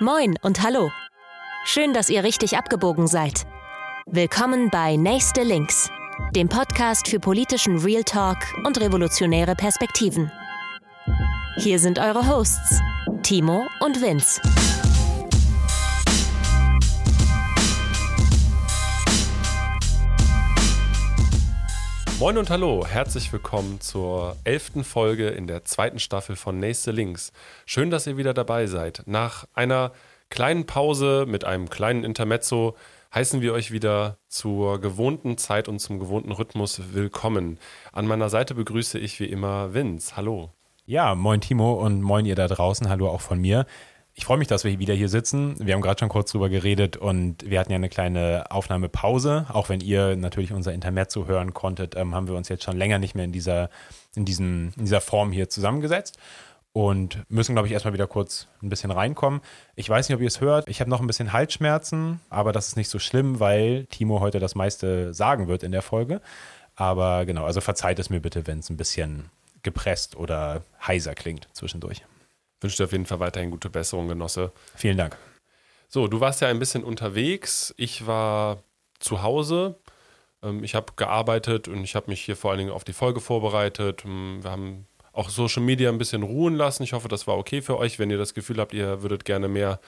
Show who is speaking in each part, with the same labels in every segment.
Speaker 1: Moin und hallo. Schön, dass ihr richtig abgebogen seid. Willkommen bei Nächste Links, dem Podcast für politischen Real Talk und revolutionäre Perspektiven. Hier sind eure Hosts, Timo und Vince.
Speaker 2: Moin und hallo, herzlich willkommen zur elften Folge in der zweiten Staffel von Nächste Links. Schön, dass ihr wieder dabei seid. Nach einer kleinen Pause mit einem kleinen Intermezzo heißen wir euch wieder zur gewohnten Zeit und zum gewohnten Rhythmus willkommen. An meiner Seite begrüße ich wie immer Vince. Hallo.
Speaker 3: Ja, moin Timo und moin ihr da draußen. Hallo auch von mir. Ich freue mich, dass wir wieder hier sitzen. Wir haben gerade schon kurz drüber geredet und wir hatten ja eine kleine Aufnahmepause. Auch wenn ihr natürlich unser Intermezzo hören konntet, ähm, haben wir uns jetzt schon länger nicht mehr in dieser, in diesem, in dieser Form hier zusammengesetzt und müssen, glaube ich, erstmal wieder kurz ein bisschen reinkommen. Ich weiß nicht, ob ihr es hört. Ich habe noch ein bisschen Halsschmerzen, aber das ist nicht so schlimm, weil Timo heute das meiste sagen wird in der Folge. Aber genau, also verzeiht es mir bitte, wenn es ein bisschen gepresst oder heiser klingt zwischendurch
Speaker 2: wünsche dir auf jeden Fall weiterhin gute Besserung, Genosse.
Speaker 3: Vielen Dank.
Speaker 2: So, du warst ja ein bisschen unterwegs. Ich war zu Hause. Ähm, ich habe gearbeitet und ich habe mich hier vor allen Dingen auf die Folge vorbereitet. Ähm, wir haben auch Social Media ein bisschen ruhen lassen. Ich hoffe, das war okay für euch. Wenn ihr das Gefühl habt, ihr würdet gerne mehr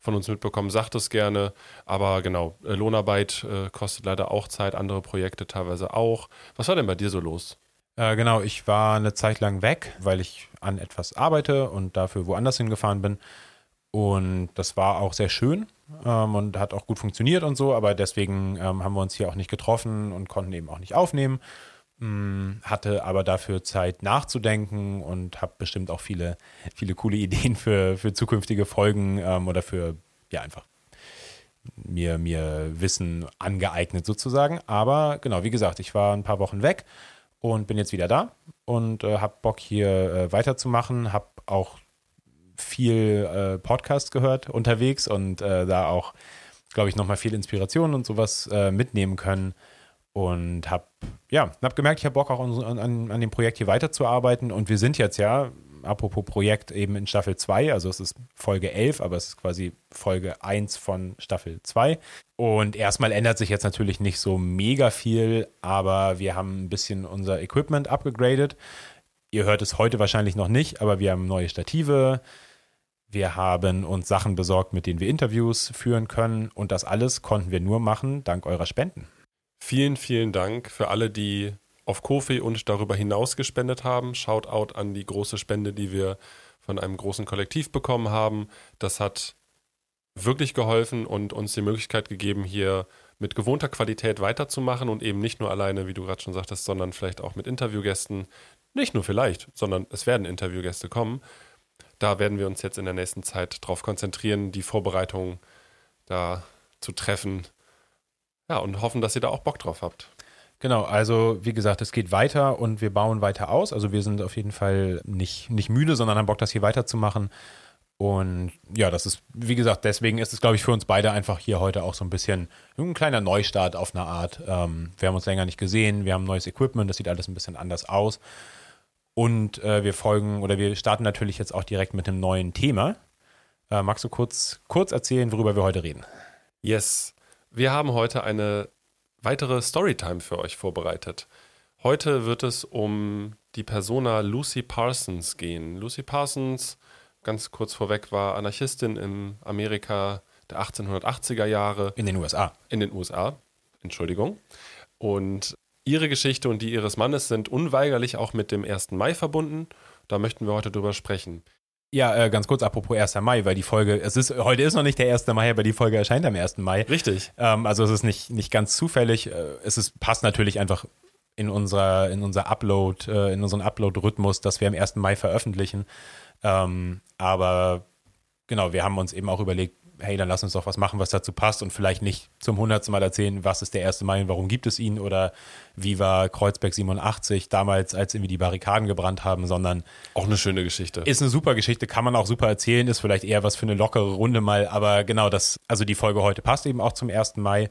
Speaker 2: von uns mitbekommen, sagt es gerne. Aber genau, äh, Lohnarbeit äh, kostet leider auch Zeit, andere Projekte teilweise auch. Was war denn bei dir so los?
Speaker 3: Äh, genau, ich war eine Zeit lang weg, weil ich an etwas arbeite und dafür woanders hingefahren bin. Und das war auch sehr schön ähm, und hat auch gut funktioniert und so, aber deswegen ähm, haben wir uns hier auch nicht getroffen und konnten eben auch nicht aufnehmen. Ähm, hatte aber dafür Zeit nachzudenken und habe bestimmt auch viele, viele coole Ideen für, für zukünftige Folgen ähm, oder für, ja, einfach mir, mir Wissen angeeignet sozusagen. Aber genau, wie gesagt, ich war ein paar Wochen weg und bin jetzt wieder da und äh, habe Bock hier äh, weiterzumachen. Habe auch viel äh, Podcast gehört unterwegs und äh, da auch, glaube ich, nochmal viel Inspiration und sowas äh, mitnehmen können. Und habe ja, hab gemerkt, ich habe Bock auch an, an, an dem Projekt hier weiterzuarbeiten. Und wir sind jetzt ja apropos Projekt, eben in Staffel 2. Also es ist Folge 11, aber es ist quasi Folge 1 von Staffel 2. Und erstmal ändert sich jetzt natürlich nicht so mega viel, aber wir haben ein bisschen unser Equipment abgegradet. Ihr hört es heute wahrscheinlich noch nicht, aber wir haben neue Stative. Wir haben uns Sachen besorgt, mit denen wir Interviews führen können. Und das alles konnten wir nur machen dank eurer Spenden.
Speaker 2: Vielen, vielen Dank für alle, die auf Kofi und darüber hinaus gespendet haben. Shoutout an die große Spende, die wir von einem großen Kollektiv bekommen haben. Das hat wirklich geholfen und uns die Möglichkeit gegeben, hier mit gewohnter Qualität weiterzumachen und eben nicht nur alleine, wie du gerade schon sagtest, sondern vielleicht auch mit Interviewgästen. Nicht nur vielleicht, sondern es werden Interviewgäste kommen. Da werden wir uns jetzt in der nächsten Zeit darauf konzentrieren, die Vorbereitungen da zu treffen. Ja, und hoffen, dass ihr da auch Bock drauf habt.
Speaker 3: Genau, also wie gesagt, es geht weiter und wir bauen weiter aus. Also wir sind auf jeden Fall nicht, nicht müde, sondern haben Bock, das hier weiterzumachen. Und ja, das ist, wie gesagt, deswegen ist es, glaube ich, für uns beide einfach hier heute auch so ein bisschen ein kleiner Neustart auf eine Art. Ähm, wir haben uns länger nicht gesehen, wir haben neues Equipment, das sieht alles ein bisschen anders aus. Und äh, wir folgen oder wir starten natürlich jetzt auch direkt mit einem neuen Thema. Äh, magst du kurz, kurz erzählen, worüber wir heute reden?
Speaker 2: Yes. Wir haben heute eine weitere Storytime für euch vorbereitet. Heute wird es um die Persona Lucy Parsons gehen. Lucy Parsons, ganz kurz vorweg, war Anarchistin in Amerika der 1880er Jahre.
Speaker 3: In den USA.
Speaker 2: In den USA, Entschuldigung. Und ihre Geschichte und die ihres Mannes sind unweigerlich auch mit dem 1. Mai verbunden. Da möchten wir heute drüber sprechen.
Speaker 3: Ja, äh, ganz kurz apropos 1. Mai, weil die Folge, es ist, heute ist noch nicht der 1. Mai, aber die Folge erscheint am 1. Mai.
Speaker 2: Richtig.
Speaker 3: Ähm, also es ist nicht, nicht ganz zufällig. Äh, es ist, passt natürlich einfach in unserer, in unser Upload, äh, in unseren Upload-Rhythmus, dass wir am 1. Mai veröffentlichen. Ähm, aber genau, wir haben uns eben auch überlegt, hey, dann lass uns doch was machen, was dazu passt und vielleicht nicht zum hundertsten Mal erzählen, was ist der 1. Mai und warum gibt es ihn oder wie war Kreuzberg 87 damals, als irgendwie die Barrikaden gebrannt haben, sondern
Speaker 2: auch eine schöne Geschichte.
Speaker 3: Ist eine super Geschichte, kann man auch super erzählen, ist vielleicht eher was für eine lockere Runde mal, aber genau das, also die Folge heute passt eben auch zum 1. Mai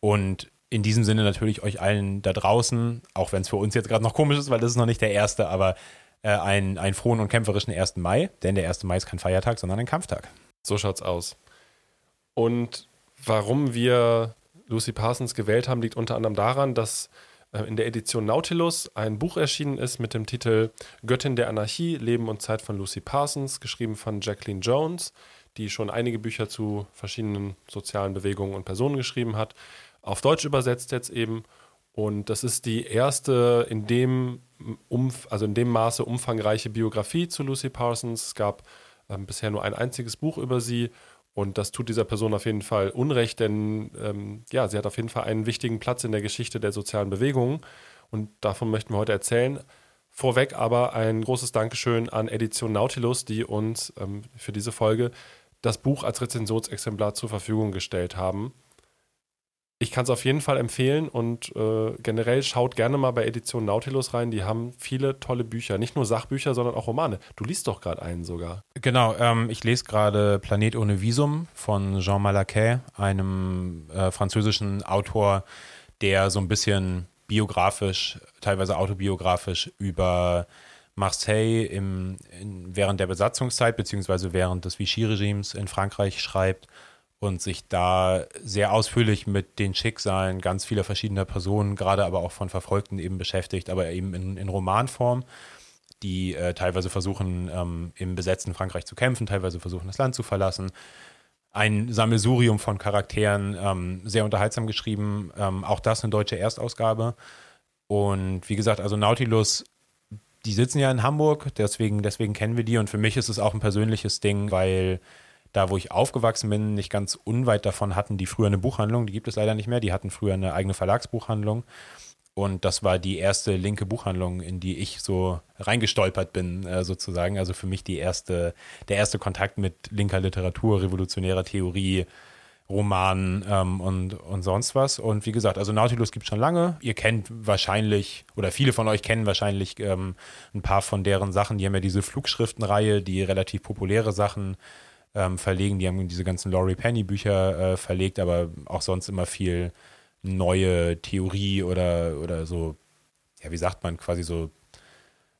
Speaker 3: und in diesem Sinne natürlich euch allen da draußen, auch wenn es für uns jetzt gerade noch komisch ist, weil das ist noch nicht der erste, aber äh, einen, einen frohen und kämpferischen 1. Mai, denn der 1. Mai ist kein Feiertag, sondern ein Kampftag.
Speaker 2: So schaut's aus. Und warum wir Lucy Parsons gewählt haben, liegt unter anderem daran, dass äh, in der Edition Nautilus ein Buch erschienen ist mit dem Titel Göttin der Anarchie, Leben und Zeit von Lucy Parsons, geschrieben von Jacqueline Jones, die schon einige Bücher zu verschiedenen sozialen Bewegungen und Personen geschrieben hat. Auf Deutsch übersetzt jetzt eben. Und das ist die erste in dem, Umf also in dem Maße umfangreiche Biografie zu Lucy Parsons. Es gab ähm, bisher nur ein einziges Buch über sie und das tut dieser Person auf jeden Fall Unrecht, denn ähm, ja, sie hat auf jeden Fall einen wichtigen Platz in der Geschichte der sozialen Bewegungen. Und davon möchten wir heute erzählen. Vorweg aber ein großes Dankeschön an Edition Nautilus, die uns ähm, für diese Folge das Buch als Rezensionsexemplar zur Verfügung gestellt haben ich kann es auf jeden Fall empfehlen und äh, generell schaut gerne mal bei Edition Nautilus rein. Die haben viele tolle Bücher, nicht nur Sachbücher, sondern auch Romane. Du liest doch gerade einen sogar.
Speaker 3: Genau, ähm, ich lese gerade Planet ohne Visum von Jean Malaquais, einem äh, französischen Autor, der so ein bisschen biografisch, teilweise autobiografisch über Marseille im, in, während der Besatzungszeit beziehungsweise während des Vichy-Regimes in Frankreich schreibt und sich da sehr ausführlich mit den Schicksalen ganz vieler verschiedener Personen, gerade aber auch von Verfolgten eben beschäftigt, aber eben in, in Romanform, die äh, teilweise versuchen, ähm, im besetzten Frankreich zu kämpfen, teilweise versuchen, das Land zu verlassen. Ein Sammelsurium von Charakteren, ähm, sehr unterhaltsam geschrieben, ähm, auch das eine deutsche Erstausgabe. Und wie gesagt, also Nautilus die sitzen ja in Hamburg, deswegen, deswegen kennen wir die. Und für mich ist es auch ein persönliches Ding, weil da, wo ich aufgewachsen bin, nicht ganz unweit davon hatten die früher eine Buchhandlung. Die gibt es leider nicht mehr. Die hatten früher eine eigene Verlagsbuchhandlung. Und das war die erste linke Buchhandlung, in die ich so reingestolpert bin, äh, sozusagen. Also für mich die erste, der erste Kontakt mit linker Literatur, revolutionärer Theorie, Roman ähm, und, und sonst was. Und wie gesagt, also Nautilus gibt es schon lange. Ihr kennt wahrscheinlich, oder viele von euch kennen wahrscheinlich ähm, ein paar von deren Sachen. Die haben ja diese Flugschriftenreihe, die relativ populäre Sachen ähm, verlegen. Die haben diese ganzen Laurie Penny Bücher äh, verlegt, aber auch sonst immer viel neue Theorie oder, oder so, ja, wie sagt man, quasi so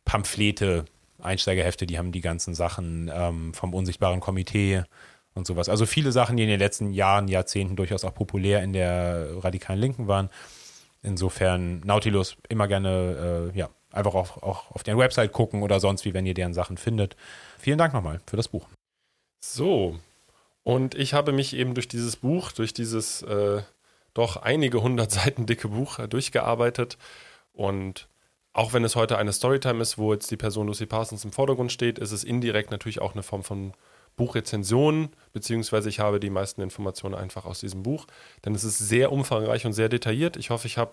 Speaker 3: Pamphlete, Einsteigerhefte, die haben die ganzen Sachen ähm, vom unsichtbaren Komitee und sowas. Also viele Sachen, die in den letzten Jahren, Jahrzehnten durchaus auch populär in der radikalen Linken waren. Insofern Nautilus immer gerne, äh, ja, einfach auch, auch auf deren Website gucken oder sonst wie, wenn ihr deren Sachen findet. Vielen Dank nochmal für das Buch.
Speaker 2: So, und ich habe mich eben durch dieses Buch, durch dieses äh, doch einige hundert Seiten dicke Buch äh, durchgearbeitet. Und auch wenn es heute eine Storytime ist, wo jetzt die Person Lucy Parsons im Vordergrund steht, ist es indirekt natürlich auch eine Form von Buchrezension, beziehungsweise ich habe die meisten Informationen einfach aus diesem Buch, denn es ist sehr umfangreich und sehr detailliert. Ich hoffe, ich habe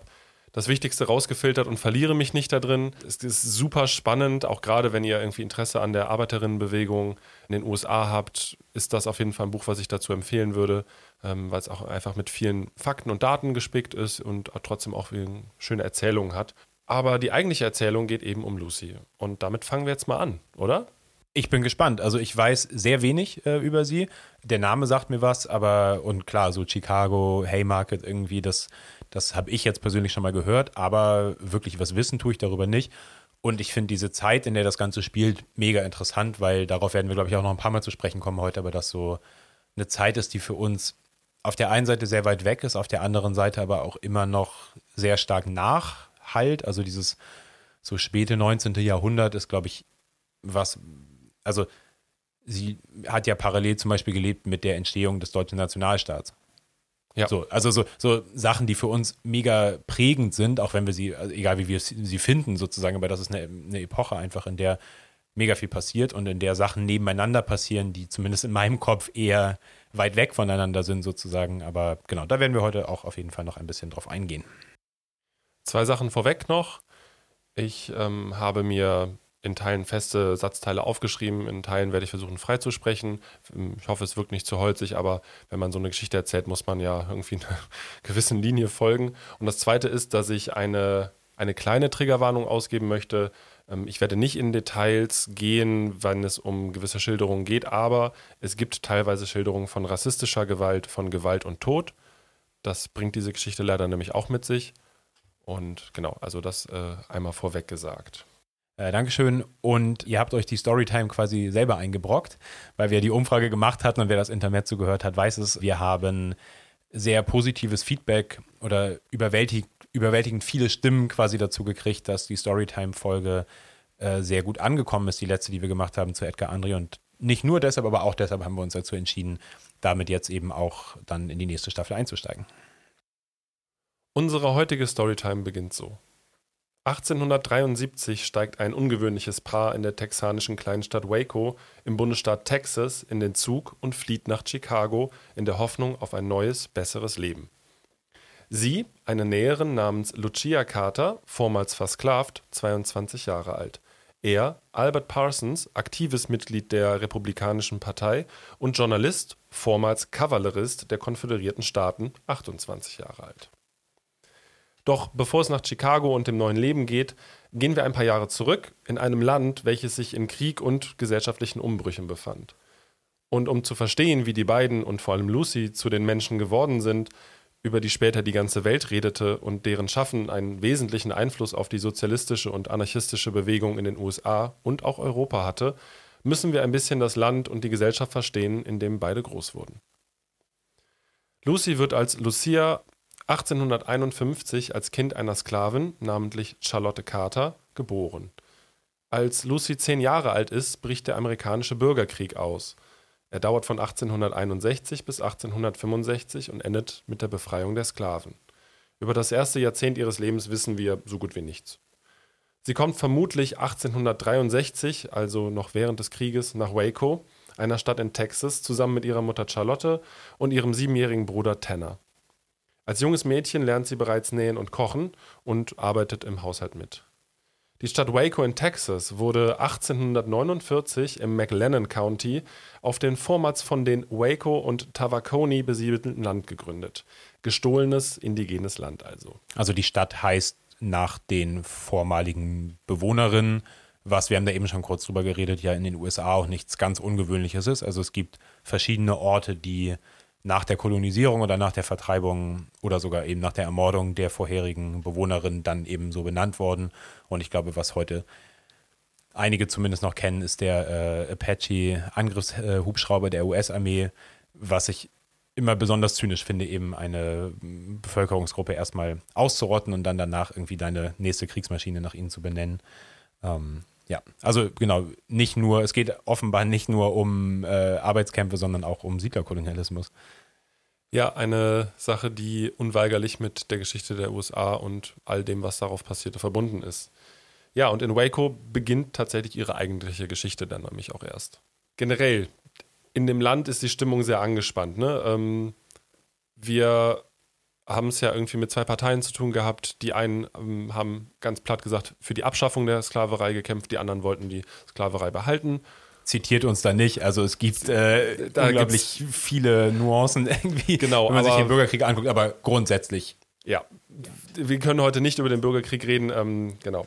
Speaker 2: das Wichtigste rausgefiltert und verliere mich nicht da drin. Es ist super spannend, auch gerade wenn ihr irgendwie Interesse an der Arbeiterinnenbewegung in den USA habt, ist das auf jeden Fall ein Buch, was ich dazu empfehlen würde, ähm, weil es auch einfach mit vielen Fakten und Daten gespickt ist und trotzdem auch schöne Erzählungen hat. Aber die eigentliche Erzählung geht eben um Lucy. Und damit fangen wir jetzt mal an, oder?
Speaker 3: Ich bin gespannt. Also ich weiß sehr wenig äh, über sie. Der Name sagt mir was, aber und klar, so Chicago, Haymarket irgendwie, das das habe ich jetzt persönlich schon mal gehört, aber wirklich was wissen tue ich darüber nicht. Und ich finde diese Zeit, in der das Ganze spielt, mega interessant, weil darauf werden wir, glaube ich, auch noch ein paar Mal zu sprechen kommen heute, aber das so eine Zeit ist, die für uns auf der einen Seite sehr weit weg ist, auf der anderen Seite aber auch immer noch sehr stark nachhalt. Also dieses so späte 19. Jahrhundert ist, glaube ich, was, also sie hat ja parallel zum Beispiel gelebt mit der Entstehung des deutschen Nationalstaats. Ja. So, also so, so Sachen, die für uns mega prägend sind, auch wenn wir sie, also egal wie wir sie finden sozusagen, aber das ist eine, eine Epoche einfach, in der mega viel passiert und in der Sachen nebeneinander passieren, die zumindest in meinem Kopf eher weit weg voneinander sind sozusagen. Aber genau, da werden wir heute auch auf jeden Fall noch ein bisschen drauf eingehen.
Speaker 2: Zwei Sachen vorweg noch. Ich ähm, habe mir in Teilen feste Satzteile aufgeschrieben, in Teilen werde ich versuchen freizusprechen. Ich hoffe, es wirkt nicht zu holzig, aber wenn man so eine Geschichte erzählt, muss man ja irgendwie einer gewissen Linie folgen. Und das Zweite ist, dass ich eine, eine kleine Triggerwarnung ausgeben möchte. Ähm, ich werde nicht in Details gehen, wenn es um gewisse Schilderungen geht, aber es gibt teilweise Schilderungen von rassistischer Gewalt, von Gewalt und Tod. Das bringt diese Geschichte leider nämlich auch mit sich. Und genau, also das äh, einmal vorweg gesagt.
Speaker 3: Äh, Dankeschön. Und ihr habt euch die Storytime quasi selber eingebrockt, weil wir die Umfrage gemacht hatten und wer das Internet zugehört hat, weiß es. Wir haben sehr positives Feedback oder überwältig, überwältigend viele Stimmen quasi dazu gekriegt, dass die Storytime-Folge äh, sehr gut angekommen ist, die letzte, die wir gemacht haben zu Edgar André. Und nicht nur deshalb, aber auch deshalb haben wir uns dazu entschieden, damit jetzt eben auch dann in die nächste Staffel einzusteigen.
Speaker 2: Unsere heutige Storytime beginnt so. 1873 steigt ein ungewöhnliches Paar in der texanischen Kleinstadt Waco im Bundesstaat Texas in den Zug und flieht nach Chicago in der Hoffnung auf ein neues, besseres Leben. Sie, eine Näherin namens Lucia Carter, vormals versklavt, 22 Jahre alt. Er, Albert Parsons, aktives Mitglied der Republikanischen Partei und Journalist, vormals Kavallerist der Konföderierten Staaten, 28 Jahre alt. Doch bevor es nach Chicago und dem neuen Leben geht, gehen wir ein paar Jahre zurück in einem Land, welches sich in Krieg und gesellschaftlichen Umbrüchen befand. Und um zu verstehen, wie die beiden und vor allem Lucy zu den Menschen geworden sind, über die später die ganze Welt redete und deren Schaffen einen wesentlichen Einfluss auf die sozialistische und anarchistische Bewegung in den USA und auch Europa hatte, müssen wir ein bisschen das Land und die Gesellschaft verstehen, in dem beide groß wurden. Lucy wird als Lucia 1851 als Kind einer Sklavin, namentlich Charlotte Carter, geboren. Als Lucy zehn Jahre alt ist, bricht der amerikanische Bürgerkrieg aus. Er dauert von 1861 bis 1865 und endet mit der Befreiung der Sklaven. Über das erste Jahrzehnt ihres Lebens wissen wir so gut wie nichts. Sie kommt vermutlich 1863, also noch während des Krieges, nach Waco, einer Stadt in Texas, zusammen mit ihrer Mutter Charlotte und ihrem siebenjährigen Bruder Tanner. Als junges Mädchen lernt sie bereits nähen und kochen und arbeitet im Haushalt mit. Die Stadt Waco in Texas wurde 1849 im McLennan County auf den vormals von den Waco und Tavaconi besiedelten Land gegründet. Gestohlenes indigenes Land also.
Speaker 3: Also die Stadt heißt nach den vormaligen Bewohnerinnen, was wir haben da eben schon kurz drüber geredet, ja in den USA auch nichts ganz Ungewöhnliches ist. Also es gibt verschiedene Orte, die nach der Kolonisierung oder nach der Vertreibung oder sogar eben nach der Ermordung der vorherigen Bewohnerin dann eben so benannt worden. Und ich glaube, was heute einige zumindest noch kennen, ist der äh, Apache-Angriffshubschrauber der US-Armee, was ich immer besonders zynisch finde, eben eine Bevölkerungsgruppe erstmal auszurotten und dann danach irgendwie deine nächste Kriegsmaschine nach ihnen zu benennen. Ähm, ja, also genau, nicht nur, es geht offenbar nicht nur um äh, Arbeitskämpfe, sondern auch um Siedlerkolonialismus.
Speaker 2: Ja, eine Sache, die unweigerlich mit der Geschichte der USA und all dem, was darauf passierte, verbunden ist. Ja, und in Waco beginnt tatsächlich ihre eigentliche Geschichte dann nämlich auch erst. Generell, in dem Land ist die Stimmung sehr angespannt. Ne? Ähm, wir haben es ja irgendwie mit zwei Parteien zu tun gehabt. Die einen ähm, haben ganz platt gesagt für die Abschaffung der Sklaverei gekämpft, die anderen wollten die Sklaverei behalten.
Speaker 3: Zitiert uns da nicht. Also es gibt äh, da unglaublich viele Nuancen irgendwie,
Speaker 2: genau,
Speaker 3: wenn man sich den Bürgerkrieg anguckt, aber grundsätzlich.
Speaker 2: Ja, wir können heute nicht über den Bürgerkrieg reden, ähm, genau.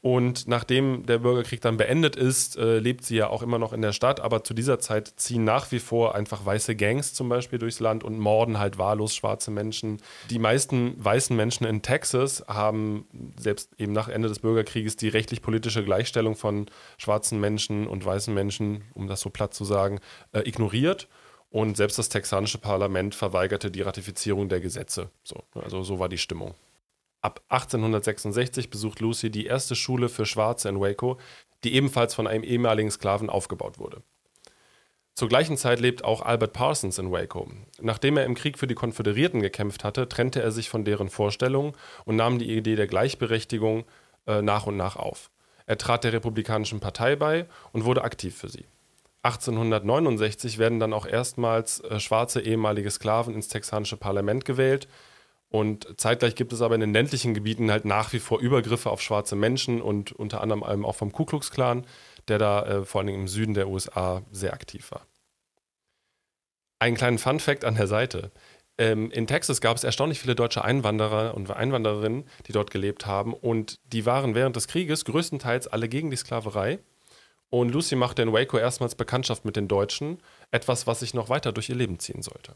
Speaker 2: Und nachdem der Bürgerkrieg dann beendet ist, äh, lebt sie ja auch immer noch in der Stadt. Aber zu dieser Zeit ziehen nach wie vor einfach weiße Gangs zum Beispiel durchs Land und morden halt wahllos schwarze Menschen. Die meisten weißen Menschen in Texas haben selbst eben nach Ende des Bürgerkrieges die rechtlich-politische Gleichstellung von schwarzen Menschen und weißen Menschen, um das so platt zu sagen, äh, ignoriert. Und selbst das texanische Parlament verweigerte die Ratifizierung der Gesetze. So, also so war die Stimmung. Ab 1866 besucht Lucy die erste Schule für Schwarze in Waco, die ebenfalls von einem ehemaligen Sklaven aufgebaut wurde. Zur gleichen Zeit lebt auch Albert Parsons in Waco. Nachdem er im Krieg für die Konföderierten gekämpft hatte, trennte er sich von deren Vorstellungen und nahm die Idee der Gleichberechtigung äh, nach und nach auf. Er trat der Republikanischen Partei bei und wurde aktiv für sie. 1869 werden dann auch erstmals äh, schwarze ehemalige Sklaven ins texanische Parlament gewählt, und zeitgleich gibt es aber in den ländlichen Gebieten halt nach wie vor Übergriffe auf schwarze Menschen und unter anderem auch vom Ku Klux Klan, der da äh, vor allen Dingen im Süden der USA sehr aktiv war. Einen kleinen Fun Fact an der Seite. Ähm, in Texas gab es erstaunlich viele deutsche Einwanderer und Einwandererinnen, die dort gelebt haben. Und die waren während des Krieges größtenteils alle gegen die Sklaverei. Und Lucy machte in Waco erstmals Bekanntschaft mit den Deutschen, etwas, was sich noch weiter durch ihr Leben ziehen sollte.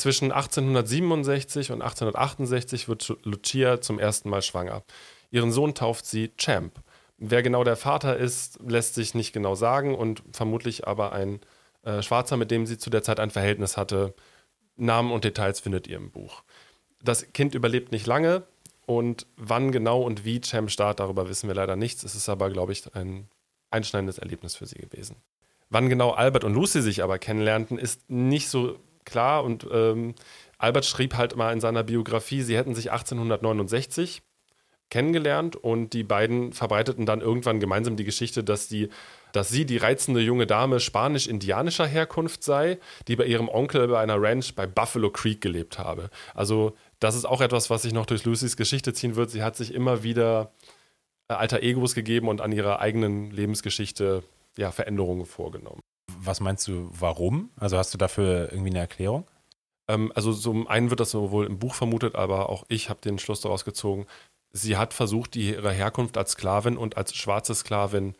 Speaker 2: Zwischen 1867 und 1868 wird Lucia zum ersten Mal schwanger. Ihren Sohn tauft sie Champ, Wer genau der Vater ist, lässt sich nicht genau sagen und vermutlich aber ein äh, Schwarzer, mit dem sie zu der Zeit ein Verhältnis hatte. Namen und Details findet ihr im Buch. Das Kind überlebt nicht lange und wann genau und wie Champ starrt, darüber wissen wir leider nichts. Es ist aber, glaube ich, ein einschneidendes Erlebnis für sie gewesen. Wann genau Albert und Lucy sich aber kennenlernten, ist nicht so klar und ähm, Albert schrieb halt mal in seiner Biografie, sie hätten sich 1869 kennengelernt und die beiden verbreiteten dann irgendwann gemeinsam die Geschichte, dass, die, dass sie, die reizende junge Dame, spanisch-indianischer Herkunft sei, die bei ihrem Onkel bei einer Ranch bei Buffalo Creek gelebt habe. Also das ist auch etwas, was sich noch durch Lucys Geschichte ziehen wird. Sie hat sich immer wieder äh, alter Egos gegeben und an ihrer eigenen Lebensgeschichte ja, Veränderungen vorgenommen.
Speaker 3: Was meinst du, warum? Also hast du dafür irgendwie eine Erklärung?
Speaker 2: Ähm, also zum einen wird das sowohl im Buch vermutet, aber auch ich habe den Schluss daraus gezogen, sie hat versucht, ihre Herkunft als Sklavin und als schwarze Sklavin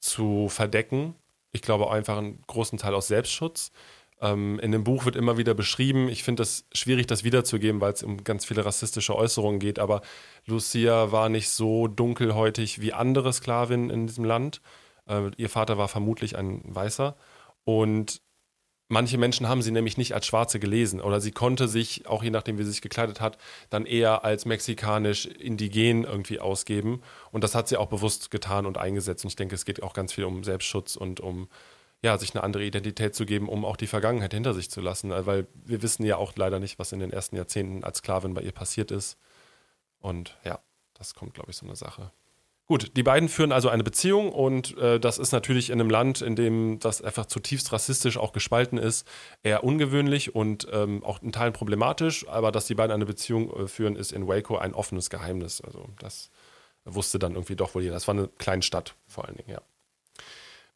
Speaker 2: zu verdecken. Ich glaube einfach einen großen Teil aus Selbstschutz. Ähm, in dem Buch wird immer wieder beschrieben, ich finde es schwierig, das wiederzugeben, weil es um ganz viele rassistische Äußerungen geht, aber Lucia war nicht so dunkelhäutig wie andere Sklavinnen in diesem Land. Äh, ihr Vater war vermutlich ein Weißer. Und Manche Menschen haben sie nämlich nicht als Schwarze gelesen oder sie konnte sich, auch je nachdem, wie sie sich gekleidet hat, dann eher als mexikanisch indigen irgendwie ausgeben. Und das hat sie auch bewusst getan und eingesetzt. Und ich denke, es geht auch ganz viel um Selbstschutz und um ja, sich eine andere Identität zu geben, um auch die Vergangenheit hinter sich zu lassen. Weil wir wissen ja auch leider nicht, was in den ersten Jahrzehnten als Sklavin bei ihr passiert ist. Und ja, das kommt, glaube ich, so eine Sache. Gut, die beiden führen also eine Beziehung und äh, das ist natürlich in einem Land, in dem das einfach zutiefst rassistisch auch gespalten ist, eher ungewöhnlich und ähm, auch in Teilen problematisch. Aber dass die beiden eine Beziehung äh, führen, ist in Waco ein offenes Geheimnis. Also das wusste dann irgendwie doch wohl jeder. Das war eine kleine Stadt vor allen Dingen, ja.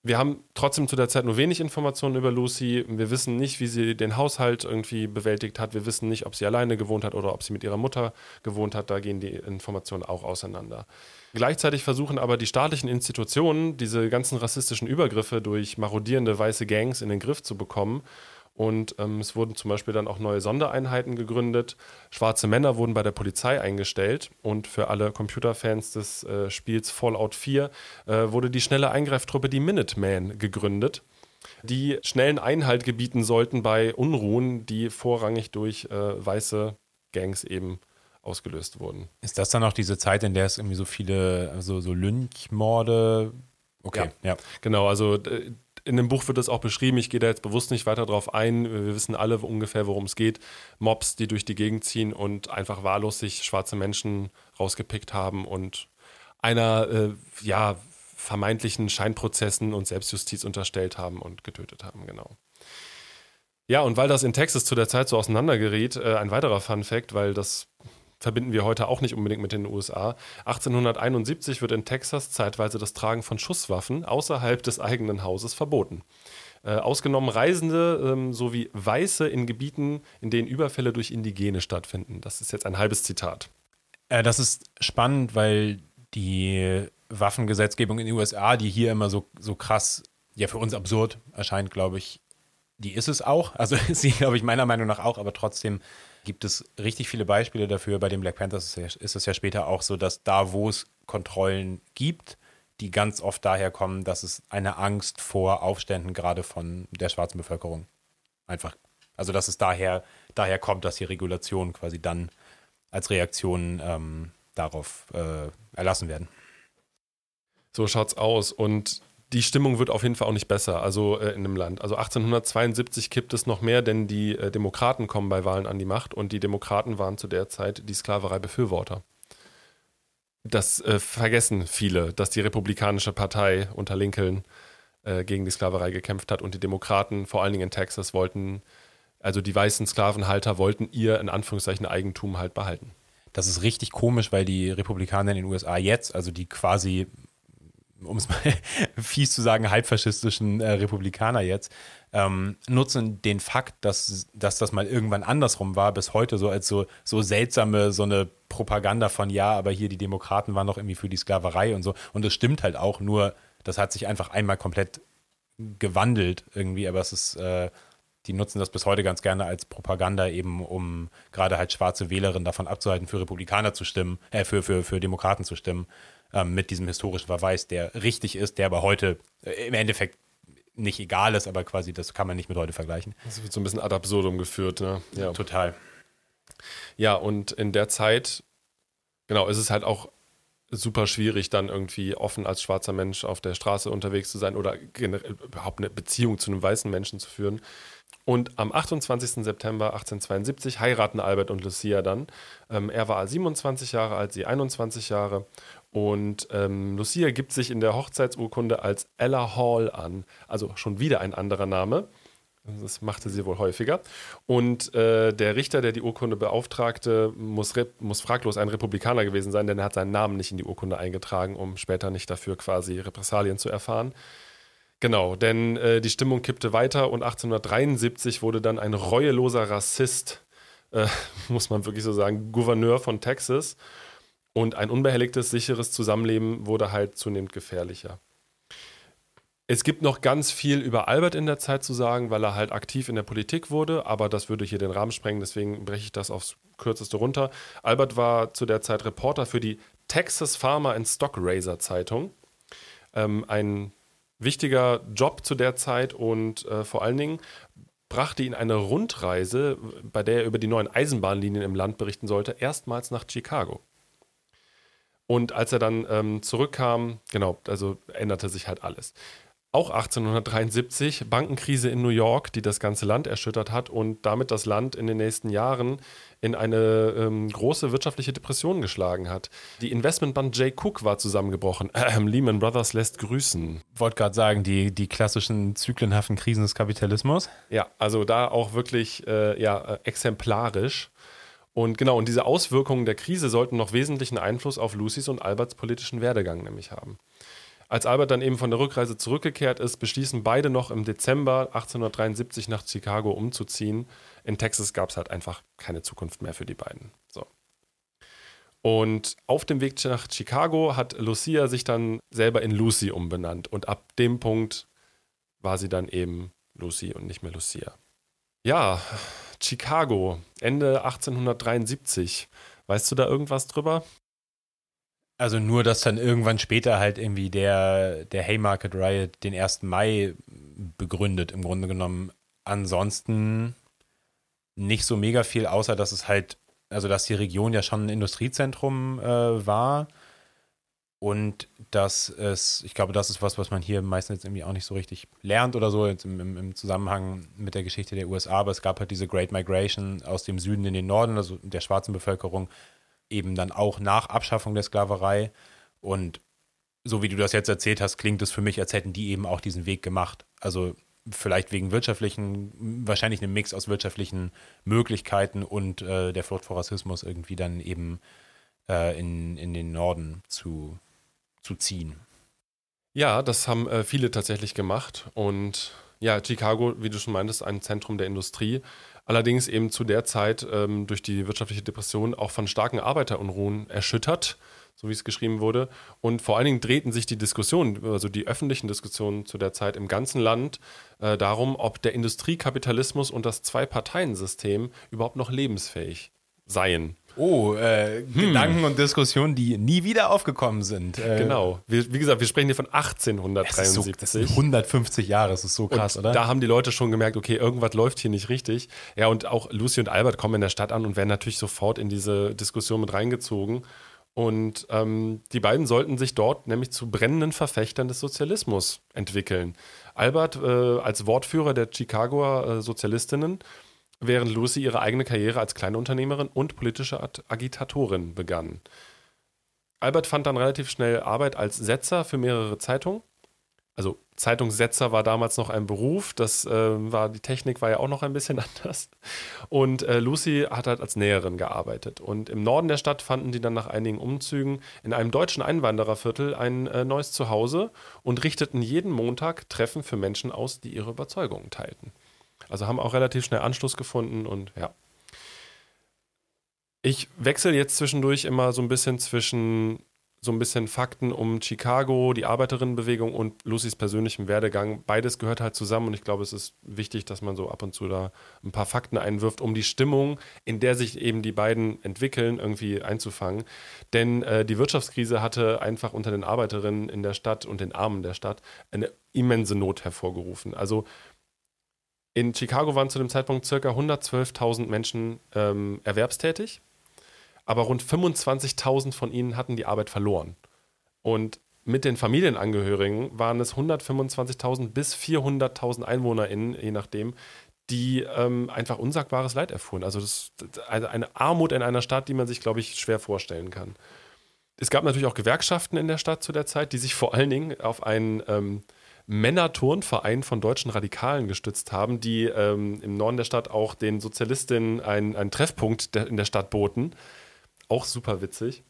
Speaker 2: Wir haben trotzdem zu der Zeit nur wenig Informationen über Lucy. Wir wissen nicht, wie sie den Haushalt irgendwie bewältigt hat. Wir wissen nicht, ob sie alleine gewohnt hat oder ob sie mit ihrer Mutter gewohnt hat. Da gehen die Informationen auch auseinander. Gleichzeitig versuchen aber die staatlichen Institutionen, diese ganzen rassistischen Übergriffe durch marodierende weiße Gangs in den Griff zu bekommen. Und ähm, es wurden zum Beispiel dann auch neue Sondereinheiten gegründet. Schwarze Männer wurden bei der Polizei eingestellt. Und für alle Computerfans des äh, Spiels Fallout 4 äh, wurde die schnelle Eingreiftruppe, die Minutemen, gegründet die schnellen Einhalt gebieten sollten bei Unruhen, die vorrangig durch äh, weiße Gangs eben ausgelöst wurden.
Speaker 3: Ist das dann auch diese Zeit, in der es irgendwie so viele, also so Lynchmorde
Speaker 2: Okay, ja. ja. Genau, also äh, in dem Buch wird das auch beschrieben. Ich gehe da jetzt bewusst nicht weiter drauf ein. Wir wissen alle ungefähr, worum es geht. Mobs, die durch die Gegend ziehen und einfach wahllos sich schwarze Menschen rausgepickt haben und einer, äh, ja, vermeintlichen Scheinprozessen und Selbstjustiz unterstellt haben und getötet haben, genau. Ja, und weil das in Texas zu der Zeit so auseinandergeriet, äh, ein weiterer Fun Fact, weil das verbinden wir heute auch nicht unbedingt mit den USA. 1871 wird in Texas zeitweise das Tragen von Schusswaffen außerhalb des eigenen Hauses verboten. Äh, ausgenommen Reisende ähm, sowie Weiße in Gebieten, in denen Überfälle durch Indigene stattfinden. Das ist jetzt ein halbes Zitat.
Speaker 3: Äh, das ist spannend, weil die Waffengesetzgebung in den USA, die hier immer so, so krass, ja für uns absurd erscheint, glaube ich, die ist es auch. Also ist sie, glaube ich, meiner Meinung nach auch, aber trotzdem gibt es richtig viele Beispiele dafür. Bei den Black Panthers ist es ja später auch so, dass da, wo es Kontrollen gibt, die ganz oft daher kommen, dass es eine Angst vor Aufständen gerade von der schwarzen Bevölkerung einfach, also dass es daher, daher kommt, dass die Regulationen quasi dann als Reaktion ähm, darauf äh, erlassen werden.
Speaker 2: So schaut's aus. Und die Stimmung wird auf jeden Fall auch nicht besser, also äh, in dem Land. Also 1872 kippt es noch mehr, denn die äh, Demokraten kommen bei Wahlen an die Macht und die Demokraten waren zu der Zeit die Sklaverei-Befürworter. Das äh, vergessen viele, dass die Republikanische Partei unter Lincoln äh, gegen die Sklaverei gekämpft hat und die Demokraten, vor allen Dingen in Texas, wollten, also die weißen Sklavenhalter wollten ihr in Anführungszeichen Eigentum halt behalten.
Speaker 3: Das ist richtig komisch, weil die Republikaner in den USA jetzt, also die quasi um es mal fies zu sagen, halbfaschistischen äh, Republikaner jetzt, ähm, nutzen den Fakt, dass, dass das mal irgendwann andersrum war, bis heute so als so, so seltsame, so eine Propaganda von, ja, aber hier die Demokraten waren doch irgendwie für die Sklaverei und so. Und das stimmt halt auch, nur das hat sich einfach einmal komplett gewandelt irgendwie, aber es ist, äh, die nutzen das bis heute ganz gerne als Propaganda, eben um gerade halt schwarze Wählerinnen davon abzuhalten, für Republikaner zu stimmen, äh, für, für, für Demokraten zu stimmen. Ähm, mit diesem historischen Verweis, der richtig ist, der aber heute äh, im Endeffekt nicht egal ist, aber quasi das kann man nicht mit heute vergleichen.
Speaker 2: Das wird so ein bisschen ad absurdum geführt, ne?
Speaker 3: Ja. Total.
Speaker 2: Ja, und in der Zeit, genau, ist es halt auch super schwierig, dann irgendwie offen als schwarzer Mensch auf der Straße unterwegs zu sein oder überhaupt eine Beziehung zu einem weißen Menschen zu führen. Und am 28. September 1872 heiraten Albert und Lucia dann. Ähm, er war 27 Jahre alt, sie 21 Jahre. Und ähm, Lucia gibt sich in der Hochzeitsurkunde als Ella Hall an. Also schon wieder ein anderer Name. Das machte sie wohl häufiger. Und äh, der Richter, der die Urkunde beauftragte, muss, muss, fraglos ein Republikaner gewesen sein, denn er hat seinen Namen nicht in die Urkunde eingetragen, um später nicht dafür quasi Repressalien zu erfahren. Genau, denn äh, die Stimmung kippte weiter und 1873 wurde dann ein reueloser Rassist, äh, muss man wirklich so sagen, Gouverneur von Texas. Und ein unbehelligtes, sicheres Zusammenleben wurde halt zunehmend gefährlicher. Es gibt noch ganz viel über Albert in der Zeit zu sagen, weil er halt aktiv in der Politik wurde, aber das würde hier den Rahmen sprengen, deswegen breche ich das aufs kürzeste runter. Albert war zu der Zeit Reporter für die Texas Farmer and Stock Raiser Zeitung. Ähm, ein wichtiger Job zu der Zeit und äh, vor allen Dingen brachte ihn eine Rundreise, bei der er über die neuen Eisenbahnlinien im Land berichten sollte, erstmals nach Chicago. Und als er dann ähm, zurückkam, genau, also änderte sich halt alles. Auch 1873 Bankenkrise in New York, die das ganze Land erschüttert hat und damit das Land in den nächsten Jahren in eine ähm, große wirtschaftliche Depression geschlagen hat. Die Investmentbank Jay Cook war zusammengebrochen. Ähm, Lehman Brothers lässt grüßen.
Speaker 3: Wollte gerade sagen, die, die klassischen zyklenhaften Krisen des Kapitalismus.
Speaker 2: Ja, also da auch wirklich äh, ja, äh, exemplarisch. Und genau, und diese Auswirkungen der Krise sollten noch wesentlichen Einfluss auf Lucys und Alberts politischen Werdegang nämlich haben. Als Albert dann eben von der Rückreise zurückgekehrt ist, beschließen beide noch im Dezember 1873 nach Chicago umzuziehen. In Texas gab es halt einfach keine Zukunft mehr für die beiden. So. Und auf dem Weg nach Chicago hat Lucia sich dann selber in Lucy umbenannt. Und ab dem Punkt war sie dann eben Lucy und nicht mehr Lucia. Ja, Chicago, Ende 1873. Weißt du da irgendwas drüber?
Speaker 3: Also nur, dass dann irgendwann später halt irgendwie der, der Haymarket Riot den 1. Mai begründet, im Grunde genommen. Ansonsten nicht so mega viel, außer dass es halt, also dass die Region ja schon ein Industriezentrum äh, war. Und dass es, ich glaube, das ist was, was man hier meistens jetzt irgendwie auch nicht so richtig lernt oder so im, im, im, Zusammenhang mit der Geschichte der USA. Aber es gab halt diese Great Migration aus dem Süden in den Norden, also der schwarzen Bevölkerung, eben dann auch nach Abschaffung der Sklaverei. Und so wie du das jetzt erzählt hast, klingt es für mich, als hätten die eben auch diesen Weg gemacht. Also vielleicht wegen wirtschaftlichen, wahrscheinlich einem Mix aus wirtschaftlichen Möglichkeiten und äh, der Flucht vor Rassismus irgendwie dann eben äh, in, in den Norden zu, zu ziehen.
Speaker 2: Ja, das haben äh, viele tatsächlich gemacht. Und ja, Chicago, wie du schon meintest, ein Zentrum der Industrie. Allerdings eben zu der Zeit ähm, durch die wirtschaftliche Depression auch von starken Arbeiterunruhen erschüttert, so wie es geschrieben wurde. Und vor allen Dingen drehten sich die Diskussionen, also die öffentlichen Diskussionen zu der Zeit im ganzen Land äh, darum, ob der Industriekapitalismus und das Zwei-Parteien-System überhaupt noch lebensfähig seien.
Speaker 3: Oh, äh, hm. Gedanken und Diskussionen, die nie wieder aufgekommen sind.
Speaker 2: Äh, genau. Wir, wie gesagt, wir sprechen hier von 1873.
Speaker 3: So, das sind 150 Jahre, das ist so krass,
Speaker 2: und
Speaker 3: oder?
Speaker 2: Da haben die Leute schon gemerkt, okay, irgendwas läuft hier nicht richtig. Ja, und auch Lucy und Albert kommen in der Stadt an und werden natürlich sofort in diese Diskussion mit reingezogen. Und ähm, die beiden sollten sich dort nämlich zu brennenden Verfechtern des Sozialismus entwickeln. Albert äh, als Wortführer der Chicagoer äh, Sozialistinnen während Lucy ihre eigene Karriere als Kleinunternehmerin und politische Agitatorin begann. Albert fand dann relativ schnell Arbeit als Setzer für mehrere Zeitungen. Also Zeitungssetzer war damals noch ein Beruf, das äh, war die Technik war ja auch noch ein bisschen anders. Und äh, Lucy hat halt als Näherin gearbeitet. Und im Norden der Stadt fanden die dann nach einigen Umzügen in einem deutschen Einwandererviertel ein äh, neues Zuhause und richteten jeden Montag Treffen für Menschen aus, die ihre Überzeugungen teilten. Also haben auch relativ schnell Anschluss gefunden und ja. Ich wechsle jetzt zwischendurch immer so ein bisschen zwischen so ein bisschen Fakten um Chicago, die Arbeiterinnenbewegung und Lucys persönlichen Werdegang. Beides gehört halt zusammen und ich glaube, es ist wichtig, dass man so ab und zu da ein paar Fakten einwirft, um die Stimmung, in der sich eben die beiden entwickeln, irgendwie einzufangen. Denn äh, die Wirtschaftskrise hatte einfach unter den Arbeiterinnen in der Stadt und den Armen der Stadt eine immense Not hervorgerufen. Also in Chicago waren zu dem Zeitpunkt ca. 112.000 Menschen ähm, erwerbstätig aber rund 25.000 von ihnen hatten die Arbeit verloren. Und mit den Familienangehörigen waren es 125.000 bis 400.000 EinwohnerInnen, je nachdem, die ähm, einfach unsagbares Leid erfuhren. Also das, also eine Armut in einer Stadt, die man sich, glaube ich, schwer vorstellen kann. Es gab natürlich auch Gewerkschaften in der Stadt zu der Zeit, die sich vor allen Dingen auf einen ähm, Männerturnverein von deutschen Radikalen gestützt haben, die ähm, im Norden der Stadt auch den Sozialistinnen einen, einen Treffpunkt in der Stadt boten auch super witzig.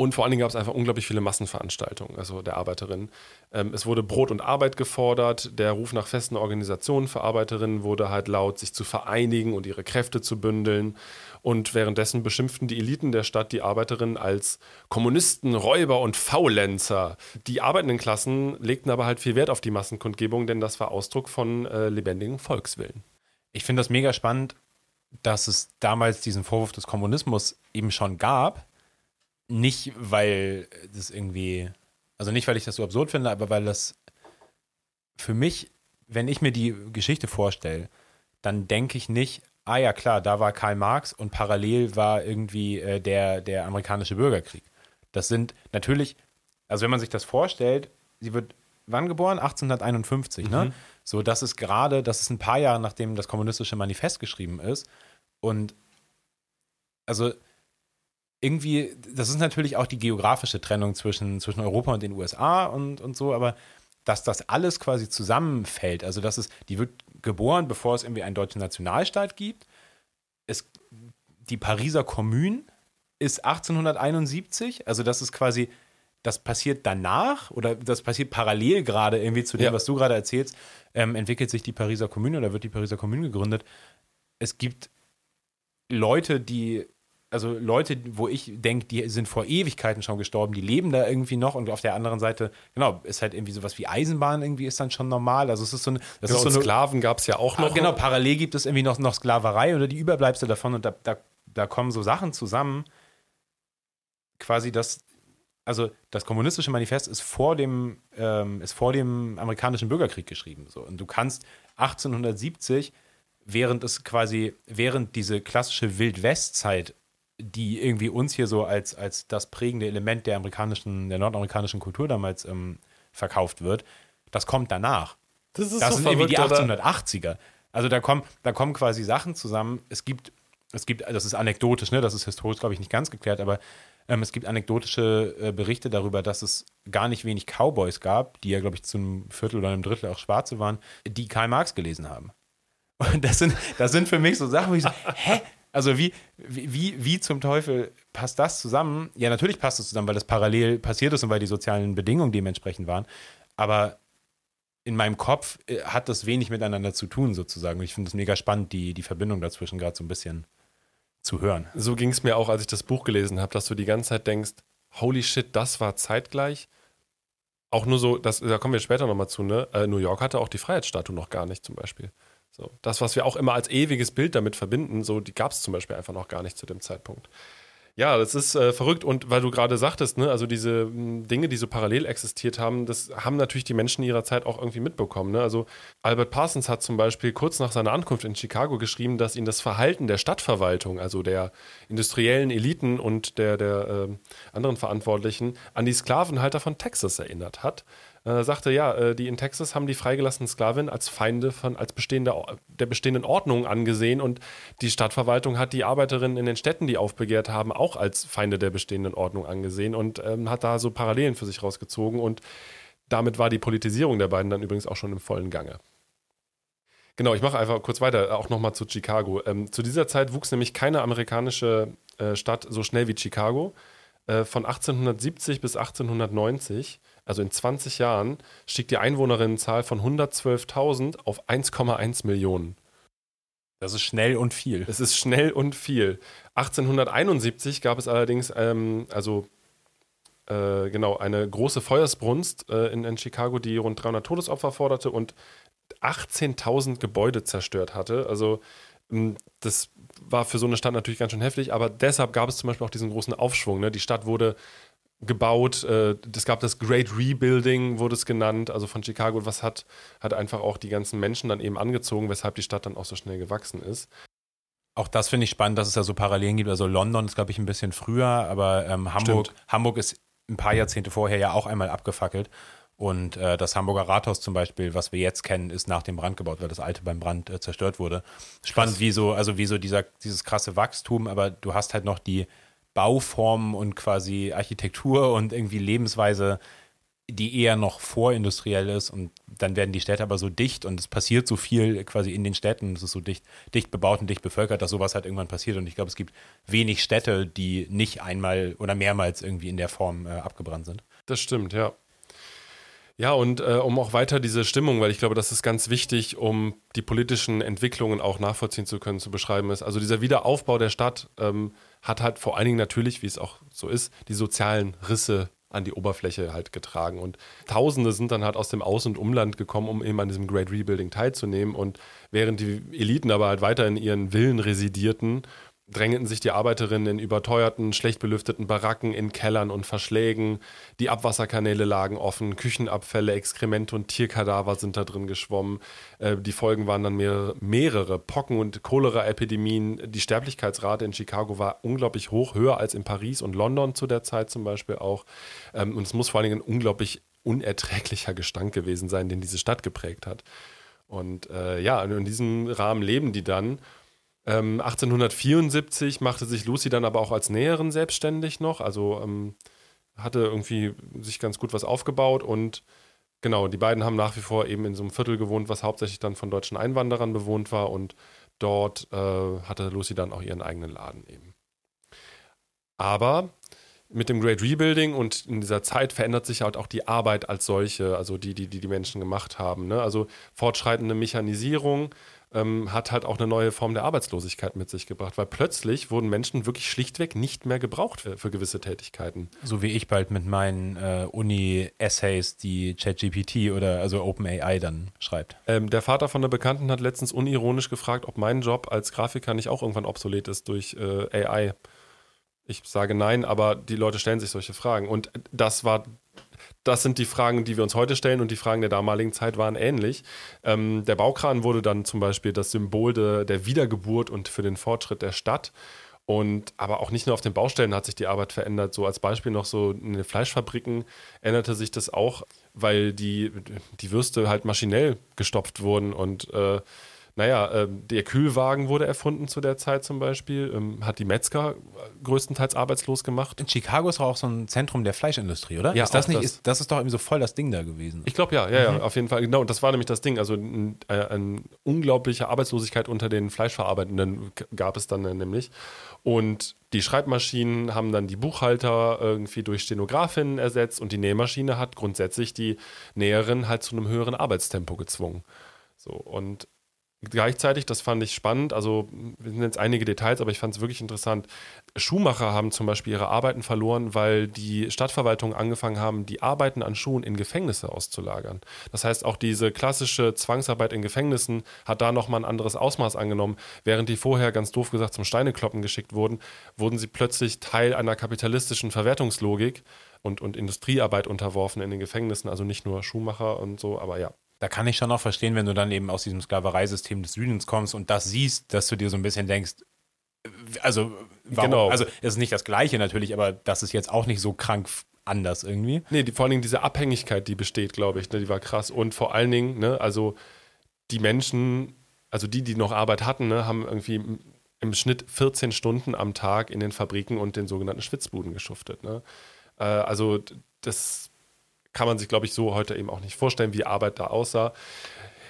Speaker 2: Und vor allen Dingen gab es einfach unglaublich viele Massenveranstaltungen, also der Arbeiterinnen. Ähm, es wurde Brot und Arbeit gefordert. Der Ruf nach festen Organisationen für Arbeiterinnen wurde halt laut, sich zu vereinigen und ihre Kräfte zu bündeln. Und währenddessen beschimpften die Eliten der Stadt die Arbeiterinnen als Kommunisten, Räuber und Faulenzer. Die arbeitenden Klassen legten aber halt viel Wert auf die Massenkundgebung, denn das war Ausdruck von äh, lebendigem Volkswillen.
Speaker 3: Ich finde das mega spannend, dass es damals diesen Vorwurf des Kommunismus eben schon gab. Nicht, weil das irgendwie, also nicht, weil ich das so absurd finde, aber weil das für mich, wenn ich mir die Geschichte vorstelle, dann denke ich nicht, ah ja klar, da war Karl Marx und parallel war irgendwie äh, der, der amerikanische Bürgerkrieg. Das sind natürlich, also wenn man sich das vorstellt, sie wird wann geboren? 1851, ne? mhm. ne? So, das ist gerade, das ist ein paar Jahre nachdem das kommunistische Manifest geschrieben ist. Und also irgendwie, das ist natürlich auch die geografische Trennung zwischen, zwischen Europa und den USA und, und so, aber dass das alles quasi zusammenfällt, also dass es, die wird geboren, bevor es irgendwie einen deutschen Nationalstaat gibt. Es, die Pariser Kommune ist 1871, also das ist quasi das passiert danach oder das passiert parallel gerade irgendwie zu dem, ja. was du gerade erzählst, ähm, entwickelt sich die Pariser Kommune oder wird die Pariser Kommune gegründet. Es gibt Leute, die, also Leute, wo ich denke, die sind vor Ewigkeiten schon gestorben, die leben da irgendwie noch und auf der anderen Seite, genau, ist halt irgendwie sowas wie Eisenbahn irgendwie ist dann schon normal. Also es ist so eine. Das
Speaker 2: genau,
Speaker 3: ist so
Speaker 2: eine, Sklaven gab es ja auch noch.
Speaker 3: Ah, genau, parallel gibt es irgendwie noch, noch Sklaverei oder die Überbleibsel davon und da, da, da kommen so Sachen zusammen. Quasi das, also das kommunistische Manifest ist vor dem, ähm, ist vor dem amerikanischen Bürgerkrieg geschrieben. So. Und du kannst 1870, während es quasi, während diese klassische Wildwestzeit, die irgendwie uns hier so als, als das prägende Element der amerikanischen, der nordamerikanischen Kultur damals ähm, verkauft wird, das kommt danach. Das, ist das so sind irgendwie die 1880er. Also da kommen, da kommen quasi Sachen zusammen. Es gibt, es gibt, das ist anekdotisch, ne? Das ist historisch, glaube ich, nicht ganz geklärt, aber ähm, es gibt anekdotische äh, Berichte darüber, dass es gar nicht wenig Cowboys gab, die ja, glaube ich, zum Viertel oder einem Drittel auch Schwarze waren, die Karl Marx gelesen haben. Und das sind, das sind für mich so Sachen, wo ich so, hä? Also wie, wie, wie zum Teufel passt das zusammen? Ja, natürlich passt es zusammen, weil das parallel passiert ist und weil die sozialen Bedingungen dementsprechend waren. Aber in meinem Kopf äh, hat das wenig miteinander zu tun, sozusagen. Und ich finde es mega spannend, die, die Verbindung dazwischen gerade so ein bisschen zu hören.
Speaker 2: So ging es mir auch, als ich das Buch gelesen habe, dass du die ganze Zeit denkst, holy shit, das war zeitgleich. Auch nur so, das, da kommen wir später nochmal zu, ne? Äh, New York hatte auch die Freiheitsstatue noch gar nicht zum Beispiel. So, das, was wir auch immer als ewiges Bild damit verbinden, so, die gab es zum Beispiel einfach noch gar nicht zu dem Zeitpunkt. Ja, das ist äh, verrückt und weil du gerade sagtest, ne, also diese mh, hm, Dinge, die so parallel existiert haben, das haben natürlich die Menschen ihrer Zeit auch irgendwie mitbekommen. Ne? Also Albert Parsons hat zum Beispiel kurz nach seiner Ankunft in Chicago geschrieben, dass ihn das Verhalten der Stadtverwaltung, also der industriellen Eliten und der, der äh, anderen Verantwortlichen, an die Sklavenhalter von Texas erinnert hat äh, sagte, ja, äh, die in Texas haben die freigelassenen Sklavinnen als Feinde von, als bestehende, der bestehenden Ordnung angesehen und die Stadtverwaltung hat die Arbeiterinnen in den Städten, die aufbegehrt haben, auch als Feinde der bestehenden Ordnung angesehen und ähm, hat da so Parallelen für sich rausgezogen und damit war die Politisierung der beiden dann übrigens auch schon im vollen Gange. Genau, ich mache einfach kurz weiter, auch nochmal zu Chicago. Ähm, zu dieser Zeit wuchs nämlich keine amerikanische äh, Stadt so schnell wie Chicago. Äh, von 1870 bis 1890 also in 20 Jahren, stieg die Einwohnerinnenzahl von 112.000 auf 1,1 Millionen.
Speaker 3: Das ist schnell und viel.
Speaker 2: Es ist schnell und viel. 1871 gab es allerdings, ähm, also äh, genau, eine große Feuersbrunst äh, in, in Chicago, die rund 300 Todesopfer forderte und 18.000 Gebäude zerstört hatte. Also das war für so eine Stadt natürlich ganz schön heftig, aber deshalb gab es zum Beispiel auch diesen großen Aufschwung. Ne? Die Stadt wurde gebaut, äh, es gab das Great Rebuilding, wurde es genannt, also von Chicago, was hat, hat einfach auch die ganzen Menschen dann eben angezogen, weshalb die Stadt dann auch so schnell gewachsen ist.
Speaker 3: Auch das finde ich spannend, dass es da so Parallelen gibt. Also London ist, glaube ich, ein bisschen früher, aber ähm, Hamburg, Hamburg ist ein paar Jahrzehnte vorher ja auch einmal abgefackelt. Und äh, das Hamburger Rathaus zum Beispiel, was wir jetzt kennen, ist nach dem Brand gebaut, weil das alte beim Brand äh, zerstört wurde. Spannend, Krass. wie so, also wie so dieser, dieses krasse Wachstum, aber du hast halt noch die Bauformen und quasi Architektur und irgendwie Lebensweise, die eher noch vorindustriell ist und dann werden die Städte aber so dicht und es passiert so viel quasi in den Städten, es ist so dicht, dicht bebaut und dicht bevölkert, dass sowas halt irgendwann passiert und ich glaube, es gibt wenig Städte, die nicht einmal oder mehrmals irgendwie in der Form äh, abgebrannt sind.
Speaker 2: Das stimmt, ja. Ja, und äh, um auch weiter diese Stimmung, weil ich glaube, das ist ganz wichtig, um die politischen Entwicklungen auch nachvollziehen zu können, zu beschreiben ist. Also dieser Wiederaufbau der Stadt ähm, hat halt vor allen Dingen natürlich, wie es auch so ist, die sozialen Risse an die Oberfläche halt getragen. Und Tausende sind dann halt aus dem Aus- und Umland gekommen, um eben an diesem Great Rebuilding teilzunehmen. Und während die Eliten aber halt weiter in ihren Villen residierten drängten sich die Arbeiterinnen in überteuerten, schlecht belüfteten Baracken, in Kellern und Verschlägen. Die Abwasserkanäle lagen offen, Küchenabfälle, Exkremente und Tierkadaver sind da drin geschwommen. Äh, die Folgen waren dann mehrere, mehrere Pocken- und Cholera-Epidemien. Die Sterblichkeitsrate in Chicago war unglaublich hoch, höher als in Paris und London zu der Zeit zum Beispiel auch. Ähm, und es muss vor allen Dingen ein unglaublich unerträglicher Gestank gewesen sein, den diese Stadt geprägt hat. Und äh, ja, in diesem Rahmen leben die dann. Ähm, 1874 machte sich Lucy dann aber auch als Näherin selbstständig noch, also ähm, hatte irgendwie sich ganz gut was aufgebaut und genau, die beiden haben nach wie vor eben in so einem Viertel gewohnt, was hauptsächlich dann von deutschen Einwanderern bewohnt war und dort äh, hatte Lucy dann auch ihren eigenen Laden eben. Aber mit dem Great Rebuilding und in dieser Zeit verändert sich halt auch die Arbeit als solche, also die, die die, die Menschen gemacht haben. Ne? Also fortschreitende Mechanisierung, ähm, hat halt auch eine neue Form der Arbeitslosigkeit mit sich gebracht, weil plötzlich wurden Menschen wirklich schlichtweg nicht mehr gebraucht für, für gewisse Tätigkeiten.
Speaker 3: So wie ich bald mit meinen äh, Uni-Essays, die ChatGPT oder also OpenAI dann schreibt.
Speaker 2: Ähm, der Vater von der Bekannten hat letztens unironisch gefragt, ob mein Job als Grafiker nicht auch irgendwann obsolet ist durch äh, AI. Ich sage nein, aber die Leute stellen sich solche Fragen. Und das war das sind die Fragen, die wir uns heute stellen und die Fragen der damaligen Zeit waren ähnlich. Ähm, der Baukran wurde dann zum Beispiel das Symbol de, der Wiedergeburt und für den Fortschritt der Stadt. Und aber auch nicht nur auf den Baustellen hat sich die Arbeit verändert. So als Beispiel noch so in den Fleischfabriken änderte sich das auch, weil die, die Würste halt maschinell gestopft wurden und äh, naja, äh, der Kühlwagen wurde erfunden zu der Zeit zum Beispiel, ähm, hat die Metzger größtenteils arbeitslos gemacht.
Speaker 3: In Chicago ist auch so ein Zentrum der Fleischindustrie, oder?
Speaker 2: Ja,
Speaker 3: ist das nicht,
Speaker 2: das.
Speaker 3: Ist, das ist doch irgendwie so voll das Ding da gewesen.
Speaker 2: Ich glaube ja, ja, mhm. ja, auf jeden Fall. Genau, und das war nämlich das Ding. Also eine ein unglaubliche Arbeitslosigkeit unter den Fleischverarbeitenden gab es dann nämlich. Und die Schreibmaschinen haben dann die Buchhalter irgendwie durch Stenografinnen ersetzt und die Nähmaschine hat grundsätzlich die Näherin halt zu einem höheren Arbeitstempo gezwungen. So, und Gleichzeitig, das fand ich spannend, also wir sind jetzt einige Details, aber ich fand es wirklich interessant. Schuhmacher haben zum Beispiel ihre Arbeiten verloren, weil die Stadtverwaltungen angefangen haben, die Arbeiten an Schuhen in Gefängnisse auszulagern. Das heißt, auch diese klassische Zwangsarbeit in Gefängnissen hat da nochmal ein anderes Ausmaß angenommen. Während die vorher ganz doof gesagt zum Steinekloppen geschickt wurden, wurden sie plötzlich Teil einer kapitalistischen Verwertungslogik und, und Industriearbeit unterworfen in den Gefängnissen. Also nicht nur Schuhmacher und so, aber ja,
Speaker 3: da kann ich schon auch verstehen, wenn du dann eben aus diesem Sklavereisystem des Südens kommst und das siehst, dass du dir so ein bisschen denkst, also, warum, genau. also es ist nicht das Gleiche natürlich, aber das ist jetzt auch nicht so krank anders irgendwie.
Speaker 2: Nee, die, vor allen Dingen diese Abhängigkeit, die besteht, glaube ich, ne, die war krass. Und vor allen Dingen, ne, also die Menschen, also die, die noch Arbeit hatten, ne, haben irgendwie im Schnitt 14 Stunden am Tag in den Fabriken und den sogenannten Schwitzbuden geschuftet. Ne? Äh, also das kann man sich, glaube ich, so heute eben auch nicht vorstellen, wie Arbeit da aussah.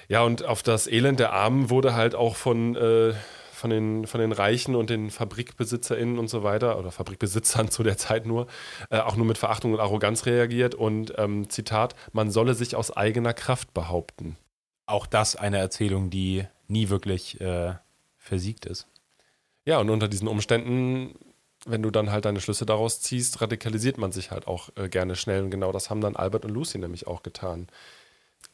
Speaker 2: Ja, und auf das Elend der Armen wurde halt auch von, äh, von, den, von den Reichen und den FabrikbesitzerInnen und so weiter, oder Fabrikbesitzern zu der Zeit nur, äh, auch nur mit Verachtung und Arroganz reagiert. Und ähm, Zitat, man solle sich aus eigener Kraft behaupten.
Speaker 3: Auch das eine Erzählung, die nie wirklich äh, versiegt ist.
Speaker 2: Ja, und unter diesen Umständen wenn du dann halt deine Schlüsse daraus ziehst, radikalisiert man sich halt auch äh, gerne schnell. Und genau das haben dann Albert und Lucy nämlich auch getan.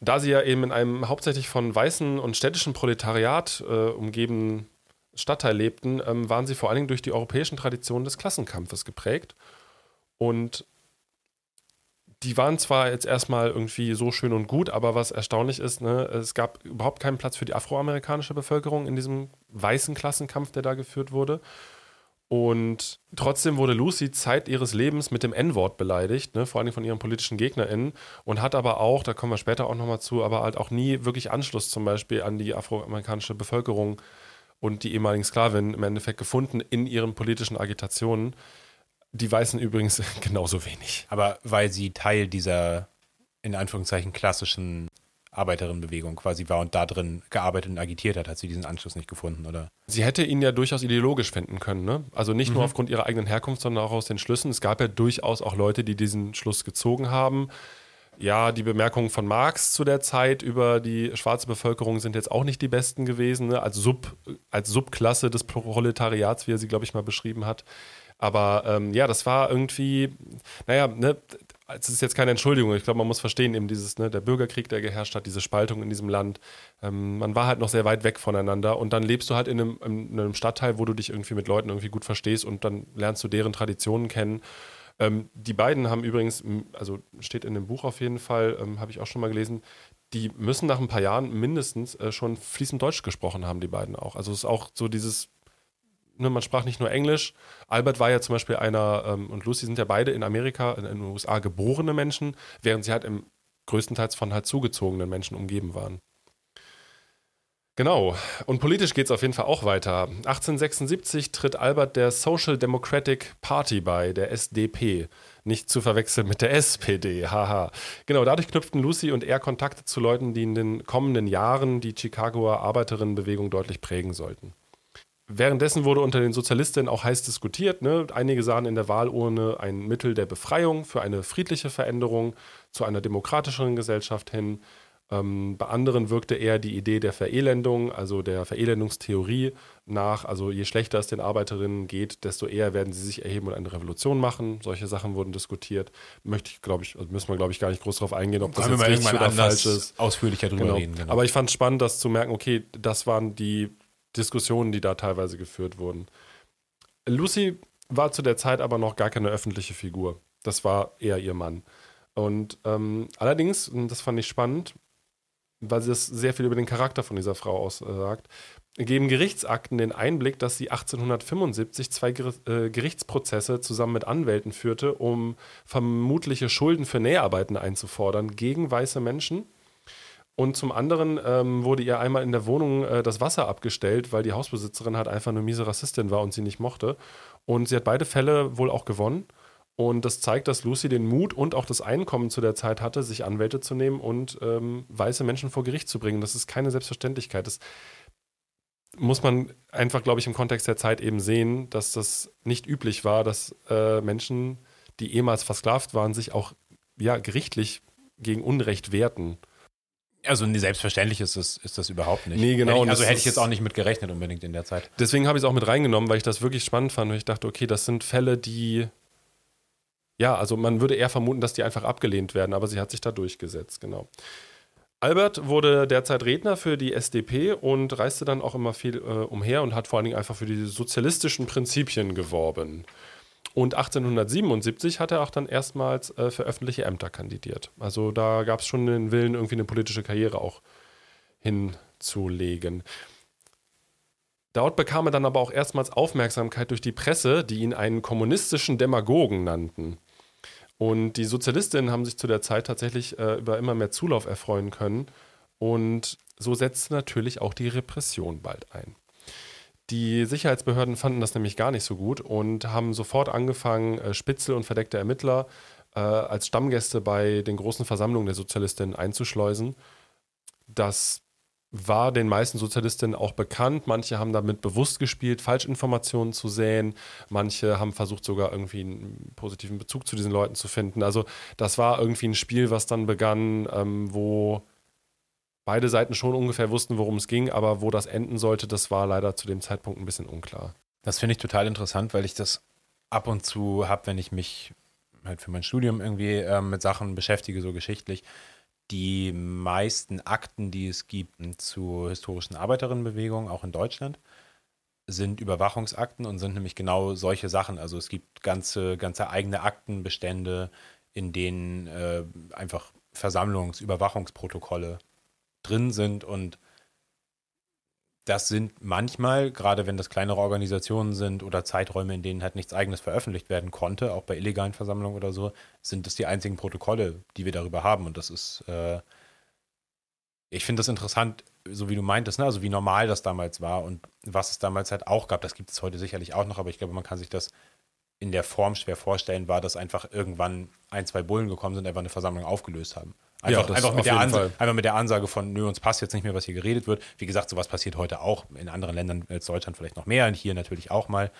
Speaker 2: Da sie ja eben in einem hauptsächlich von weißen und städtischen Proletariat äh, umgebenen Stadtteil lebten, ähm, waren sie vor allen Dingen durch die europäischen Traditionen des Klassenkampfes geprägt. Und die waren zwar jetzt erstmal irgendwie so schön und gut, aber was erstaunlich ist, ne, es gab überhaupt keinen Platz für die afroamerikanische Bevölkerung in diesem weißen Klassenkampf, der da geführt wurde. Und trotzdem wurde Lucy Zeit ihres Lebens mit dem N-Wort beleidigt, ne, vor allem von ihren politischen GegnerInnen, und hat aber auch, da kommen wir später auch nochmal zu, aber halt auch nie wirklich Anschluss zum Beispiel an die afroamerikanische Bevölkerung und die ehemaligen Sklavinnen im Endeffekt gefunden in ihren politischen Agitationen. Die Weißen übrigens genauso wenig.
Speaker 3: Aber weil sie Teil dieser, in Anführungszeichen, klassischen Arbeiterinnenbewegung quasi war und da drin gearbeitet und agitiert hat, hat sie diesen Anschluss nicht gefunden, oder?
Speaker 2: Sie hätte ihn ja durchaus ideologisch finden können, ne? Also nicht mhm. nur aufgrund ihrer eigenen Herkunft, sondern auch aus den Schlüssen. Es gab ja durchaus auch Leute, die diesen Schluss gezogen haben. Ja, die Bemerkungen von Marx zu der Zeit über die schwarze Bevölkerung sind jetzt auch nicht die besten gewesen, ne? als, Sub, als Subklasse des Proletariats, wie er sie, glaube ich, mal beschrieben hat. Aber ähm, ja, das war irgendwie, naja, ne, es ist jetzt keine Entschuldigung. Ich glaube, man muss verstehen, eben dieses, ne, der Bürgerkrieg, der geherrscht hat, diese Spaltung in diesem Land. Ähm, man war halt noch sehr weit weg voneinander und dann lebst du halt in einem, in einem, Stadtteil, wo du dich irgendwie mit Leuten irgendwie gut verstehst und dann lernst du deren Traditionen kennen. Ähm, die beiden haben übrigens, also steht in dem Buch auf jeden Fall, ähm, habe ich auch schon mal gelesen, die müssen nach ein paar Jahren mindestens äh, schon fließend Deutsch gesprochen haben, die beiden auch. Also es ist auch so dieses ne, man sprach nicht nur Englisch. Albert war ja zum Beispiel einer, ähm, und Lucy sind ja beide in Amerika, in, den USA geborene Menschen, während sie halt im größtenteils von halt zugezogenen Menschen umgeben waren. Genau. Und politisch geht es auf jeden Fall auch weiter. 1876 tritt Albert der Social Democratic Party bei, der SDP. Nicht zu verwechseln mit der SPD, haha. Genau, dadurch knüpften Lucy und er Kontakte zu Leuten, die in den kommenden Jahren die Chicagoer Arbeiterinnenbewegung deutlich prägen sollten. Währenddessen wurde unter den Sozialistinnen auch heiß diskutiert. Ne? Einige sahen in der Wahlurne ein Mittel der Befreiung für eine friedliche Veränderung zu einer demokratischeren Gesellschaft hin. Ähm, bei anderen wirkte eher die Idee der Verelendung, also der Verelendungstheorie nach. Also je schlechter es den Arbeiterinnen geht, desto eher werden sie sich erheben und eine Revolution machen. Solche Sachen wurden diskutiert. Möchte ich, glaube ich, also müssen wir, glaube ich, gar nicht groß darauf eingehen, ob das jetzt richtig oder falsch ist.
Speaker 3: Ausführlicher drüber genau. reden. Genau.
Speaker 2: Aber ich fand es spannend, das zu merken, okay, das waren die Diskussionen, die da teilweise geführt wurden. Lucy war zu der Zeit aber noch gar keine öffentliche Figur. Das war eher ihr Mann. Und ähm, allerdings, und das fand ich spannend, weil sie das sehr viel über den Charakter von dieser Frau aussagt, geben Gerichtsakten den Einblick, dass sie 1875 zwei äh, Gerichtsprozesse zusammen mit Anwälten führte, um vermutliche Schulden für Näharbeiten einzufordern gegen weiße Menschen und zum anderen ähm, wurde ihr einmal in der Wohnung äh, das Wasser abgestellt, weil die Hausbesitzerin halt einfach eine miese Rassistin war und sie nicht mochte. Und sie hat beide Fälle wohl auch gewonnen. Und das zeigt, dass Lucy den Mut und auch das Einkommen zu der Zeit hatte, sich Anwälte zu nehmen und ähm, weiße Menschen vor Gericht zu bringen. Das ist keine Selbstverständlichkeit. Das muss man einfach, glaube ich, im Kontext der Zeit eben sehen, dass das nicht üblich war, dass äh, Menschen, die ehemals versklavt waren, sich auch ja, gerichtlich gegen Unrecht wehrten.
Speaker 3: Also nee, selbstverständlich ist das, ist das überhaupt nicht.
Speaker 2: Nee, genau.
Speaker 3: Hätte ich, also hätte ich jetzt auch nicht mit gerechnet unbedingt in der Zeit.
Speaker 2: Deswegen habe ich es auch mit reingenommen, weil ich das wirklich spannend fand und ich dachte, okay, das sind Fälle, die ja, also man würde eher vermuten, dass die einfach abgelehnt werden, aber sie hat sich da durchgesetzt, genau. Albert wurde derzeit Redner für die SDP und reiste dann auch immer viel äh, umher und hat vor allen Dingen einfach für die sozialistischen Prinzipien geworben. Und 1877 hat er auch dann erstmals äh, für öffentliche Ämter kandidiert. Also da gab es schon den Willen, irgendwie eine politische Karriere auch hinzulegen. Dort bekam er dann aber auch erstmals Aufmerksamkeit durch die Presse, die ihn einen kommunistischen Demagogen nannten. Und die Sozialistinnen haben sich zu der Zeit tatsächlich äh, über immer mehr Zulauf erfreuen können. Und so setzte natürlich auch die Repression bald ein. Die Sicherheitsbehörden fanden das nämlich gar nicht so gut und haben sofort angefangen, äh, Spitzel und verdeckte Ermittler äh, als Stammgäste bei den großen Versammlungen der Sozialistinnen einzuschleusen. Das war den meisten Sozialistinnen auch bekannt. Manche haben damit bewusst gespielt, Falschinformationen zu säen. Manche haben versucht, sogar irgendwie einen positiven Bezug zu diesen Leuten zu finden. Also das war irgendwie ein Spiel, was dann begann, ähm, wo beide Seiten schon ungefähr wussten, worum es ging, aber wo das enden sollte, das war leider zu dem Zeitpunkt ein bisschen unklar.
Speaker 3: Das finde ich total interessant, weil ich das ab und zu habe, wenn ich mich halt für mein Studium irgendwie äh, mit Sachen beschäftige, so geschichtlich, die meisten Akten, die es gibt zur historischen Arbeiterinnenbewegung, auch in Deutschland, sind Überwachungsakten und sind nämlich genau solche Sachen. Also es gibt ganze, ganze eigene Aktenbestände, in denen äh, einfach Versammlungs-, Überwachungsprotokolle drin sind und das sind manchmal, gerade wenn das kleinere Organisationen sind oder Zeiträume, in denen halt nichts eigenes veröffentlicht werden konnte, auch bei illegalen Versammlungen oder so, sind das die einzigen Protokolle, die wir darüber haben. Und das ist, äh, ich finde das interessant, so wie du meintest, ne? also wie normal das damals war und was es damals halt auch gab. Das gibt es heute sicherlich auch noch, aber ich glaube, man kann sich das in der Form schwer vorstellen, war, dass einfach irgendwann ein, zwei Bullen gekommen sind, einfach eine Versammlung aufgelöst haben. Einfach, ja, einfach, mit der Ansage, einfach mit der Ansage von, nö, uns passt jetzt nicht mehr, was hier geredet wird. Wie gesagt, sowas passiert heute auch in anderen Ländern als Deutschland vielleicht noch mehr und hier natürlich auch mal.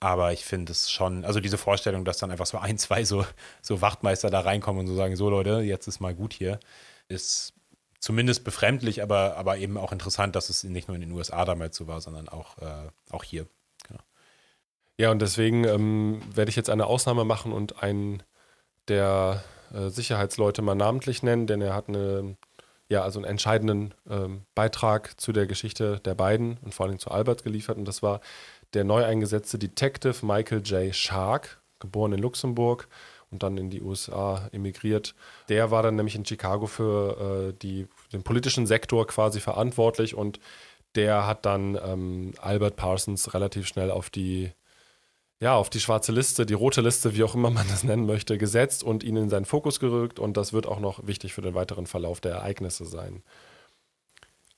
Speaker 3: Aber ich finde es schon, also diese Vorstellung, dass dann einfach so ein, zwei so, so Wachtmeister da reinkommen und so sagen, so Leute, jetzt ist mal gut hier, ist zumindest befremdlich, aber, aber eben auch interessant, dass es nicht nur in den USA damals so war, sondern auch, äh, auch hier. Genau.
Speaker 2: Ja, und deswegen ähm, werde ich jetzt eine Ausnahme machen und einen der äh, Sicherheitsleute mal namentlich nennen, denn er hat eine, ja, also einen entscheidenden ähm, Beitrag zu der Geschichte der beiden und vor allem zu Albert geliefert. Und das war der neu eingesetzte Detective Michael J. Shark, geboren in Luxemburg und dann in die USA emigriert. Der war dann nämlich in Chicago für äh, die, den politischen Sektor quasi verantwortlich und der hat dann ähm, Albert Parsons relativ schnell auf die ja, auf die schwarze Liste, die rote Liste, wie auch immer man das nennen möchte, gesetzt und ihn in seinen Fokus gerückt. Und das wird auch noch wichtig für den weiteren Verlauf der Ereignisse sein.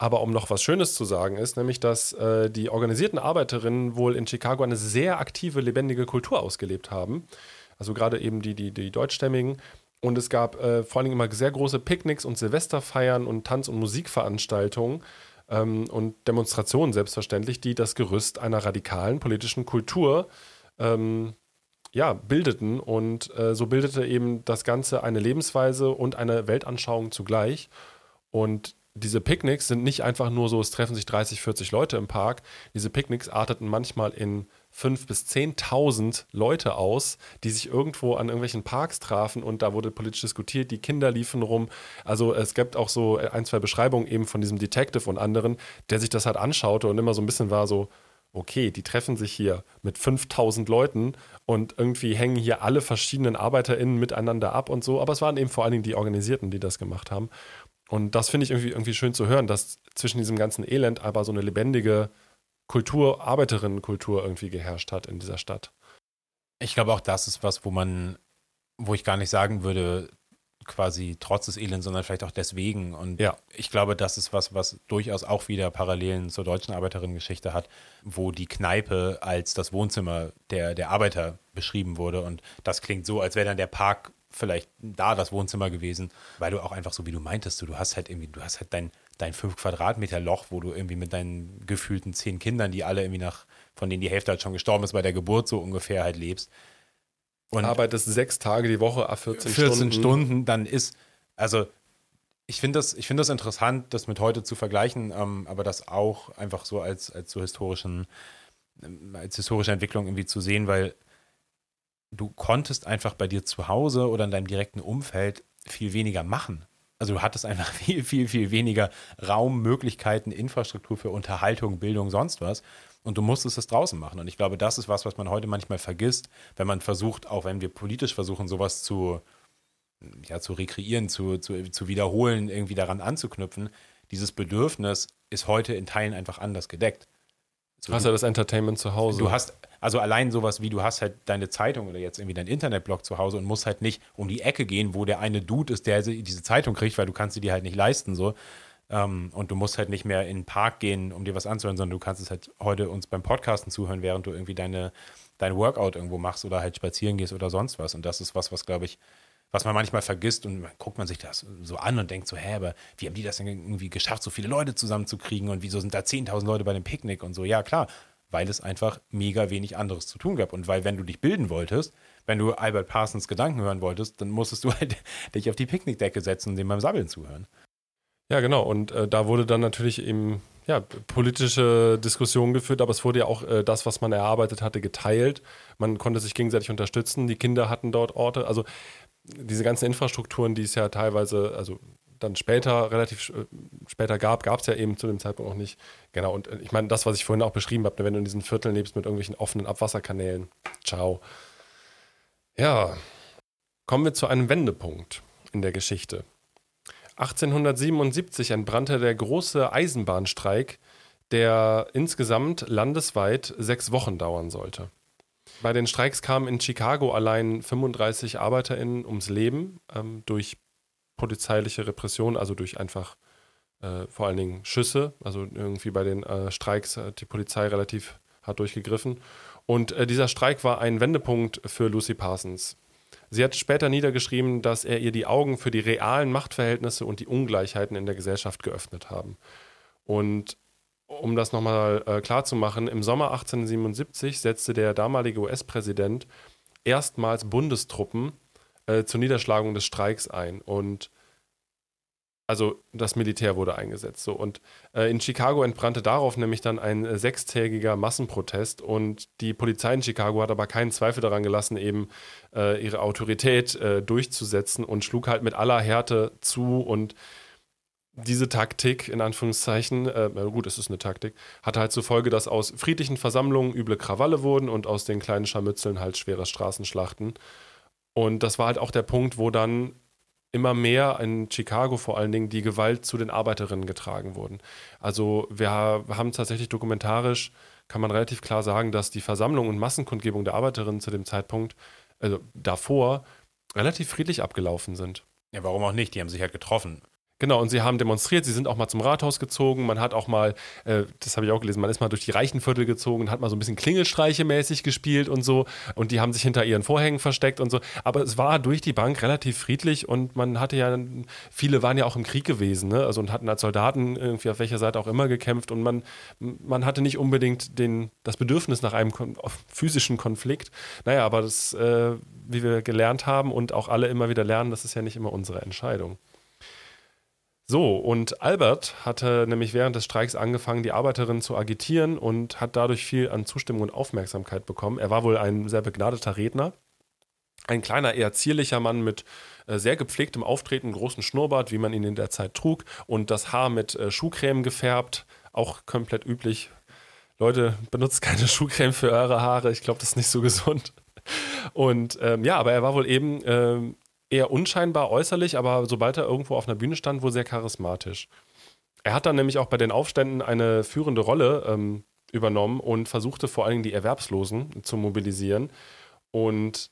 Speaker 2: Aber um noch was Schönes zu sagen, ist nämlich, dass äh, die organisierten Arbeiterinnen wohl in Chicago eine sehr aktive, lebendige Kultur ausgelebt haben. Also gerade eben die, die, die Deutschstämmigen. Und es gab äh, vor allen Dingen immer sehr große Picknicks und Silvesterfeiern und Tanz- und Musikveranstaltungen ähm, und Demonstrationen selbstverständlich, die das Gerüst einer radikalen politischen Kultur äh, ähm, ja, bildeten. Und äh, so bildete eben das Ganze eine Lebensweise und eine Weltanschauung zugleich. Und diese Picknicks sind nicht einfach nur so, es treffen sich 30, 40 Leute im Park. Diese Picknicks arteten manchmal in 5.000 bis 10.000 Leute aus, die sich irgendwo an irgendwelchen Parks trafen und da wurde politisch diskutiert, die Kinder liefen rum. Also es gibt auch so ein, zwei Beschreibungen eben von diesem Detective und anderen, der sich das halt anschaute und immer so ein bisschen war so, okay, die treffen sich hier mit 5000 Leuten und irgendwie hängen hier alle verschiedenen ArbeiterInnen miteinander ab und so. Aber es waren eben vor allen Dingen die Organisierten, die das gemacht haben. Und das finde ich irgendwie, irgendwie schön zu hören, dass zwischen diesem ganzen Elend aber so eine lebendige Kultur, Arbeiterinnenkultur irgendwie geherrscht hat in dieser Stadt.
Speaker 3: Ich glaube auch, das ist was, wo man, wo ich gar nicht sagen würde, quasi trotz des Elends, sondern vielleicht auch deswegen. Und ja. ich glaube, das ist was, was durchaus auch wieder Parallelen zur deutschen Arbeiterinnengeschichte hat, wo die Kneipe als das Wohnzimmer der, der Arbeiter beschrieben wurde. Und das klingt so, als wäre dann der Park vielleicht da das Wohnzimmer gewesen, weil du auch einfach so, wie du meintest, du, du hast halt irgendwie, du hast halt dein, dein 5 Quadratmeter Loch, wo du irgendwie mit deinen gefühlten zehn Kindern, die alle irgendwie nach, von denen die Hälfte halt schon gestorben ist bei der Geburt so ungefähr halt lebst
Speaker 2: und arbeitest sechs Tage die Woche, 14,
Speaker 3: 14 Stunden. Stunden, dann ist, also ich finde das, find das interessant, das mit heute zu vergleichen, ähm, aber das auch einfach so als, als so historischen, ähm, als historische Entwicklung irgendwie zu sehen, weil du konntest einfach bei dir zu Hause oder in deinem direkten Umfeld viel weniger machen. Also du hattest einfach viel, viel, viel weniger Raum, Möglichkeiten, Infrastruktur für Unterhaltung, Bildung, sonst was. Und du musstest es draußen machen. Und ich glaube, das ist was, was man heute manchmal vergisst, wenn man versucht, auch wenn wir politisch versuchen, sowas zu, ja, zu rekreieren, zu, zu, zu wiederholen, irgendwie daran anzuknüpfen. Dieses Bedürfnis ist heute in Teilen einfach anders gedeckt.
Speaker 2: So, du hast ja das Entertainment zu Hause.
Speaker 3: Du hast, also allein sowas wie, du hast halt deine Zeitung oder jetzt irgendwie dein Internetblog zu Hause und musst halt nicht um die Ecke gehen, wo der eine Dude ist, der diese Zeitung kriegt, weil du kannst sie dir halt nicht leisten, so. Ähm, und du musst halt nicht mehr in den Park gehen, um dir was anzuhören, sondern du kannst es halt heute uns beim Podcasten zuhören, während du irgendwie deine, dein Workout irgendwo machst oder halt spazieren gehst oder sonst was. Und das ist was, was glaube ich, was man manchmal vergisst und guckt man sich das so an und denkt so, hä, aber wie haben die das denn irgendwie geschafft, so viele Leute zusammenzukriegen und wieso sind da 10.000 Leute bei dem Picknick und so? Ja, klar, weil es einfach mega wenig anderes zu tun gab und weil, wenn du dich bilden wolltest, wenn du Albert Parsons Gedanken hören wolltest, dann musstest du halt dich auf die Picknickdecke setzen und dem beim Sabbeln zuhören.
Speaker 2: Ja, genau. Und äh, da wurde dann natürlich eben ja, politische Diskussionen geführt, aber es wurde ja auch äh, das, was man erarbeitet hatte, geteilt. Man konnte sich gegenseitig unterstützen. Die Kinder hatten dort Orte. Also diese ganzen Infrastrukturen, die es ja teilweise, also dann später, relativ äh, später gab, gab es ja eben zu dem Zeitpunkt auch nicht. Genau, und äh, ich meine, das, was ich vorhin auch beschrieben habe, wenn du in diesen Vierteln lebst mit irgendwelchen offenen Abwasserkanälen. Ciao. Ja, kommen wir zu einem Wendepunkt in der Geschichte. 1877 entbrannte der große Eisenbahnstreik, der insgesamt landesweit sechs Wochen dauern sollte. Bei den Streiks kamen in Chicago allein 35 ArbeiterInnen ums Leben ähm, durch polizeiliche Repression, also durch einfach äh, vor allen Dingen Schüsse. Also irgendwie bei den äh, Streiks hat die Polizei relativ hart durchgegriffen. Und äh, dieser Streik war ein Wendepunkt für Lucy Parsons. Sie hat später niedergeschrieben, dass er ihr die Augen für die realen Machtverhältnisse und die Ungleichheiten in der Gesellschaft geöffnet haben. Und um das nochmal äh, klar im Sommer 1877 setzte der damalige US-Präsident erstmals Bundestruppen äh, zur Niederschlagung des Streiks ein. Und also das Militär wurde eingesetzt. So. Und äh, in Chicago entbrannte darauf nämlich dann ein äh, sechstägiger Massenprotest und die Polizei in Chicago hat aber keinen Zweifel daran gelassen, eben äh, ihre Autorität äh, durchzusetzen und schlug halt mit aller Härte zu und diese Taktik, in Anführungszeichen, äh, gut, es ist eine Taktik, hatte halt zur Folge, dass aus friedlichen Versammlungen üble Krawalle wurden und aus den kleinen Scharmützeln halt schwere Straßenschlachten. Und das war halt auch der Punkt, wo dann immer mehr in Chicago vor allen Dingen die Gewalt zu den Arbeiterinnen getragen wurden. Also wir haben tatsächlich dokumentarisch, kann man relativ klar sagen, dass die Versammlung und Massenkundgebung der Arbeiterinnen zu dem Zeitpunkt, also davor, relativ friedlich abgelaufen sind.
Speaker 3: Ja, warum auch nicht? Die haben sich halt getroffen.
Speaker 2: Genau, und sie haben demonstriert, sie sind auch mal zum Rathaus gezogen, man hat auch mal, äh, das habe ich auch gelesen, man ist mal durch die Reichenviertel gezogen und hat mal so ein bisschen Klingelstreiche mäßig gespielt und so. Und die haben sich hinter ihren Vorhängen versteckt und so, aber es war durch die Bank relativ friedlich und man hatte ja, viele waren ja auch im Krieg gewesen, ne? also und hatten als Soldaten irgendwie auf welcher Seite auch immer gekämpft. Und man, man hatte nicht unbedingt den, das Bedürfnis nach einem kon physischen Konflikt, naja, aber das, äh, wie wir gelernt haben und auch alle immer wieder lernen, das ist ja nicht immer unsere Entscheidung. So, und Albert hatte nämlich während des Streiks angefangen, die Arbeiterinnen zu agitieren und hat dadurch viel an Zustimmung und Aufmerksamkeit bekommen. Er war wohl ein sehr begnadeter Redner. Ein kleiner, eher zierlicher Mann mit äh, sehr gepflegtem Auftreten, großen Schnurrbart, wie man ihn in der Zeit trug, und das Haar mit äh, Schuhcreme gefärbt, auch komplett üblich. Leute, benutzt keine Schuhcreme für eure Haare, ich glaube, das ist nicht so gesund. Und ähm, ja, aber er war wohl eben ähm, eher unscheinbar äußerlich, aber sobald er irgendwo auf einer Bühne stand, wohl sehr charismatisch. Er hat dann nämlich auch bei den Aufständen eine führende Rolle ähm, übernommen und versuchte vor allen Dingen die Erwerbslosen zu mobilisieren. Und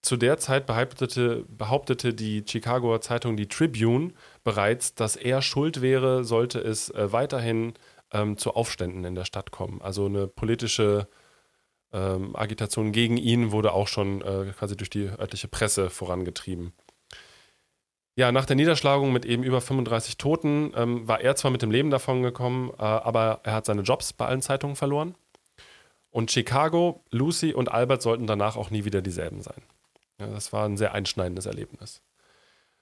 Speaker 2: zu der Zeit behauptete, behauptete die Chicagoer Zeitung, die Tribune, bereits, dass er schuld wäre, sollte es äh, weiterhin ähm, zu Aufständen in der Stadt kommen. Also eine politische ähm, Agitation gegen ihn wurde auch schon äh, quasi durch die örtliche Presse vorangetrieben. Ja, nach der Niederschlagung mit eben über 35 Toten ähm, war er zwar mit dem Leben davon gekommen, äh, aber er hat seine Jobs bei allen Zeitungen verloren. Und Chicago, Lucy und Albert sollten danach auch nie wieder dieselben sein. Ja, das war ein sehr einschneidendes Erlebnis.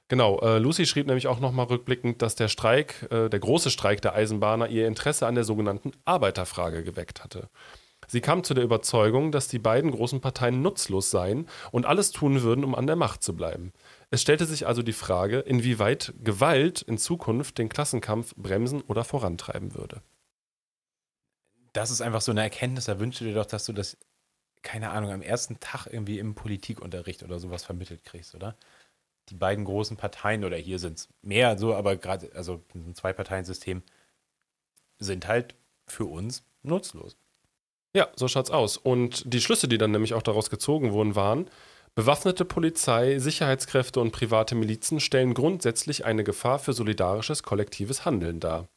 Speaker 2: Genau, äh, Lucy schrieb nämlich auch nochmal rückblickend, dass der Streik, äh, der große Streik der Eisenbahner, ihr Interesse an der sogenannten Arbeiterfrage geweckt hatte. Sie kam zu der Überzeugung, dass die beiden großen Parteien nutzlos seien und alles tun würden, um an der Macht zu bleiben. Es stellte sich also die Frage, inwieweit Gewalt in Zukunft den Klassenkampf bremsen oder vorantreiben würde.
Speaker 3: Das ist einfach so eine Erkenntnis, da wünsche dir doch, dass du das, keine Ahnung, am ersten Tag irgendwie im Politikunterricht oder sowas vermittelt kriegst, oder? Die beiden großen Parteien, oder hier sind es mehr so, aber gerade, also ein Zwei-Parteien-System, sind halt für uns nutzlos.
Speaker 2: Ja, so schaut's aus. Und die Schlüsse, die dann nämlich auch daraus gezogen wurden, waren, bewaffnete Polizei, Sicherheitskräfte und private Milizen stellen grundsätzlich eine Gefahr für solidarisches kollektives Handeln dar.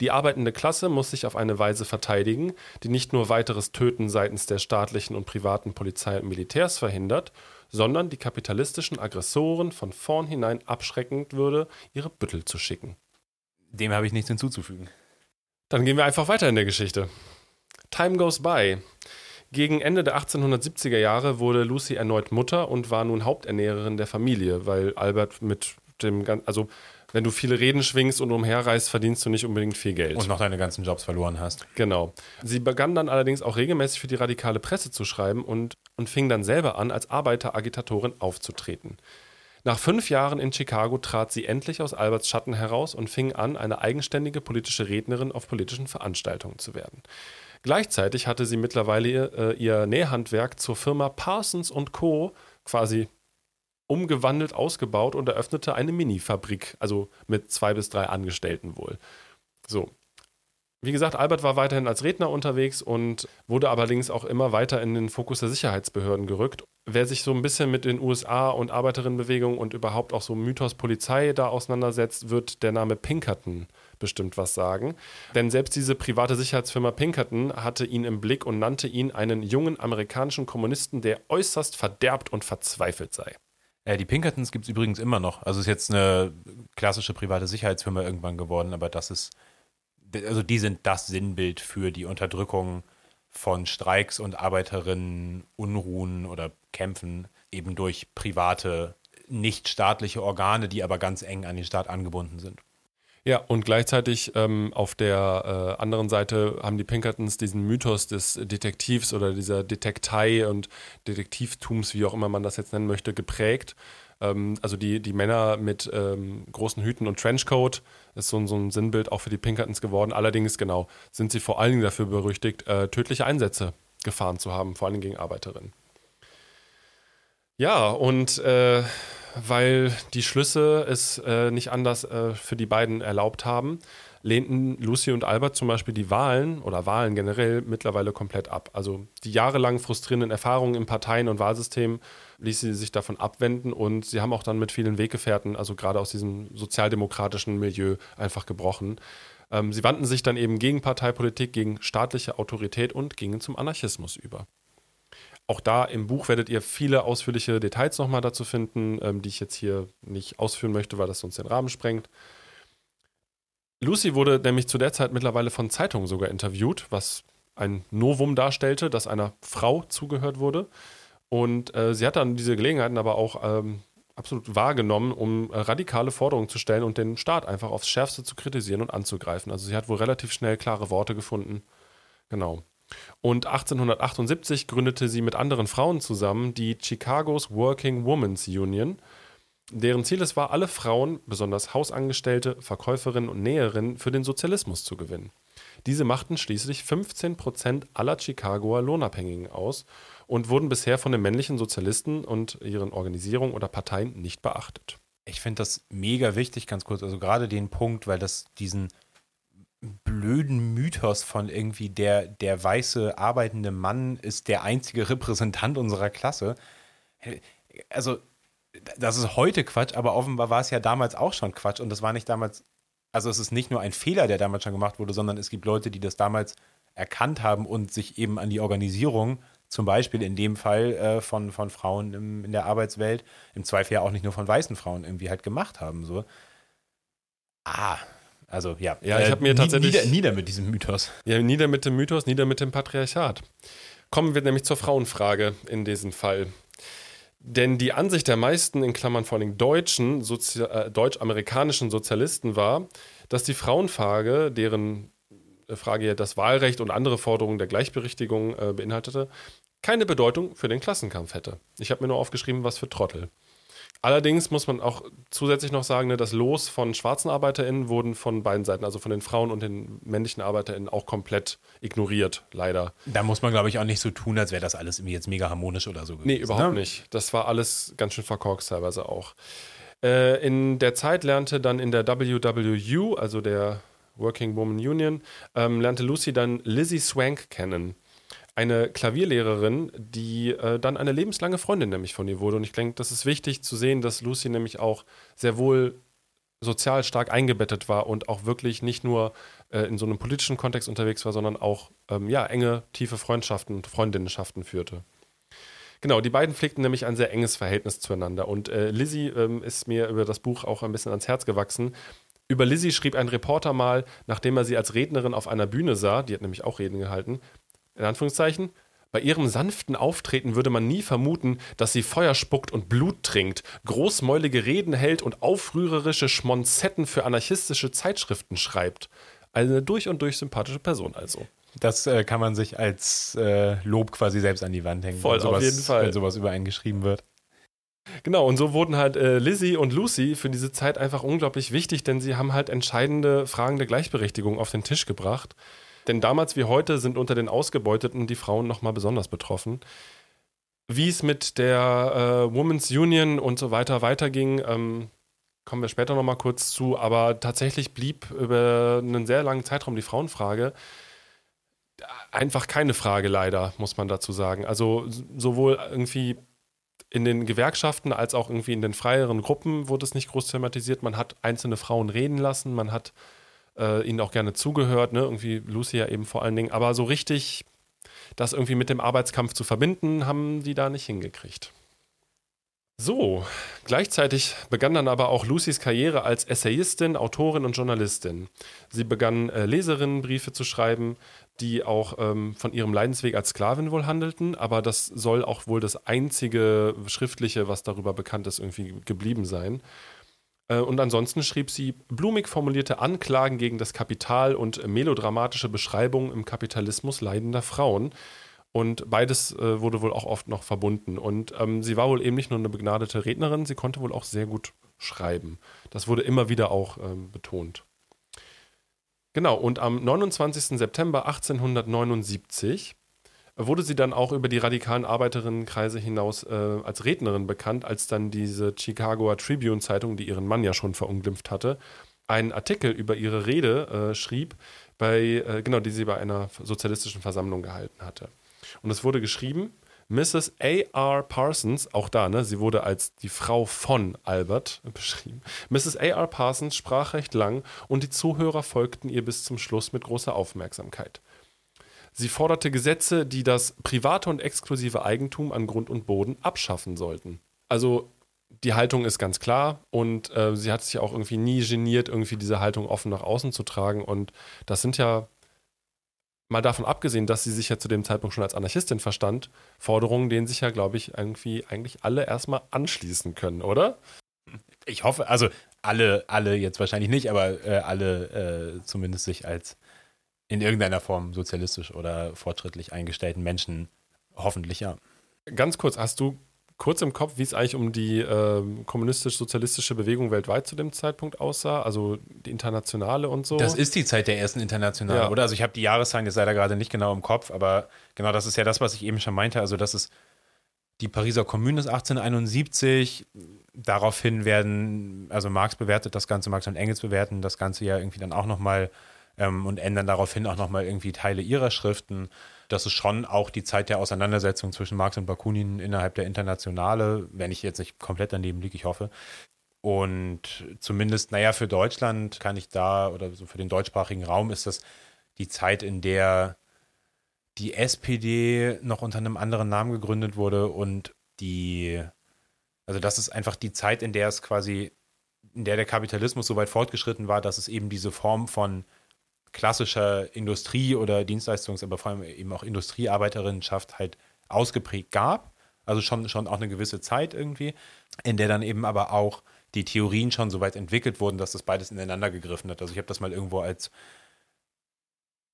Speaker 2: Die arbeitende Klasse muss sich auf eine Weise verteidigen, die nicht nur weiteres Töten seitens der staatlichen und privaten Polizei und Militärs verhindert, sondern die kapitalistischen Aggressoren von vornherein abschreckend würde, ihre Büttel zu schicken.
Speaker 3: Dem habe ich nichts hinzuzufügen.
Speaker 2: Dann gehen wir einfach weiter in der Geschichte. Time goes by. Gegen Ende der 1870er Jahre wurde Lucy erneut Mutter und war nun Haupternährerin der Familie, weil Albert mit dem, also wenn du viele Reden schwingst und umherreist, verdienst du nicht unbedingt viel Geld.
Speaker 3: Und noch deine ganzen Jobs verloren hast.
Speaker 2: Genau. Sie begann dann allerdings auch regelmäßig für die radikale Presse zu schreiben und, und fing dann selber an, als Arbeiteragitatorin aufzutreten. Nach fünf Jahren in Chicago trat sie endlich aus Alberts Schatten heraus und fing an, eine eigenständige politische Rednerin auf politischen Veranstaltungen zu werden. Gleichzeitig hatte sie mittlerweile äh, ihr Nähhandwerk zur Firma Parsons Co. quasi umgewandelt, ausgebaut und eröffnete eine Mini-Fabrik, also mit zwei bis drei Angestellten wohl. So. Wie gesagt, Albert war weiterhin als Redner unterwegs und wurde allerdings auch immer weiter in den Fokus der Sicherheitsbehörden gerückt. Wer sich so ein bisschen mit den USA und Arbeiterinnenbewegung und überhaupt auch so Mythos Polizei da auseinandersetzt, wird der Name Pinkerton bestimmt was sagen. Denn selbst diese private Sicherheitsfirma Pinkerton hatte ihn im Blick und nannte ihn einen jungen amerikanischen Kommunisten, der äußerst verderbt und verzweifelt sei.
Speaker 3: Ja, die Pinkertons gibt es übrigens immer noch. Also ist jetzt eine klassische private Sicherheitsfirma irgendwann geworden, aber das ist, also die sind das Sinnbild für die Unterdrückung von Streiks und Arbeiterinnen, Unruhen oder Kämpfen eben durch private, nicht staatliche Organe, die aber ganz eng an den Staat angebunden sind.
Speaker 2: Ja, und gleichzeitig ähm, auf der äh, anderen Seite haben die Pinkertons diesen Mythos des Detektivs oder dieser Detektei und Detektivtums, wie auch immer man das jetzt nennen möchte, geprägt. Ähm, also die, die Männer mit ähm, großen Hüten und Trenchcoat ist so, so, ein Sinnbild auch für die Pinkertons geworden. Allerdings, genau, sind sie vor allen Dingen dafür berüchtigt, äh, tödliche Einsätze gefahren zu haben, vor allen Dingen gegen Arbeiterinnen. Ja, und äh, weil die Schlüsse es äh, nicht anders äh, für die beiden erlaubt haben, lehnten Lucy und Albert zum Beispiel die Wahlen oder Wahlen generell mittlerweile komplett ab. Also die jahrelang frustrierenden Erfahrungen im Parteien- und Wahlsystem ließ sie sich davon abwenden und sie haben auch dann mit vielen Weggefährten, also gerade aus diesem sozialdemokratischen Milieu, einfach gebrochen. Ähm, sie wandten sich dann eben gegen Parteipolitik, gegen staatliche Autorität und gingen zum Anarchismus über. Auch da im Buch werdet ihr viele ausführliche Details nochmal dazu finden, ähm, die ich jetzt hier nicht ausführen möchte, weil das sonst den Rahmen sprengt. Lucy wurde nämlich zu der Zeit mittlerweile von Zeitungen sogar interviewt, was ein Novum darstellte, dass einer Frau zugehört wurde. Und äh, sie hat dann diese Gelegenheiten aber auch ähm, absolut wahrgenommen, um äh, radikale Forderungen zu stellen und den Staat einfach aufs Schärfste zu kritisieren und anzugreifen. Also sie hat wohl relativ schnell klare Worte gefunden. Genau. Und 1878 gründete sie mit anderen Frauen zusammen die Chicago's Working Women's Union, deren Ziel es war, alle Frauen, besonders Hausangestellte, Verkäuferinnen und Näherinnen, für den Sozialismus zu gewinnen. Diese machten schließlich 15 Prozent aller Chicagoer Lohnabhängigen aus und wurden bisher von den männlichen Sozialisten und ihren Organisierungen oder Parteien nicht beachtet.
Speaker 3: Ich finde das mega wichtig, ganz kurz, also gerade den Punkt, weil das diesen blöden Mythos von irgendwie der, der weiße arbeitende Mann ist der einzige Repräsentant unserer Klasse. Also, das ist heute Quatsch, aber offenbar war es ja damals auch schon Quatsch und das war nicht damals, also es ist nicht nur ein Fehler, der damals schon gemacht wurde, sondern es gibt Leute, die das damals erkannt haben und sich eben an die Organisierung, zum Beispiel in dem Fall äh, von, von Frauen im, in der Arbeitswelt, im Zweifel ja auch nicht nur von weißen Frauen irgendwie halt gemacht haben. So. Ah, also ja,
Speaker 2: ja ich habe mir tatsächlich
Speaker 3: nieder, nieder, mit diesem Mythos.
Speaker 2: Ja, nieder mit dem Mythos, nieder mit dem Patriarchat. Kommen wir nämlich zur Frauenfrage in diesem Fall. Denn die Ansicht der meisten, in Klammern vor allem deutschen, Sozi äh, deutsch-amerikanischen Sozialisten war, dass die Frauenfrage, deren äh, Frage ja das Wahlrecht und andere Forderungen der Gleichberechtigung äh, beinhaltete, keine Bedeutung für den Klassenkampf hätte. Ich habe mir nur aufgeschrieben, was für Trottel. Allerdings muss man auch zusätzlich noch sagen, ne, das Los von schwarzen ArbeiterInnen wurden von beiden Seiten, also von den Frauen und den männlichen ArbeiterInnen, auch komplett ignoriert, leider.
Speaker 3: Da muss man, glaube ich, auch nicht so tun, als wäre das alles irgendwie jetzt mega harmonisch oder so
Speaker 2: gewesen. Nee, überhaupt ne? nicht. Das war alles ganz schön verkorkst teilweise auch. Äh, in der Zeit lernte dann in der WWU, also der Working Woman Union, ähm, lernte Lucy dann Lizzie Swank kennen eine Klavierlehrerin, die äh, dann eine lebenslange Freundin nämlich von ihr wurde. Und ich denke, das ist wichtig zu sehen, dass Lucy nämlich auch sehr wohl sozial stark eingebettet war und auch wirklich nicht nur äh, in so einem politischen Kontext unterwegs war, sondern auch ähm, ja, enge, tiefe Freundschaften und Freundinnenschaften führte. Genau, die beiden pflegten nämlich ein sehr enges Verhältnis zueinander. Und äh, Lizzie ähm, ist mir über das Buch auch ein bisschen ans Herz gewachsen. Über Lizzie schrieb ein Reporter mal, nachdem er sie als Rednerin auf einer Bühne sah, die hat nämlich auch Reden gehalten, in Anführungszeichen, Bei ihrem sanften Auftreten würde man nie vermuten, dass sie Feuer spuckt und Blut trinkt, großmäulige Reden hält und aufrührerische Schmonzetten für anarchistische Zeitschriften schreibt. Eine durch und durch sympathische Person also.
Speaker 3: Das äh, kann man sich als äh, Lob quasi selbst an die Wand hängen.
Speaker 2: Voll,
Speaker 3: sowas,
Speaker 2: auf jeden Fall.
Speaker 3: Wenn sowas über einen geschrieben wird.
Speaker 2: Genau, und so wurden halt äh, Lizzie und Lucy für diese Zeit einfach unglaublich wichtig, denn sie haben halt entscheidende Fragen der Gleichberechtigung auf den Tisch gebracht. Denn damals wie heute sind unter den Ausgebeuteten die Frauen nochmal besonders betroffen. Wie es mit der äh, Women's Union und so weiter weiterging, ähm, kommen wir später nochmal kurz zu, aber tatsächlich blieb über einen sehr langen Zeitraum die Frauenfrage einfach keine Frage leider, muss man dazu sagen. Also sowohl irgendwie in den Gewerkschaften als auch irgendwie in den freieren Gruppen wurde es nicht groß thematisiert. Man hat einzelne Frauen reden lassen, man hat äh, ihnen auch gerne zugehört, ne? irgendwie Lucy ja eben vor allen Dingen. Aber so richtig das irgendwie mit dem Arbeitskampf zu verbinden, haben die da nicht hingekriegt. So, gleichzeitig begann dann aber auch Lucys Karriere als Essayistin, Autorin und Journalistin. Sie begann äh, Leserinnenbriefe zu schreiben, die auch ähm, von ihrem Leidensweg als Sklavin wohl handelten, aber das soll auch wohl das einzige schriftliche, was darüber bekannt ist, irgendwie geblieben sein. Äh, und ansonsten schrieb sie blumig formulierte Anklagen gegen das Kapital und melodramatische Beschreibungen im Kapitalismus leidender Frauen. Und beides äh, wurde wohl auch oft noch verbunden. Und ähm, sie war wohl eben nicht nur eine begnadete Rednerin, sie konnte wohl auch sehr gut schreiben. Das wurde immer wieder auch ähm, betont. Genau, und am 29. September 1879 wurde sie dann auch über die radikalen Arbeiterinnenkreise hinaus äh, als Rednerin bekannt, als dann diese Chicagoer Tribune Zeitung, die ihren Mann ja schon verunglimpft hatte, einen Artikel über ihre Rede äh, schrieb, bei, äh, genau, die sie bei einer sozialistischen Versammlung gehalten hatte. Und es wurde geschrieben, Mrs. A.R. Parsons, auch da, ne, sie wurde als die Frau von Albert beschrieben. Mrs. A.R. Parsons sprach recht lang und die Zuhörer folgten ihr bis zum Schluss mit großer Aufmerksamkeit. Sie forderte Gesetze, die das private und exklusive Eigentum an Grund und Boden abschaffen sollten. Also die Haltung ist ganz klar und äh, sie hat sich auch irgendwie nie geniert, irgendwie diese Haltung offen nach außen zu tragen. Und das sind ja mal davon abgesehen, dass sie sich ja zu dem Zeitpunkt schon als Anarchistin verstand, Forderungen, denen sich ja, glaube ich, irgendwie eigentlich alle erstmal anschließen können, oder?
Speaker 3: Ich hoffe, also alle, alle jetzt wahrscheinlich nicht, aber äh, alle äh, zumindest sich als in irgendeiner Form sozialistisch oder fortschrittlich eingestellten Menschen hoffentlich ja.
Speaker 2: Ganz kurz, hast du kurz im Kopf, wie es eigentlich um die äh, kommunistisch-sozialistische Bewegung weltweit zu dem Zeitpunkt aussah? Also die internationale und so?
Speaker 3: Das ist die Zeit der ersten Internationale, ja. oder? Also ich habe die Jahreszahlen jetzt leider gerade nicht genau im Kopf, aber genau das ist ja das, was ich eben schon meinte. Also das ist die Pariser Kommune ist 1871. Daraufhin werden, also Marx bewertet das Ganze, Marx und Engels bewerten das Ganze ja irgendwie dann auch nochmal ähm, und ändern daraufhin auch nochmal irgendwie Teile ihrer Schriften das ist schon auch die Zeit der Auseinandersetzung zwischen Marx und Bakunin innerhalb der Internationale, wenn ich jetzt nicht komplett daneben liege, ich hoffe. Und zumindest, naja, für Deutschland kann ich da, oder so für den deutschsprachigen Raum ist das die Zeit, in der die SPD noch unter einem anderen Namen gegründet wurde und die, also das ist einfach die Zeit, in der es quasi, in der der Kapitalismus so weit fortgeschritten war, dass es eben diese Form von klassischer Industrie- oder Dienstleistungs-, aber vor allem eben auch Industriearbeiterinnenschaft halt ausgeprägt gab. Also schon, schon auch eine gewisse Zeit irgendwie, in der dann eben aber auch die Theorien schon so weit entwickelt wurden, dass das beides ineinander gegriffen hat. Also ich habe das mal irgendwo als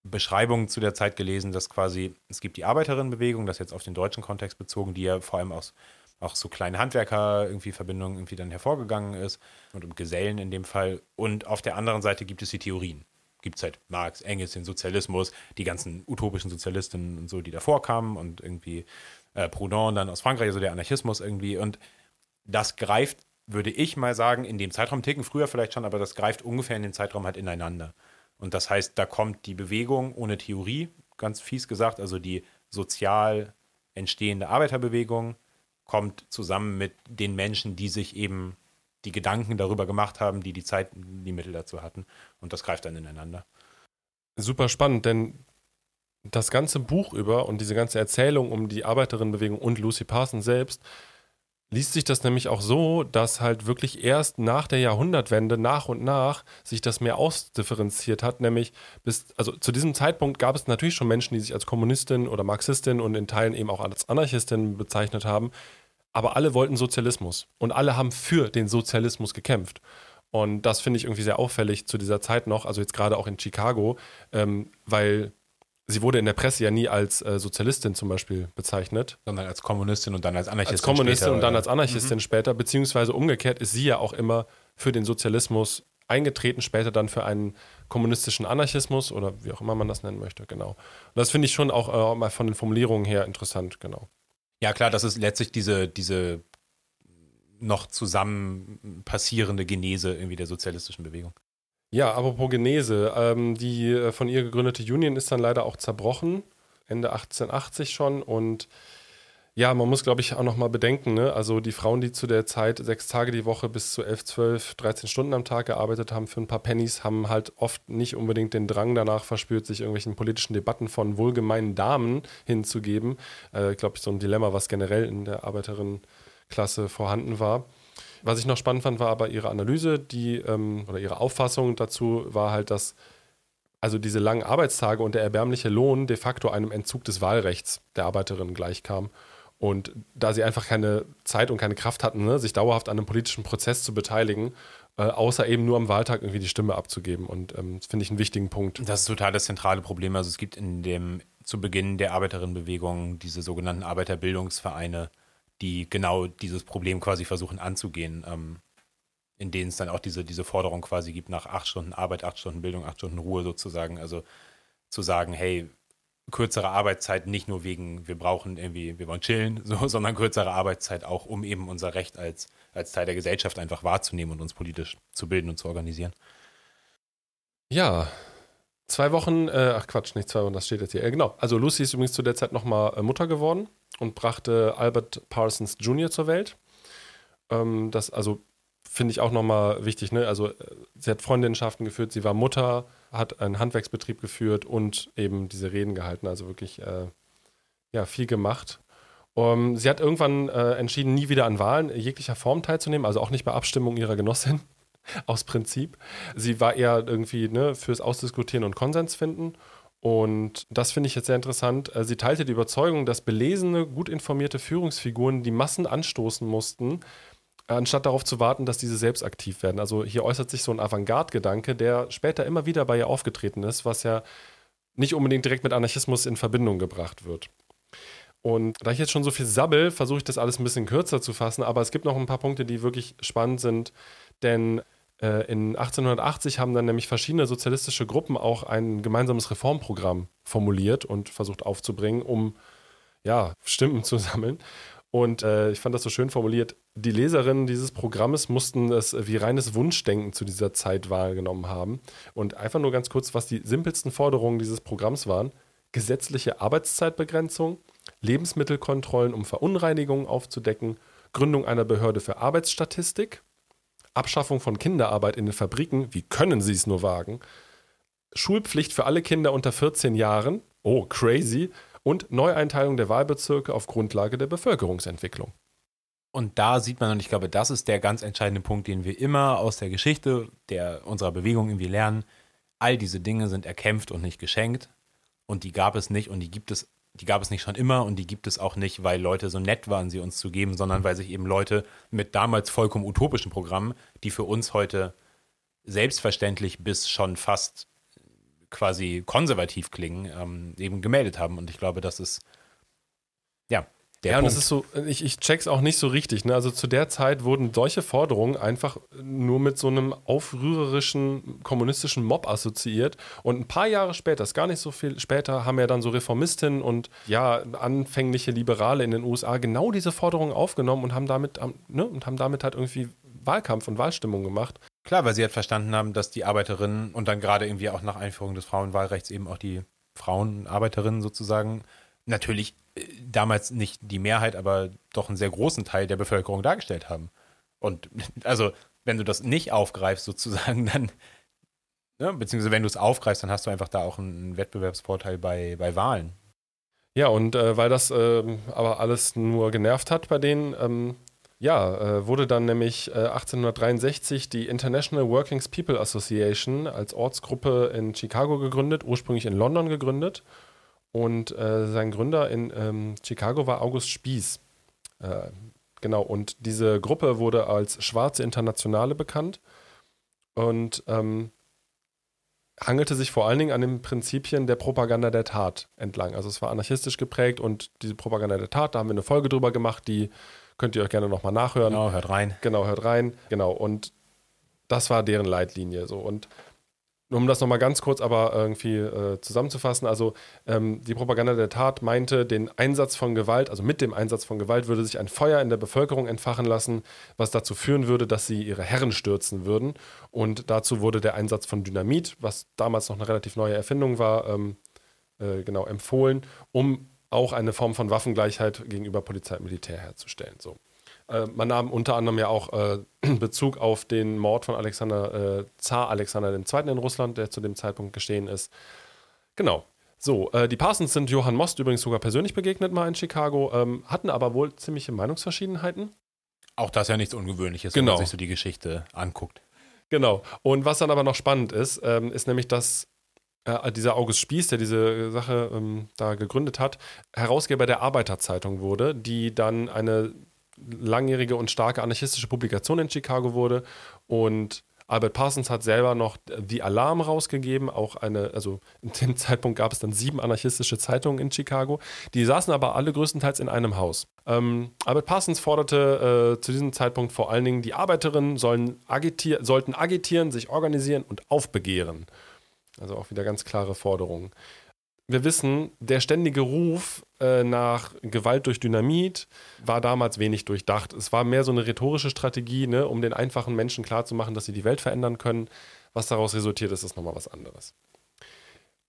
Speaker 3: Beschreibung zu der Zeit gelesen, dass quasi, es gibt die Arbeiterinnenbewegung, das jetzt auf den deutschen Kontext bezogen, die ja vor allem aus auch so kleine Handwerker irgendwie Verbindungen irgendwie dann hervorgegangen ist und um Gesellen in dem Fall. Und auf der anderen Seite gibt es die Theorien gibt es halt Marx, Engels, den Sozialismus, die ganzen utopischen Sozialisten und so, die davor kamen und irgendwie äh, Proudhon dann aus Frankreich, also der Anarchismus irgendwie. Und das greift, würde ich mal sagen, in dem Zeitraum, Ticken früher vielleicht schon, aber das greift ungefähr in den Zeitraum halt ineinander. Und das heißt, da kommt die Bewegung ohne Theorie, ganz fies gesagt, also die sozial entstehende Arbeiterbewegung kommt zusammen mit den Menschen, die sich eben die Gedanken darüber gemacht haben, die die Zeit, die Mittel dazu hatten. Und das greift dann ineinander.
Speaker 2: Super spannend, denn das ganze Buch über und diese ganze Erzählung um die Arbeiterinnenbewegung und Lucy Parsons selbst liest sich das nämlich auch so, dass halt wirklich erst nach der Jahrhundertwende nach und nach sich das mehr ausdifferenziert hat, nämlich bis, also zu diesem Zeitpunkt gab es natürlich schon Menschen, die sich als Kommunistin oder Marxistin und in Teilen eben auch als Anarchistin bezeichnet haben, aber alle wollten Sozialismus und alle haben für den Sozialismus gekämpft. Und das finde ich irgendwie sehr auffällig zu dieser Zeit noch, also jetzt gerade auch in Chicago, ähm, weil sie wurde in der Presse ja nie als äh, Sozialistin zum Beispiel bezeichnet.
Speaker 3: Sondern als Kommunistin und dann als Anarchistin.
Speaker 2: Als Kommunistin später, und dann als Anarchistin mhm. später, beziehungsweise umgekehrt ist sie ja auch immer für den Sozialismus eingetreten, später dann für einen kommunistischen Anarchismus oder wie auch immer man das nennen möchte, genau. Und das finde ich schon auch äh, mal von den Formulierungen her interessant, genau.
Speaker 3: Ja, klar, das ist letztlich diese, diese noch zusammen passierende Genese irgendwie der sozialistischen Bewegung.
Speaker 2: Ja, apropos Genese, ähm, die äh, von ihr gegründete Union ist dann leider auch zerbrochen, Ende 1880 schon. Und ja, man muss, glaube ich, auch nochmal bedenken, ne? also die Frauen, die zu der Zeit sechs Tage die Woche bis zu elf, zwölf, 13 Stunden am Tag gearbeitet haben für ein paar Pennies, haben halt oft nicht unbedingt den Drang danach verspürt, sich irgendwelchen politischen Debatten von wohlgemeinen Damen hinzugeben. Äh, glaube ich, so ein Dilemma, was generell in der Arbeiterinnenklasse vorhanden war. Was ich noch spannend fand, war aber ihre Analyse, die ähm, oder ihre Auffassung dazu war halt, dass also diese langen Arbeitstage und der erbärmliche Lohn de facto einem Entzug des Wahlrechts der Arbeiterinnen gleichkam. Und da sie einfach keine Zeit und keine Kraft hatten, ne, sich dauerhaft an einem politischen Prozess zu beteiligen, äh, außer eben nur am Wahltag irgendwie die Stimme abzugeben. Und ähm, das finde ich einen wichtigen Punkt.
Speaker 3: Das ist total das zentrale Problem. Also es gibt in dem zu Beginn der Arbeiterinnenbewegung diese sogenannten Arbeiterbildungsvereine, die genau dieses Problem quasi versuchen anzugehen, ähm, in denen es dann auch diese, diese Forderung quasi gibt nach acht Stunden Arbeit, acht Stunden Bildung, acht Stunden Ruhe sozusagen. Also zu sagen, hey, kürzere Arbeitszeit nicht nur wegen, wir brauchen irgendwie, wir wollen chillen, so, sondern kürzere Arbeitszeit auch, um eben unser Recht als, als Teil der Gesellschaft einfach wahrzunehmen und uns politisch zu bilden und zu organisieren.
Speaker 2: Ja, zwei Wochen, äh, ach Quatsch, nicht zwei Wochen, das steht jetzt hier. Äh, genau, also Lucy ist übrigens zu der Zeit nochmal äh, Mutter geworden und brachte Albert Parsons Jr. zur Welt. Ähm, das also finde ich auch nochmal wichtig. Ne? Also äh, sie hat Freundinnenschaften geführt, sie war Mutter, hat einen Handwerksbetrieb geführt und eben diese Reden gehalten. Also wirklich äh, ja, viel gemacht. Um, ähm, sie hat irgendwann äh, entschieden, nie wieder an Wahlen jeglicher Form teilzunehmen, also auch nicht bei Abstimmung ihrer Genossin, aus Prinzip. Sie war eher irgendwie ne, fürs Ausdiskutieren und Konsens finden und das finde ich jetzt sehr interessant. Äh, sie teilte die Überzeugung, dass belesene, gut informierte Führungsfiguren die Massen anstoßen mussten, anstatt darauf zu warten, dass diese selbst aktiv werden. Also hier äußert sich so ein Avantgarde-Gedanke, der später immer wieder bei ihr aufgetreten ist, was ja nicht unbedingt direkt mit Anarchismus in Verbindung gebracht wird. Und da ich jetzt schon so viel sabbel, versuche ich das alles ein bisschen kürzer zu fassen, aber es gibt noch ein paar Punkte, die wirklich spannend sind, denn äh, in 1880 haben dann nämlich verschiedene sozialistische Gruppen auch ein gemeinsames Reformprogramm formuliert und versucht aufzubringen, um ja, Stimmen zu sammeln. Und äh, ich fand das so schön formuliert. Die Leserinnen dieses Programmes mussten es wie reines Wunschdenken zu dieser Zeit wahrgenommen haben. Und einfach nur ganz kurz, was die simpelsten Forderungen dieses Programms waren. Gesetzliche Arbeitszeitbegrenzung, Lebensmittelkontrollen, um Verunreinigungen aufzudecken, Gründung einer Behörde für Arbeitsstatistik, Abschaffung von Kinderarbeit in den Fabriken, wie können Sie es nur wagen? Schulpflicht für alle Kinder unter 14 Jahren, oh crazy, und Neueinteilung der Wahlbezirke auf Grundlage der Bevölkerungsentwicklung.
Speaker 3: Und da sieht man, und ich glaube, das ist der ganz entscheidende Punkt, den wir immer aus der Geschichte der, unserer Bewegung irgendwie lernen. All diese Dinge sind erkämpft und nicht geschenkt. Und die gab es nicht und die gibt es die gab es nicht schon immer und die gibt es auch nicht, weil Leute so nett waren, sie uns zu geben, sondern weil sich eben Leute mit damals vollkommen utopischen Programmen, die für uns heute selbstverständlich bis schon fast quasi konservativ klingen, ähm, eben gemeldet haben. Und ich glaube, das ist ja
Speaker 2: der ja, Punkt. und das ist so, ich, ich check's auch nicht so richtig. Ne? Also zu der Zeit wurden solche Forderungen einfach nur mit so einem aufrührerischen kommunistischen Mob assoziiert. Und ein paar Jahre später, ist gar nicht so viel später, haben ja dann so Reformistinnen und ja, anfängliche Liberale in den USA genau diese Forderungen aufgenommen und haben damit, ne, und haben damit halt irgendwie Wahlkampf und Wahlstimmung gemacht.
Speaker 3: Klar, weil sie halt verstanden haben, dass die Arbeiterinnen und dann gerade irgendwie auch nach Einführung des Frauenwahlrechts eben auch die Frauenarbeiterinnen sozusagen natürlich damals nicht die Mehrheit, aber doch einen sehr großen Teil der Bevölkerung dargestellt haben. Und also, wenn du das nicht aufgreifst, sozusagen, dann, ne, beziehungsweise wenn du es aufgreifst, dann hast du einfach da auch einen Wettbewerbsvorteil bei, bei Wahlen.
Speaker 2: Ja, und äh, weil das äh, aber alles nur genervt hat bei denen, ähm, Ja, äh, wurde dann nämlich äh, 1863 die International Workings People Association als Ortsgruppe in Chicago gegründet, ursprünglich in London gegründet. Und äh, sein Gründer in ähm, Chicago war August Spieß. Äh, genau, und diese Gruppe wurde als Schwarze Internationale bekannt und ähm, hangelte sich vor allen Dingen an den Prinzipien der Propaganda der Tat entlang. Also es war anarchistisch geprägt und diese Propaganda der Tat, da haben wir eine Folge drüber gemacht, die könnt ihr euch gerne nochmal nachhören.
Speaker 3: Genau, hört rein.
Speaker 2: Genau, hört rein. Genau, und das war deren Leitlinie so. Und um das nochmal ganz kurz aber irgendwie äh, zusammenzufassen, also ähm, die Propaganda der Tat meinte, den Einsatz von Gewalt, also mit dem Einsatz von Gewalt würde sich ein Feuer in der Bevölkerung entfachen lassen, was dazu führen würde, dass sie ihre Herren stürzen würden. Und dazu wurde der Einsatz von Dynamit, was damals noch eine relativ neue Erfindung war, ähm, äh, genau empfohlen, um auch eine Form von Waffengleichheit gegenüber Polizei und Militär herzustellen. So. Äh, man nahm unter anderem ja auch äh, Bezug auf den Mord von Alexander, äh, Zar Alexander II. in Russland, der zu dem Zeitpunkt geschehen ist. Genau. So, äh, die Parsons sind Johann Most übrigens sogar persönlich begegnet mal in Chicago, ähm, hatten aber wohl ziemliche Meinungsverschiedenheiten.
Speaker 3: Auch das ist ja nichts Ungewöhnliches,
Speaker 2: Genau.
Speaker 3: wenn man sich so die Geschichte anguckt.
Speaker 2: Genau. Und was dann aber noch spannend ist, ähm, ist nämlich, dass äh, dieser August Spieß, der diese Sache ähm, da gegründet hat, Herausgeber der Arbeiterzeitung wurde, die dann eine langjährige und starke anarchistische Publikation in Chicago wurde. Und Albert Parsons hat selber noch The Alarm rausgegeben, auch eine, also in dem Zeitpunkt gab es dann sieben anarchistische Zeitungen in Chicago. Die saßen aber alle größtenteils in einem Haus. Ähm, Albert Parsons forderte äh, zu diesem Zeitpunkt vor allen Dingen, die Arbeiterinnen sollen agitier sollten agitieren, sich organisieren und aufbegehren. Also auch wieder ganz klare Forderungen. Wir wissen, der ständige Ruf äh, nach Gewalt durch Dynamit war damals wenig durchdacht. Es war mehr so eine rhetorische Strategie, ne, um den einfachen Menschen klarzumachen, dass sie die Welt verändern können. Was daraus resultiert ist, ist nochmal was anderes.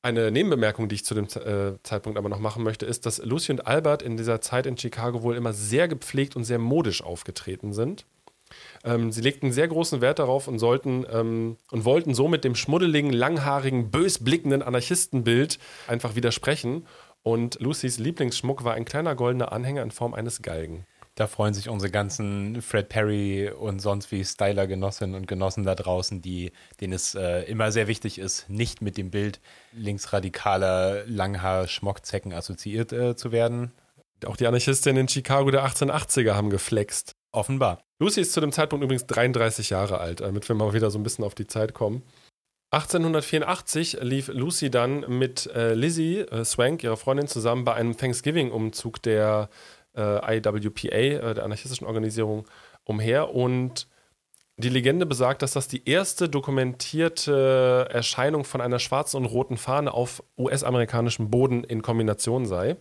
Speaker 2: Eine Nebenbemerkung, die ich zu dem äh, Zeitpunkt aber noch machen möchte, ist, dass Lucy und Albert in dieser Zeit in Chicago wohl immer sehr gepflegt und sehr modisch aufgetreten sind. Ähm, sie legten sehr großen Wert darauf und sollten ähm, und wollten somit dem schmuddeligen, langhaarigen, bös blickenden Anarchistenbild einfach widersprechen. Und Lucys Lieblingsschmuck war ein kleiner goldener Anhänger in Form eines Galgen.
Speaker 3: Da freuen sich unsere ganzen Fred Perry und sonst wie Styler-Genossinnen und Genossen da draußen, die, denen es äh, immer sehr wichtig ist, nicht mit dem Bild linksradikaler Langhaar-Schmockzecken assoziiert äh, zu werden.
Speaker 2: Auch die Anarchistinnen in Chicago der 1880er haben geflext.
Speaker 3: Offenbar.
Speaker 2: Lucy ist zu dem Zeitpunkt übrigens 33 Jahre alt, damit wir mal wieder so ein bisschen auf die Zeit kommen. 1884 lief Lucy dann mit äh, Lizzie äh, Swank, ihrer Freundin, zusammen bei einem Thanksgiving-Umzug der äh, IWPA, äh, der anarchistischen Organisation, umher. Und die Legende besagt, dass das die erste dokumentierte Erscheinung von einer schwarzen und roten Fahne auf US-amerikanischem Boden in Kombination sei.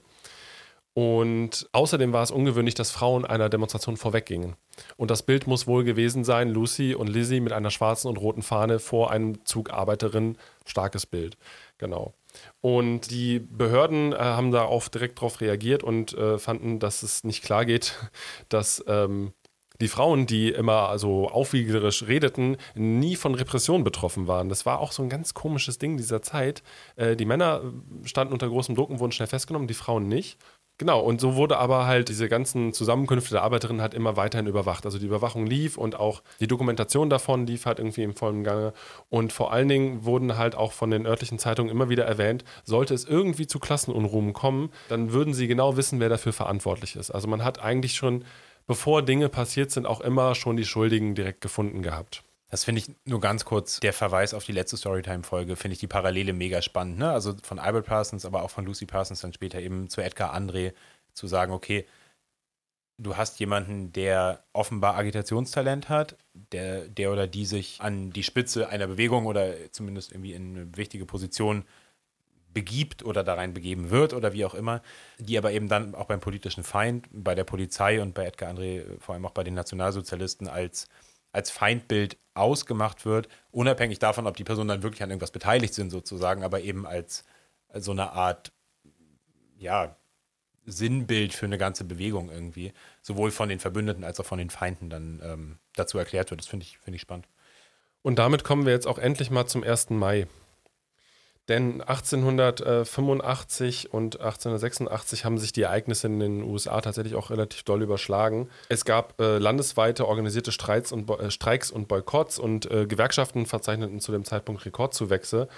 Speaker 2: Und außerdem war es ungewöhnlich, dass Frauen einer Demonstration vorweggingen. Und das Bild muss wohl gewesen sein, Lucy und Lizzie mit einer schwarzen und roten Fahne vor einem Zug Arbeiterinnen. Starkes Bild, genau. Und die Behörden äh, haben darauf direkt darauf reagiert und äh, fanden, dass es nicht klar geht, dass ähm, die Frauen, die immer so aufwiegerisch redeten, nie von Repression betroffen waren. Das war auch so ein ganz komisches Ding dieser Zeit. Äh, die Männer standen unter großem Druck und wurden schnell festgenommen, die Frauen nicht. Genau, und so wurde aber halt diese ganzen Zusammenkünfte der Arbeiterinnen halt immer weiterhin überwacht. Also die Überwachung lief und auch die Dokumentation davon lief halt irgendwie im vollen Gange. Und vor allen Dingen wurden halt auch von den örtlichen Zeitungen immer wieder erwähnt, sollte es irgendwie zu Klassenunruhen kommen, dann würden sie genau wissen, wer dafür verantwortlich ist. Also man hat eigentlich schon, bevor Dinge passiert sind, auch immer schon die Schuldigen direkt gefunden gehabt.
Speaker 3: Das finde ich nur ganz kurz, der Verweis auf die letzte Storytime-Folge, finde ich die Parallele mega spannend. Ne? Also von Albert Parsons, aber auch von Lucy Parsons dann später eben zu Edgar André zu sagen, okay, du hast jemanden, der offenbar Agitationstalent hat, der, der oder die sich an die Spitze einer Bewegung oder zumindest irgendwie in eine wichtige Position begibt oder da rein begeben wird oder wie auch immer, die aber eben dann auch beim politischen Feind, bei der Polizei und bei Edgar André, vor allem auch bei den Nationalsozialisten als als Feindbild ausgemacht wird, unabhängig davon, ob die Personen dann wirklich an irgendwas beteiligt sind, sozusagen, aber eben als, als so eine Art, ja, Sinnbild für eine ganze Bewegung irgendwie, sowohl von den Verbündeten als auch von den Feinden dann ähm, dazu erklärt wird. Das finde ich, find ich spannend.
Speaker 2: Und damit kommen wir jetzt auch endlich mal zum 1. Mai. Denn 1885 und 1886 haben sich die Ereignisse in den USA tatsächlich auch relativ doll überschlagen. Es gab äh, landesweite organisierte Streits und äh, Streiks und Boykotts und äh, Gewerkschaften verzeichneten zu dem Zeitpunkt Rekordzuwächse.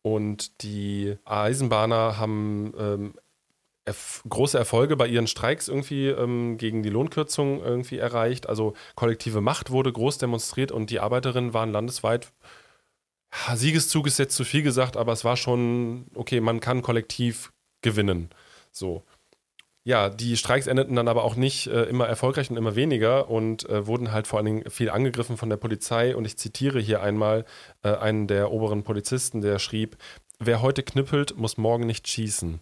Speaker 2: Und die Eisenbahner haben ähm, erf große Erfolge bei ihren Streiks irgendwie ähm, gegen die Lohnkürzung irgendwie erreicht. Also kollektive Macht wurde groß demonstriert und die Arbeiterinnen waren landesweit Siegeszug ist jetzt zu viel gesagt, aber es war schon, okay, man kann kollektiv gewinnen. So. Ja, die Streiks endeten dann aber auch nicht äh, immer erfolgreich und immer weniger und äh, wurden halt vor allen Dingen viel angegriffen von der Polizei. Und ich zitiere hier einmal äh, einen der oberen Polizisten, der schrieb: Wer heute knüppelt, muss morgen nicht schießen.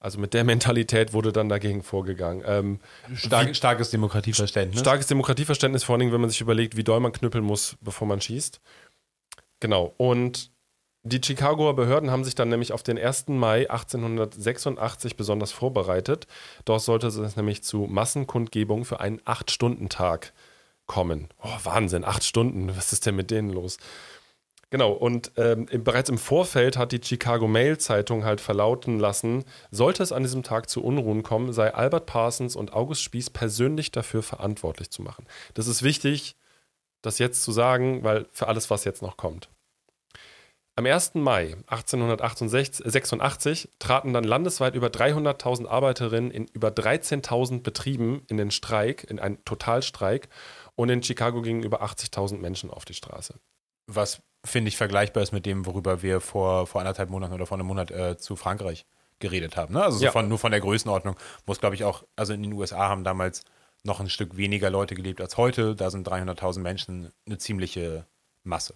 Speaker 2: Also mit der Mentalität wurde dann dagegen vorgegangen. Ähm,
Speaker 3: Stark, starkes Demokratieverständnis.
Speaker 2: Starkes Demokratieverständnis, vor allen Dingen, wenn man sich überlegt, wie doll man knüppeln muss, bevor man schießt. Genau. Und die Chicagoer Behörden haben sich dann nämlich auf den 1. Mai 1886 besonders vorbereitet. Dort sollte es nämlich zu Massenkundgebungen für einen 8-Stunden-Tag kommen. Oh, Wahnsinn, 8 Stunden. Was ist denn mit denen los? Genau, und ähm, bereits im Vorfeld hat die Chicago Mail Zeitung halt verlauten lassen, sollte es an diesem Tag zu Unruhen kommen, sei Albert Parsons und August Spieß persönlich dafür verantwortlich zu machen. Das ist wichtig, das jetzt zu sagen, weil für alles, was jetzt noch kommt. Am 1. Mai 1886 traten dann landesweit über 300.000 Arbeiterinnen in über 13.000 Betrieben in den Streik, in einen Totalstreik und in Chicago gingen über 80.000 Menschen auf die Straße.
Speaker 3: Was, finde ich, vergleichbar ist mit dem, worüber wir vor, vor anderthalb Monaten oder vor einem Monat äh, zu Frankreich geredet haben. Ne? Also so
Speaker 2: Ja.
Speaker 3: von, nur von der Größenordnung, wo es, glaube ich, auch, also in den USA haben damals noch ein Stück weniger Leute gelebt als heute. Da sind 300.000 Menschen eine ziemliche Masse.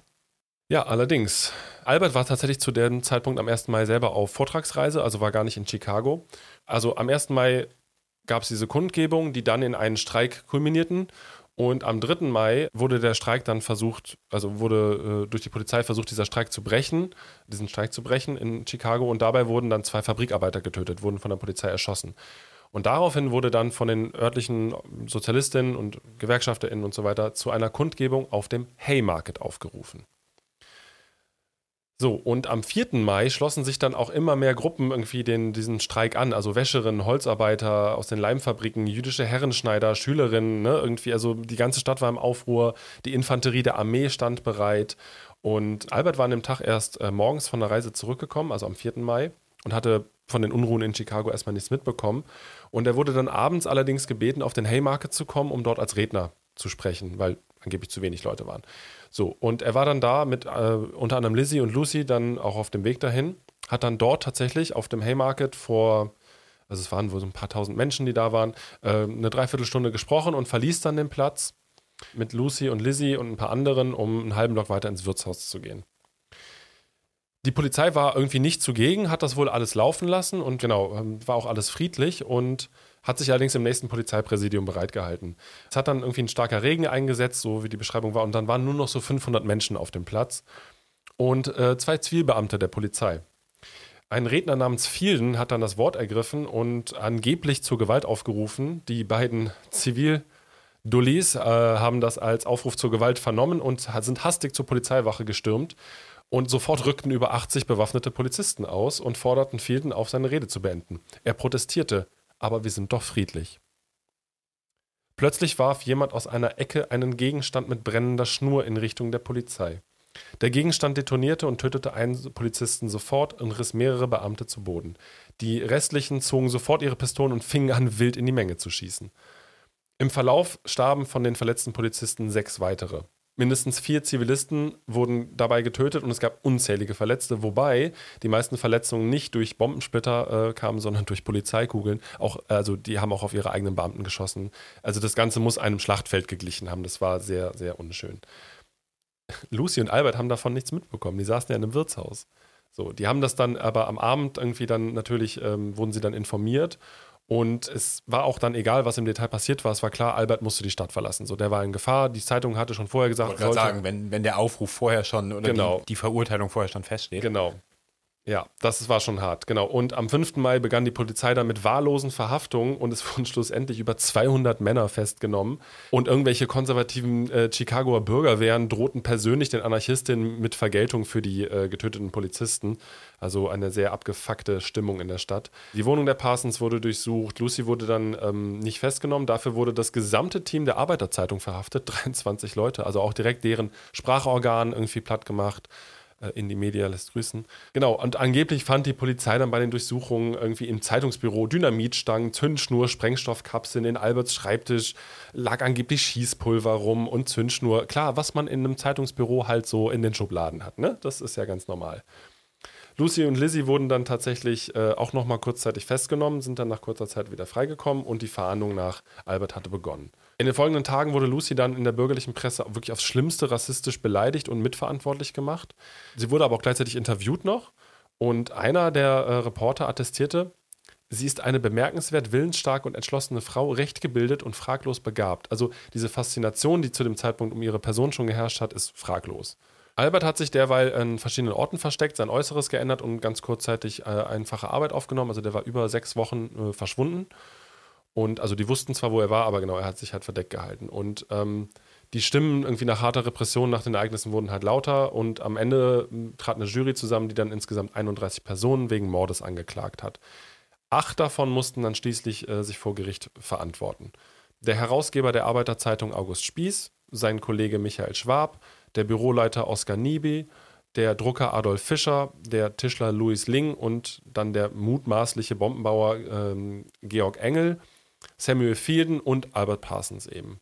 Speaker 2: Ja, allerdings. Albert war tatsächlich zu dem Zeitpunkt am 1. Mai selber auf Vortragsreise, also war gar nicht in Chicago. Also am 1. Mai gab es diese Kundgebung, die dann in einen Streik kulminierten. Und am 3. Mai wurde der Streik dann versucht, also wurde äh, durch die Polizei versucht, dieser Streik zu brechen, diesen Streik zu brechen in Chicago. Und dabei wurden dann zwei Fabrikarbeiter getötet, wurden von der Polizei erschossen. Und daraufhin wurde dann von den örtlichen Sozialistinnen und GewerkschafterInnen und so weiter zu einer Kundgebung auf dem Haymarket aufgerufen. So, und am 4. Mai schlossen sich dann auch immer mehr Gruppen irgendwie den, diesen Streik an. Also Wäscherinnen, Holzarbeiter aus den Leimfabriken, jüdische Herrenschneider, Schülerinnen, ne, irgendwie, also die ganze Stadt war im Aufruhr, die Infanterie der Armee stand bereit. Und Albert war an dem Tag erst äh, morgens von der Reise zurückgekommen, also am 4. Mai, und hatte von den Unruhen in Chicago erstmal nichts mitbekommen. Und er wurde dann abends allerdings gebeten, auf den Haymarket zu kommen, um dort als Redner zu sprechen, weil angeblich zu wenig Leute waren. So, und er war dann da mit äh, unter anderem Lizzie und Lucy dann auch auf dem Weg dahin, hat dann dort tatsächlich auf dem Haymarket vor, also es waren wohl so ein paar tausend Menschen, die da waren, äh, eine Dreiviertelstunde gesprochen und verließ dann den Platz mit Lucy und Lizzie und ein paar anderen, um einen halben Block weiter ins Wirtshaus zu gehen. Die Polizei war irgendwie nicht zugegen, hat das wohl alles laufen lassen und genau, ähm, war auch alles friedlich und hat sich allerdings im nächsten Polizeipräsidium bereitgehalten. Es hat dann irgendwie ein starker Regen eingesetzt, so wie die Beschreibung war, und dann waren nur noch so 500 Menschen auf dem Platz und äh, zwei Zivilbeamte der Polizei. Ein Redner namens Fielden hat dann das Wort ergriffen und angeblich zur Gewalt aufgerufen. Die beiden Zivildullis äh, haben das als Aufruf zur Gewalt vernommen und sind hastig zur Polizeiwache gestürmt. Und sofort rückten über 80 bewaffnete Polizisten aus und forderten Fielden auf, seine Rede zu beenden. Er protestierte, aber wir sind doch friedlich. Plötzlich warf jemand aus einer Ecke einen Gegenstand mit brennender Schnur in Richtung der Polizei. Der Gegenstand detonierte und tötete einen Polizisten sofort und riss mehrere Beamte zu Boden. Die restlichen zogen sofort ihre Pistolen und fingen an, wild in die Menge zu schießen. Im Verlauf starben von den verletzten Polizisten sechs weitere. Mindestens vier Zivilisten wurden dabei getötet und es gab unzählige Verletzte, wobei die meisten Verletzungen nicht durch Bombensplitter äh, kamen, sondern durch Polizeikugeln. Auch, also die haben auch auf ihre eigenen Beamten geschossen. Also das Ganze muss einem Schlachtfeld geglichen haben. Das war sehr, sehr unschön. Lucy und Albert haben davon nichts mitbekommen. Die saßen ja in einem Wirtshaus. So, die haben das dann aber am Abend irgendwie dann natürlich, ähm, wurden sie dann informiert und es war auch dann egal, was im Detail passiert war. Es war klar, Albert musste die Stadt verlassen. So, der war in Gefahr. Die Zeitung hatte schon vorher gesagt,
Speaker 3: Ich wollte sagen, wenn, wenn der Aufruf vorher schon oder
Speaker 2: Genau.
Speaker 3: die, die Verurteilung vorher schon feststeht.
Speaker 2: Genau. Ja, das war schon hart, genau. Und am 5. Mai begann die Polizei dann mit wahllosen Verhaftungen und es wurden schlussendlich über 200 Männer festgenommen. Und irgendwelche konservativen äh, Chicagoer Bürgerwehren drohten persönlich den Anarchistinnen mit Vergeltung für die äh, getöteten Polizisten. Also eine sehr abgefuckte Stimmung in der Stadt. Die Wohnung der Parsons wurde durchsucht. Lucy wurde dann ähm, nicht festgenommen. Dafür wurde das gesamte Team der Arbeiterzeitung verhaftet. 23 Leute, also auch direkt deren Sprachorgan irgendwie platt gemacht. Äh, in die Media lässt grüßen. Genau, und angeblich fand die Polizei dann bei den Durchsuchungen irgendwie im Zeitungsbüro Dynamitstangen, Zündschnur, Sprengstoffkapseln in Alberts Schreibtisch, lag angeblich Schießpulver rum und Zündschnur. Klar, was man in einem Zeitungsbüro halt so in den Schubladen hat, ne? Das ist ja ganz normal. Lucy und Lizzie wurden dann tatsächlich äh, auch nochmal kurzzeitig festgenommen, sind dann nach kurzer Zeit wieder freigekommen und die Verhandlung nach Albert hatte begonnen. In den folgenden Tagen wurde Lucy dann in der bürgerlichen Presse wirklich aufs Schlimmste rassistisch beleidigt und mitverantwortlich gemacht. Sie wurde aber auch gleichzeitig interviewt noch und einer der äh, Reporter attestierte, sie ist eine bemerkenswert willensstarke und entschlossene Frau, recht gebildet und fraglos begabt. Also diese Faszination, die zu dem Zeitpunkt um ihre Person schon geherrscht hat, ist fraglos. Albert hat sich derweil an verschiedenen Orten versteckt, sein Äußeres geändert und ganz kurzzeitig äh, einfache Arbeit aufgenommen. Also der war über sechs Wochen äh, verschwunden. Und also die wussten zwar, wo er war, aber genau, er hat sich halt verdeckt gehalten. Und ähm, die Stimmen irgendwie nach harter Repression nach den Ereignissen wurden halt lauter und am Ende hm, trat eine Jury zusammen, die dann insgesamt 31 Personen wegen Mordes angeklagt hat. Acht davon mussten dann schließlich äh, sich vor Gericht verantworten. Der Herausgeber der Arbeiterzeitung August Spieß, sein Kollege Michael Schwab, der Büroleiter Oskar Niebe, der Drucker Adolf Fischer, der Tischler Louis Ling und dann der mutmaßliche Bombenbauer ähm, Georg Engel Samuel Fielden und Albert Parsons eben.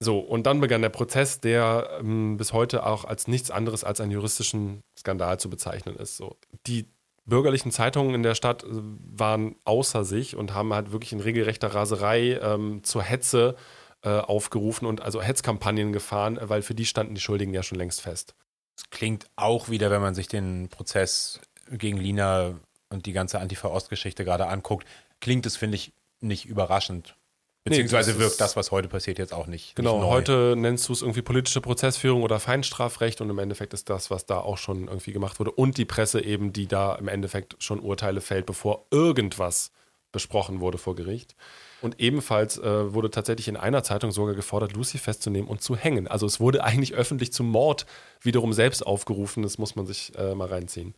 Speaker 2: So, und dann begann der Prozess, der ähm, bis heute auch als nichts anderes als einen juristischen Skandal zu bezeichnen ist. So, die bürgerlichen Zeitungen in der Stadt äh, waren außer sich und haben halt wirklich in regelrechter Raserei ähm, zur Hetze äh, aufgerufen und also Hetzkampagnen gefahren, weil für die standen die Schuldigen ja schon längst fest.
Speaker 3: Es klingt auch wieder, wenn man sich den Prozess gegen Lina und die ganze Antifa-Ost-Geschichte gerade anguckt, klingt es, finde ich, nicht überraschend. Beziehungsweise nee, wirkt das, was heute passiert, jetzt auch nicht.
Speaker 2: Genau,
Speaker 3: nicht
Speaker 2: heute nennst du es irgendwie politische Prozessführung oder Feinstrafrecht und im Endeffekt ist das, was da auch schon irgendwie gemacht wurde. Und die Presse eben, die da im Endeffekt schon Urteile fällt, bevor irgendwas besprochen wurde vor Gericht. Und ebenfalls äh, wurde tatsächlich in einer Zeitung sogar gefordert, Lucy festzunehmen und zu hängen. Also es wurde eigentlich öffentlich zum Mord wiederum selbst aufgerufen. Das muss man sich äh, mal reinziehen.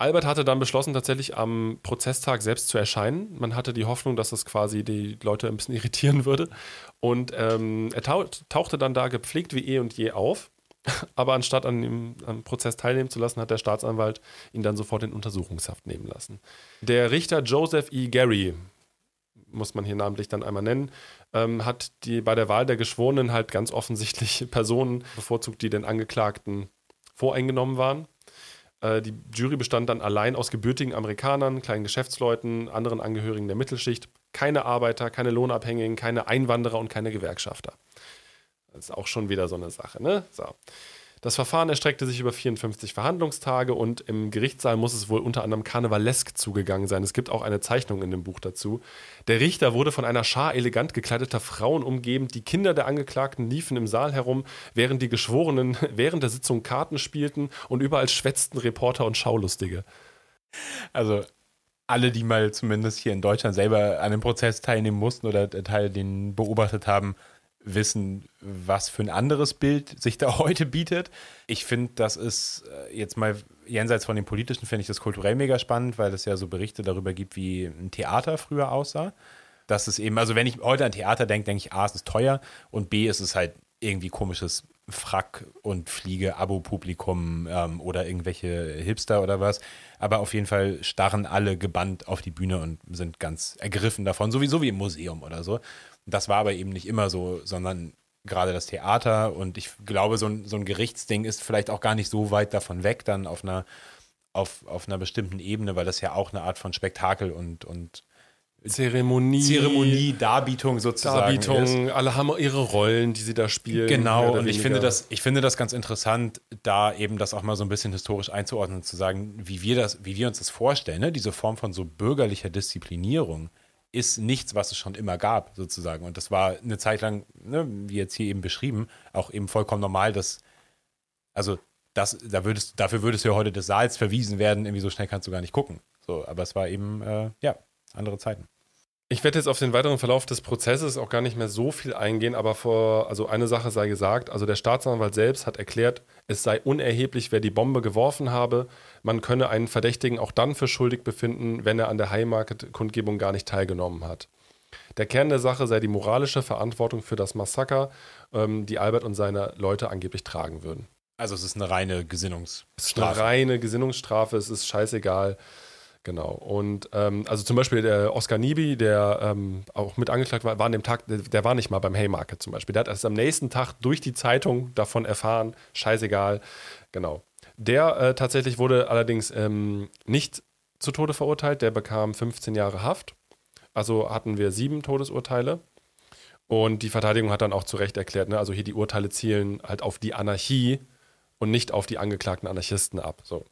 Speaker 2: Albert hatte dann beschlossen, tatsächlich am Prozesstag selbst zu erscheinen. Man hatte die Hoffnung, dass das quasi die Leute ein bisschen irritieren würde. Und ähm, er tauchte dann da gepflegt wie eh und je auf. Aber anstatt an dem am Prozess teilnehmen zu lassen, hat der Staatsanwalt ihn dann sofort in Untersuchungshaft nehmen lassen. Der Richter Joseph E. Gary, muss man hier namentlich dann einmal nennen, ähm, hat die, bei der Wahl der Geschworenen halt ganz offensichtlich Personen bevorzugt, die den Angeklagten voreingenommen waren. Äh, die Jury bestand dann allein aus gebürtigen Amerikanern, kleinen Geschäftsleuten, anderen Angehörigen der Mittelschicht. Keine Arbeiter, keine Lohnabhängigen, keine Einwanderer und keine Gewerkschafter. Das ist auch schon wieder so eine Sache, ne? So. Das Verfahren erstreckte sich über 54 Verhandlungstage und im Gerichtssaal muss es wohl unter anderem karnevalesk zugegangen sein. Es gibt auch eine Zeichnung in dem Buch dazu. Der Richter wurde von einer Schar elegant gekleideter Frauen umgeben. Die Kinder der Angeklagten liefen im Saal herum, während die Geschworenen während der Sitzung Karten spielten und überall schwätzten Reporter und Schaulustige.
Speaker 3: Also alle, die mal zumindest hier in Deutschland selber an dem Prozess teilnehmen mussten oder Teil den beobachtet haben, wissen, was für ein anderes Bild sich da heute bietet. Ich finde, das ist äh, jetzt mal jenseits von dem politischen, finde ich das kulturell mega spannend, weil es ja so Berichte darüber gibt, wie ein Theater früher aussah. Das ist eben, also wenn ich heute an Theater denke, denke ich, A, es ist teuer und B, ist es halt irgendwie komisches Frack- und Fliege-Abo-Publikum ähm, oder irgendwelche Hipster oder was. Aber auf jeden Fall starren alle gebannt auf die Bühne und sind ganz ergriffen davon, sowieso wie im Museum oder so. Das war aber eben nicht immer so, sondern gerade das Theater und ich glaube, so ein, so ein Gerichtsding ist vielleicht auch gar nicht so weit davon weg, dann auf einer, auf, auf einer bestimmten Ebene, weil das ja auch eine Art von Spektakel und, und
Speaker 2: Zeremonie.
Speaker 3: Zeremonie, Darbietung sozusagen.
Speaker 2: Darbietung, ist. alle haben ihre Rollen, die sie da spielen.
Speaker 3: Genau, und ich finde, das, ich finde das ganz interessant, da eben das auch mal so ein bisschen historisch einzuordnen, zu sagen, wie wir, das, wie wir uns das vorstellen, ne? diese Form von so bürgerlicher Disziplinierung ist nichts, was es schon immer gab, sozusagen. Und das war eine Zeit lang, ne, wie jetzt hier eben beschrieben, auch eben vollkommen normal, dass, also das, da würdest, dafür würdest du ja heute des Saals verwiesen werden, irgendwie so schnell kannst du gar nicht gucken. So, aber es war eben, äh, ja, andere Zeiten.
Speaker 2: Ich werde jetzt auf den weiteren Verlauf des Prozesses auch gar nicht mehr so viel eingehen, aber vor, also eine Sache sei gesagt, also der Staatsanwalt selbst hat erklärt, es sei unerheblich, wer die Bombe geworfen habe. Man könne einen Verdächtigen auch dann für schuldig befinden, wenn er an der Haymarket-Kundgebung gar nicht teilgenommen hat. Der Kern der Sache sei die moralische Verantwortung für das Massaker, ähm, die Albert und seine Leute angeblich tragen würden.
Speaker 3: Also es ist eine reine Gesinnungsstrafe.
Speaker 2: Es ist eine reine Gesinnungsstrafe, es ist scheißegal. Genau. Und ähm, also zum Beispiel der Oscar Nibi, der ähm, auch mit angeklagt war, war an dem Tag, der, der, war nicht mal beim Haymarket zum Beispiel. Der hat erst am nächsten Tag durch die Zeitung davon erfahren. Scheißegal. Genau. Der äh, tatsächlich wurde allerdings ähm, nicht zu Tode verurteilt. Der bekam 15 Jahre Haft. Also hatten wir sieben Todesurteile. Und die Verteidigung hat dann auch zu Recht erklärt, ne? also hier die Urteile zielen halt auf die Anarchie und nicht auf die angeklagten Anarchisten ab. So.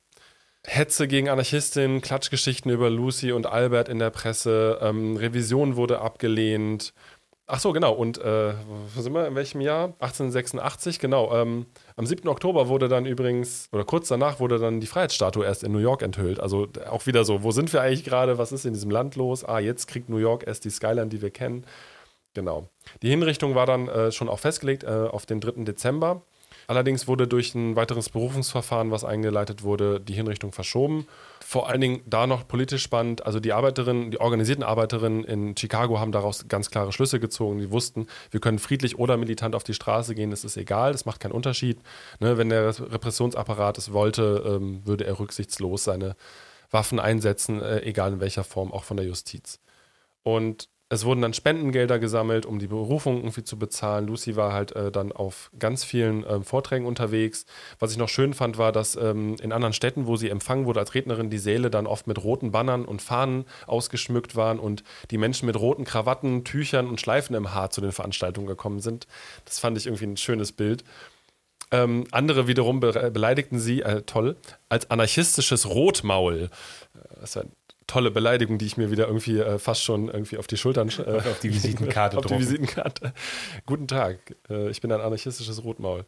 Speaker 2: Hetze gegen Anarchistinnen, Klatschgeschichten über Lucy und Albert in der Presse, ähm, Revision wurde abgelehnt. Ach so, genau. Und äh, wo sind wir? In welchem Jahr? 1886, genau. Ähm, am 7. Oktober wurde dann übrigens, oder kurz danach wurde dann die Freiheitsstatue erst in New York enthüllt. Also auch wieder so, wo sind wir eigentlich gerade? Was ist in diesem Land los? Ah, jetzt kriegt New York erst die Skyline, die wir kennen. Genau. Die Hinrichtung war dann äh, schon auch festgelegt äh, auf den 3. Dezember. Allerdings wurde durch ein weiteres Berufungsverfahren, was eingeleitet wurde, die Hinrichtung verschoben. Vor allen Dingen da noch politisch spannend. Also die Arbeiterinnen, die organisierten Arbeiterinnen in Chicago haben daraus ganz klare Schlüsse gezogen. Die wussten, wir können friedlich oder militant auf die Straße gehen, das ist egal, das macht keinen Unterschied. Ne, wenn der Repressionsapparat es wollte, ähm, würde er rücksichtslos seine Waffen einsetzen, äh, egal in welcher Form, auch von der Justiz. Und es wurden dann Spendengelder gesammelt, um die Berufung irgendwie zu bezahlen. Lucy war halt äh, dann auf ganz vielen ähm, Vorträgen unterwegs. Was ich noch schön fand, war, dass ähm, in anderen Städten, wo sie empfangen wurde als Rednerin, die Säle dann oft mit roten Bannern und Fahnen ausgeschmückt waren und die Menschen mit roten Krawatten, Tüchern und Schleifen im Haar zu den Veranstaltungen gekommen sind. Das fand ich irgendwie ein schönes Bild. Ähm, andere wiederum be beleidigten sie, äh, toll, als anarchistisches Rotmaul. Äh, das ist ein tolle Beleidigung, die ich mir wieder irgendwie äh, fast schon irgendwie auf die Schultern äh,
Speaker 3: auf die Visitenkarte
Speaker 2: auf die Visitenkarte. Guten Tag, äh, ich bin ein anarchistisches Rotmaul.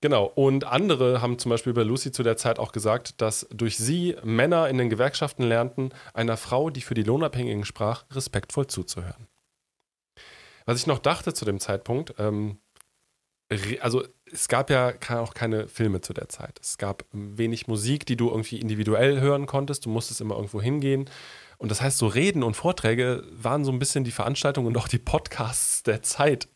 Speaker 2: Genau. Und andere haben zum Beispiel bei Lucy zu der Zeit auch gesagt, dass durch sie Männer in den Gewerkschaften lernten, einer Frau, die für die Lohnabhängigen sprach, respektvoll zuzuhören. Was ich noch dachte zu dem Zeitpunkt, ähm, also es gab ja auch keine Filme zu der Zeit. Es gab wenig Musik, die du irgendwie individuell hören konntest. Du musstest immer irgendwo hingehen. Und das heißt, so Reden und Vorträge waren so ein bisschen die Veranstaltungen und auch die Podcasts der Zeit.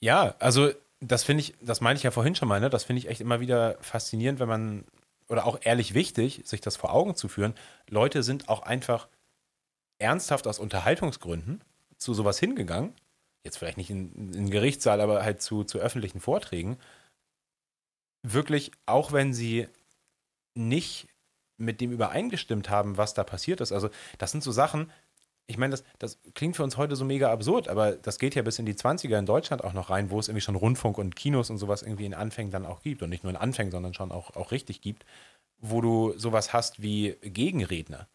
Speaker 3: Ja, also das finde ich, das meine ich ja vorhin schon mal, ne? Das finde ich echt immer wieder faszinierend, wenn man, oder auch ehrlich wichtig, sich das vor Augen zu führen. Leute sind auch einfach ernsthaft aus Unterhaltungsgründen zu sowas hingegangen jetzt vielleicht nicht in, in Gerichtssaal, aber halt zu, zu öffentlichen Vorträgen, wirklich, auch wenn sie nicht mit dem übereingestimmt haben, was da passiert ist. Also, das sind so Sachen, ich meine, das, das klingt für uns heute so mega absurd, aber das geht ja bis in die 20er in Deutschland auch noch rein, wo es irgendwie schon Rundfunk und Kinos und sowas irgendwie in Anfängen dann auch gibt. Und nicht nur in Anfängen, sondern schon auch, auch richtig gibt, wo du sowas hast wie Gegenredner.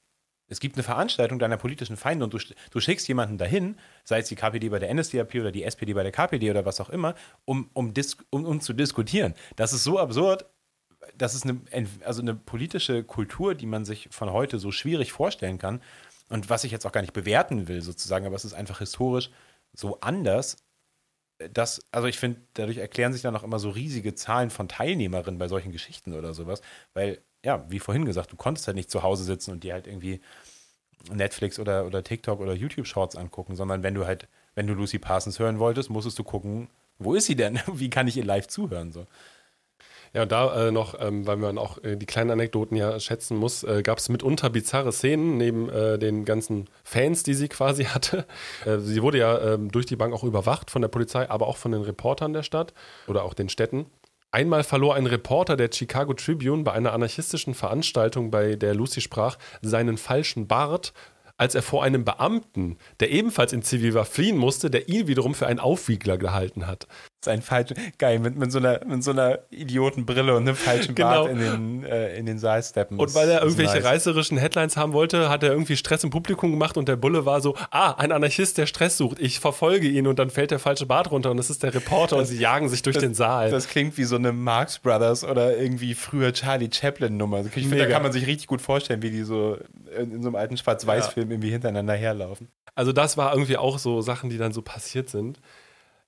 Speaker 3: Es gibt eine Veranstaltung deiner politischen Feinde und du, du schickst jemanden dahin, sei es die KPD bei der NSDAP oder die SPD bei der KPD oder was auch immer, um, um, um, um zu diskutieren. Das ist so absurd. Das ist eine, also eine politische Kultur, die man sich von heute so schwierig vorstellen kann. Und was ich jetzt auch gar nicht bewerten will, sozusagen, aber es ist einfach historisch so anders, dass, also ich finde, dadurch erklären sich dann auch immer so riesige Zahlen von Teilnehmerinnen bei solchen Geschichten oder sowas, weil ja, wie vorhin gesagt, du konntest halt nicht zu Hause sitzen und dir halt irgendwie Netflix oder, oder TikTok oder YouTube Shorts angucken, sondern wenn du halt, wenn du Lucy Parsons hören wolltest, musstest du gucken, wo ist sie denn? Wie kann ich ihr live zuhören? So.
Speaker 2: Ja, und da äh, noch, ähm, weil man auch äh, die kleinen Anekdoten ja schätzen muss, äh, gab es mitunter bizarre Szenen neben äh, den ganzen Fans, die sie quasi hatte. Äh, sie wurde ja ähm, durch die Bank auch überwacht von der Polizei, aber auch von den Reportern der Stadt oder auch den Städten. Einmal verlor ein Reporter der Chicago Tribune bei einer anarchistischen Veranstaltung, bei der Lucy sprach, seinen falschen Bart, als er vor einem Beamten, der ebenfalls in Zivil war, fliehen musste, der ihn wiederum für einen Aufwiegler gehalten hat.
Speaker 3: Sein falsch, geil, mit, mit, so einer, mit so einer Idiotenbrille und einem falschen genau. Bart in den, äh, in den Saal steppen.
Speaker 2: Und weil er irgendwelche nice. reißerischen Headlines haben wollte, hat er irgendwie Stress im Publikum gemacht und der Bulle war so, ah, ein Anarchist, der Stress sucht, ich verfolge ihn und dann fällt der falsche Bart runter und das ist der Reporter das, und sie jagen sich durch
Speaker 3: das,
Speaker 2: den Saal.
Speaker 3: Das klingt wie so eine Marx Brothers oder irgendwie früher Charlie Chaplin Nummer. Ich finde, da kann man sich richtig gut vorstellen, wie die so in, in so einem alten Schwarz-Weiß-Film ja. irgendwie hintereinander herlaufen.
Speaker 2: Also das war irgendwie auch so Sachen, die dann so passiert sind.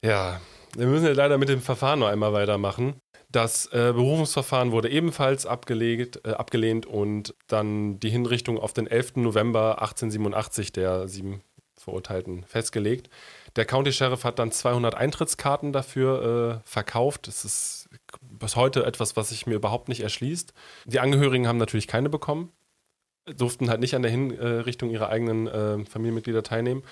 Speaker 2: Ja, wir müssen ja leider mit dem Verfahren noch einmal weitermachen. Das äh, Berufungsverfahren wurde ebenfalls abgelegt, äh, abgelehnt und dann die Hinrichtung auf den 11. November 1887 der sieben Verurteilten festgelegt. Der County Sheriff hat dann 200 Eintrittskarten dafür äh, verkauft. Das ist bis heute etwas, was sich mir überhaupt nicht erschließt. Die Angehörigen haben natürlich keine bekommen, durften halt nicht an der Hinrichtung ihrer eigenen äh, Familienmitglieder teilnehmen.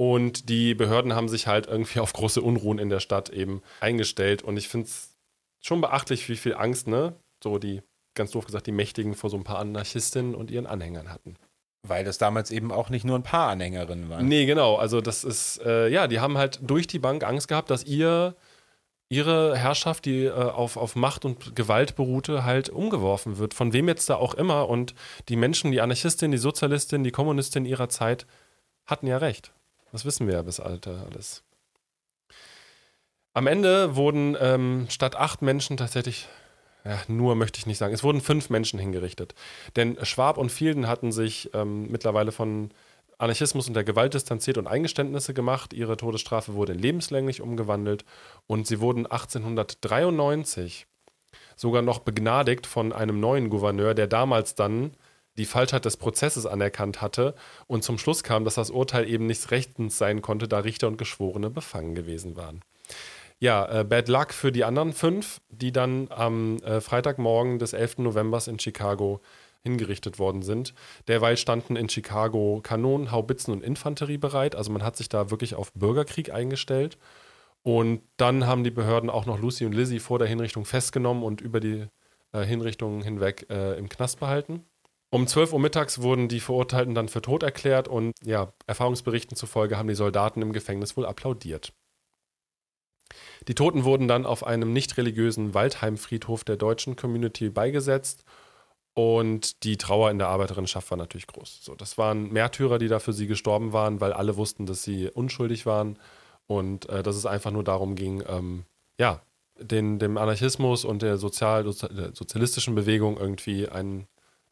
Speaker 2: Und die Behörden haben sich halt irgendwie auf große Unruhen in der Stadt eben eingestellt. Und ich finde es schon beachtlich, wie viel Angst, ne, so die, ganz doof gesagt, die Mächtigen vor so ein paar Anarchistinnen und ihren Anhängern hatten.
Speaker 3: Weil das damals eben auch nicht nur ein paar Anhängerinnen waren.
Speaker 2: Nee, genau. Also das ist, äh, ja, die haben halt durch die Bank Angst gehabt, dass ihr, ihre Herrschaft, die äh, auf, auf Macht und Gewalt beruhte, halt umgeworfen wird. Von wem jetzt da auch immer. Und die Menschen, die Anarchistin, die Sozialistin, die Kommunistin ihrer Zeit hatten ja recht. Das wissen wir ja bis Alter alles. Am Ende wurden ähm, statt acht Menschen tatsächlich, ja, nur möchte ich nicht sagen, es wurden fünf Menschen hingerichtet. Denn Schwab und Fielden hatten sich ähm, mittlerweile von Anarchismus und der Gewalt distanziert und Eingeständnisse gemacht. Ihre Todesstrafe wurde lebenslänglich umgewandelt und sie wurden 1893 sogar noch begnadigt von einem neuen Gouverneur, der damals dann die Falschheit des Prozesses anerkannt hatte und zum Schluss kam, dass das Urteil eben nichts rechtens sein konnte, da Richter und Geschworene befangen gewesen waren. Ja, äh, Bad Luck für die anderen fünf, die dann am äh, Freitagmorgen des 11. Novembers in Chicago hingerichtet worden sind. Derweil standen in Chicago Kanonen, Haubitzen und Infanterie bereit. Also man hat sich da wirklich auf Bürgerkrieg eingestellt. Und dann haben die Behörden auch noch Lucy und Lizzie vor der Hinrichtung festgenommen und über die äh, Hinrichtung hinweg äh, im Knast behalten. Um 12 Uhr mittags wurden die Verurteilten dann für tot erklärt und ja, Erfahrungsberichten zufolge haben die Soldaten im Gefängnis wohl applaudiert. Die Toten wurden dann auf einem nicht religiösen Waldheimfriedhof der deutschen Community beigesetzt und die Trauer in der Arbeiterinnenschaft war natürlich groß. So, das waren Märtyrer, die da für sie gestorben waren, weil alle wussten, dass sie unschuldig waren und äh, dass es einfach nur darum ging, ähm, ja, den, dem Anarchismus und der sozial, sozialistischen Bewegung irgendwie einen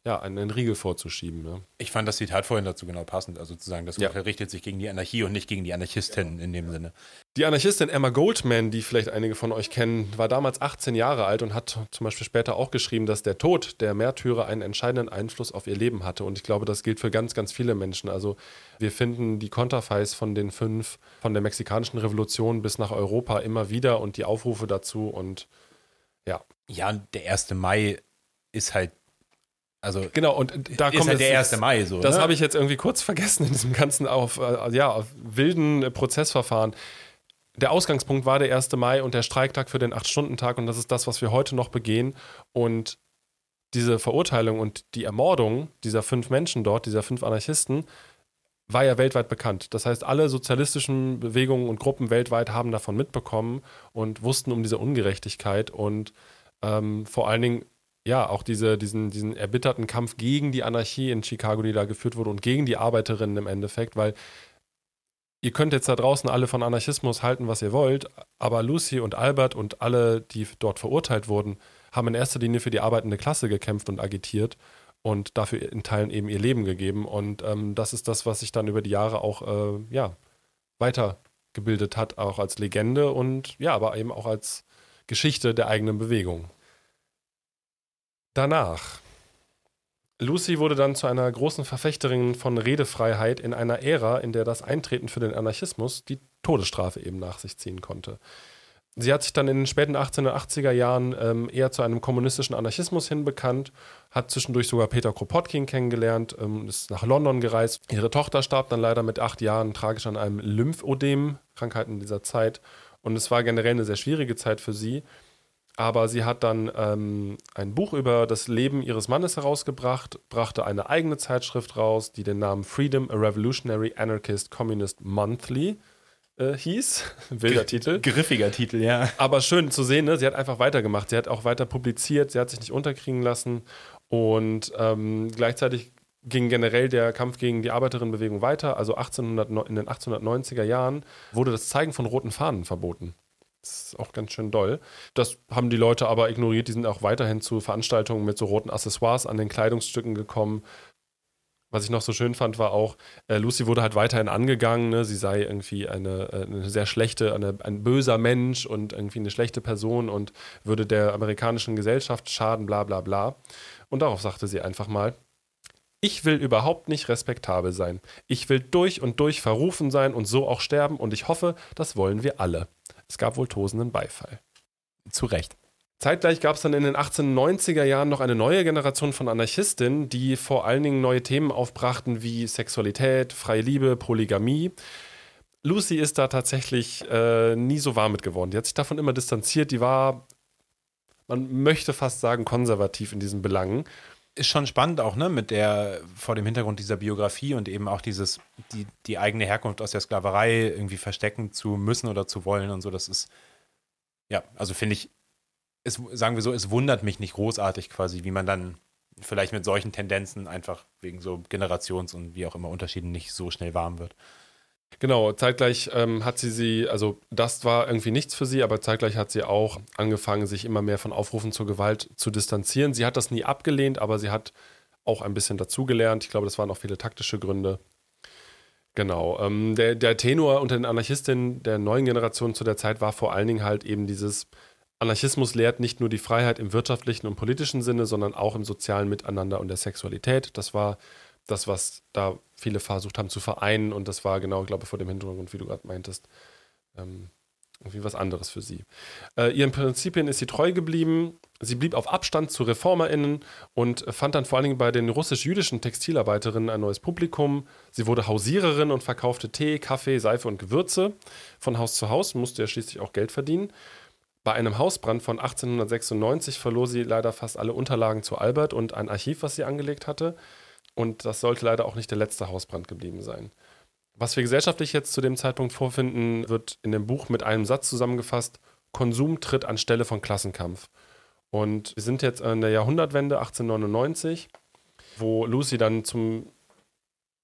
Speaker 2: ja, einen Riegel vorzuschieben. Ne?
Speaker 3: Ich fand das Zitat vorhin dazu genau passend. Also zu sagen, das ja. richtet sich gegen die Anarchie und nicht gegen die Anarchistin in dem Sinne.
Speaker 2: Die Anarchistin Emma Goldman, die vielleicht einige von euch kennen, war damals 18 Jahre alt und hat zum Beispiel später auch geschrieben, dass der Tod der Märtyrer einen entscheidenden Einfluss auf ihr Leben hatte. Und ich glaube, das gilt für ganz, ganz viele Menschen. Also wir finden die Konterfeis von den fünf, von der mexikanischen Revolution bis nach Europa immer wieder und die Aufrufe dazu und ja.
Speaker 3: Ja, der 1. Mai ist halt also
Speaker 2: genau, und da kommt
Speaker 3: halt der 1. Mai so.
Speaker 2: Das ne? habe ich jetzt irgendwie kurz vergessen in diesem ganzen auf, äh, ja, auf wilden Prozessverfahren. Der Ausgangspunkt war der 1. Mai und der Streiktag für den 8-Stunden-Tag und das ist das, was wir heute noch begehen. Und diese Verurteilung und die Ermordung dieser fünf Menschen dort, dieser fünf Anarchisten, war ja weltweit bekannt. Das heißt, alle sozialistischen Bewegungen und Gruppen weltweit haben davon mitbekommen und wussten um diese Ungerechtigkeit und ähm, vor allen Dingen ja, auch diese, diesen, diesen erbitterten Kampf gegen die Anarchie in Chicago, die da geführt wurde und gegen die Arbeiterinnen im Endeffekt, weil ihr könnt jetzt da draußen alle von Anarchismus halten, was ihr wollt, aber Lucy und Albert und alle, die dort verurteilt wurden, haben in erster Linie für die arbeitende Klasse gekämpft und agitiert und dafür in Teilen eben ihr Leben gegeben. Und ähm, das ist das, was sich dann über die Jahre auch äh, ja, weitergebildet hat, auch als Legende und ja, aber eben auch als Geschichte der eigenen Bewegung. Danach. Lucy wurde dann zu einer großen Verfechterin von Redefreiheit in einer Ära, in der das Eintreten für den Anarchismus die Todesstrafe eben nach sich ziehen konnte. Sie hat sich dann in den späten 1880er Jahren ähm, eher zu einem kommunistischen Anarchismus hinbekannt, hat zwischendurch sogar Peter Kropotkin kennengelernt, ähm, ist nach London gereist. Ihre Tochter starb dann leider mit acht Jahren tragisch an einem Lymphödem, Krankheit in dieser Zeit. Und es war generell eine sehr schwierige Zeit für sie. Aber sie hat dann ähm, ein Buch über das Leben ihres Mannes herausgebracht, brachte eine eigene Zeitschrift raus, die den Namen Freedom, a Revolutionary Anarchist Communist Monthly äh, hieß. Wilder Titel.
Speaker 3: Griffiger Titel, ja.
Speaker 2: Aber schön zu sehen, ne? sie hat einfach weitergemacht. Sie hat auch weiter publiziert, sie hat sich nicht unterkriegen lassen und ähm, gleichzeitig ging generell der Kampf gegen die Arbeiterinnenbewegung weiter. Also 1800, in den 1890er Jahren wurde das Zeigen von roten Fahnen verboten. Das ist auch ganz schön doll. Das haben die Leute aber ignoriert. Die sind auch weiterhin zu Veranstaltungen mit so roten Accessoires an den Kleidungsstücken gekommen. Was ich noch so schön fand, war auch, äh, Lucy wurde halt weiterhin angegangen. Ne? Sie sei irgendwie eine, äh, eine sehr schlechte, eine, ein böser Mensch und irgendwie eine schlechte Person und würde der amerikanischen Gesellschaft schaden, bla bla bla. Und darauf sagte sie einfach mal, ich will überhaupt nicht respektabel sein. Ich will durch und durch verrufen sein und so auch sterben und ich hoffe, das wollen wir alle. Es gab wohl tosenden Beifall.
Speaker 3: Zu Recht.
Speaker 2: Zeitgleich gab es dann in den 1890er Jahren noch eine neue Generation von Anarchistinnen, die vor allen Dingen neue Themen aufbrachten wie Sexualität, freie Liebe, Polygamie. Lucy ist da tatsächlich äh, nie so warm mit geworden. Die hat sich davon immer distanziert. Die war, man möchte fast sagen, konservativ in diesen Belangen
Speaker 3: ist schon spannend auch, ne, mit der, vor dem Hintergrund dieser Biografie und eben auch dieses, die, die eigene Herkunft aus der Sklaverei irgendwie verstecken zu müssen oder zu wollen und so, das ist, ja, also finde ich, es, sagen wir so, es wundert mich nicht großartig quasi, wie man dann vielleicht mit solchen Tendenzen einfach wegen so Generations- und wie auch immer Unterschieden nicht so schnell warm wird.
Speaker 2: Genau, zeitgleich ähm, hat sie sie, also das war irgendwie nichts für sie, aber zeitgleich hat sie auch angefangen, sich immer mehr von Aufrufen zur Gewalt zu distanzieren. Sie hat das nie abgelehnt, aber sie hat auch ein bisschen dazugelernt. Ich glaube, das waren auch viele taktische Gründe. Genau. Ähm, der, der Tenor unter den Anarchistinnen der neuen Generation zu der Zeit war vor allen Dingen halt eben dieses Anarchismus lehrt nicht nur die Freiheit im wirtschaftlichen und politischen Sinne, sondern auch im sozialen Miteinander und der Sexualität. Das war das, was da viele versucht haben zu vereinen. Und das war genau, glaube ich, vor dem Hintergrund, wie du gerade meintest, ähm, irgendwie was anderes für sie. Äh, ihren Prinzipien ist sie treu geblieben. Sie blieb auf Abstand zu ReformerInnen und fand dann vor allen Dingen bei den russisch-jüdischen Textilarbeiterinnen ein neues Publikum. Sie wurde Hausiererin und verkaufte Tee, Kaffee, Seife und Gewürze von Haus zu Haus, musste ja schließlich auch Geld verdienen. Bei einem Hausbrand von 1896 verlor sie leider fast alle Unterlagen zu Albert und ein Archiv, was sie angelegt hatte. Und das sollte leider auch nicht der letzte Hausbrand geblieben sein. Was wir gesellschaftlich jetzt zu dem Zeitpunkt vorfinden, wird in dem Buch mit einem Satz zusammengefasst: Konsum tritt anstelle von Klassenkampf. Und wir sind jetzt an der Jahrhundertwende 1899, wo Lucy dann zum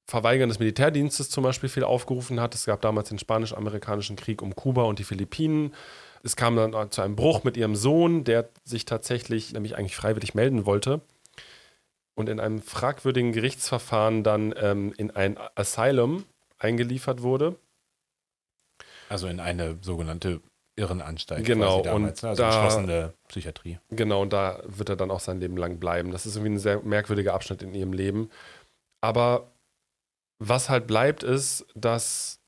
Speaker 2: Verweigern des Militärdienstes zum Beispiel viel aufgerufen hat. Es gab damals den spanisch-amerikanischen Krieg um Kuba und die Philippinen. Es kam dann zu einem Bruch mit ihrem Sohn, der sich tatsächlich nämlich eigentlich freiwillig melden wollte und in einem fragwürdigen Gerichtsverfahren dann ähm, in ein Asylum eingeliefert wurde.
Speaker 3: Also in eine sogenannte Irrenanstalt.
Speaker 2: Genau,
Speaker 3: damals,
Speaker 2: und
Speaker 3: ne? also
Speaker 2: da,
Speaker 3: geschlossene Psychiatrie.
Speaker 2: Genau, und da wird er dann auch sein Leben lang bleiben. Das ist irgendwie ein sehr merkwürdiger Abschnitt in ihrem Leben. Aber was halt bleibt, ist, dass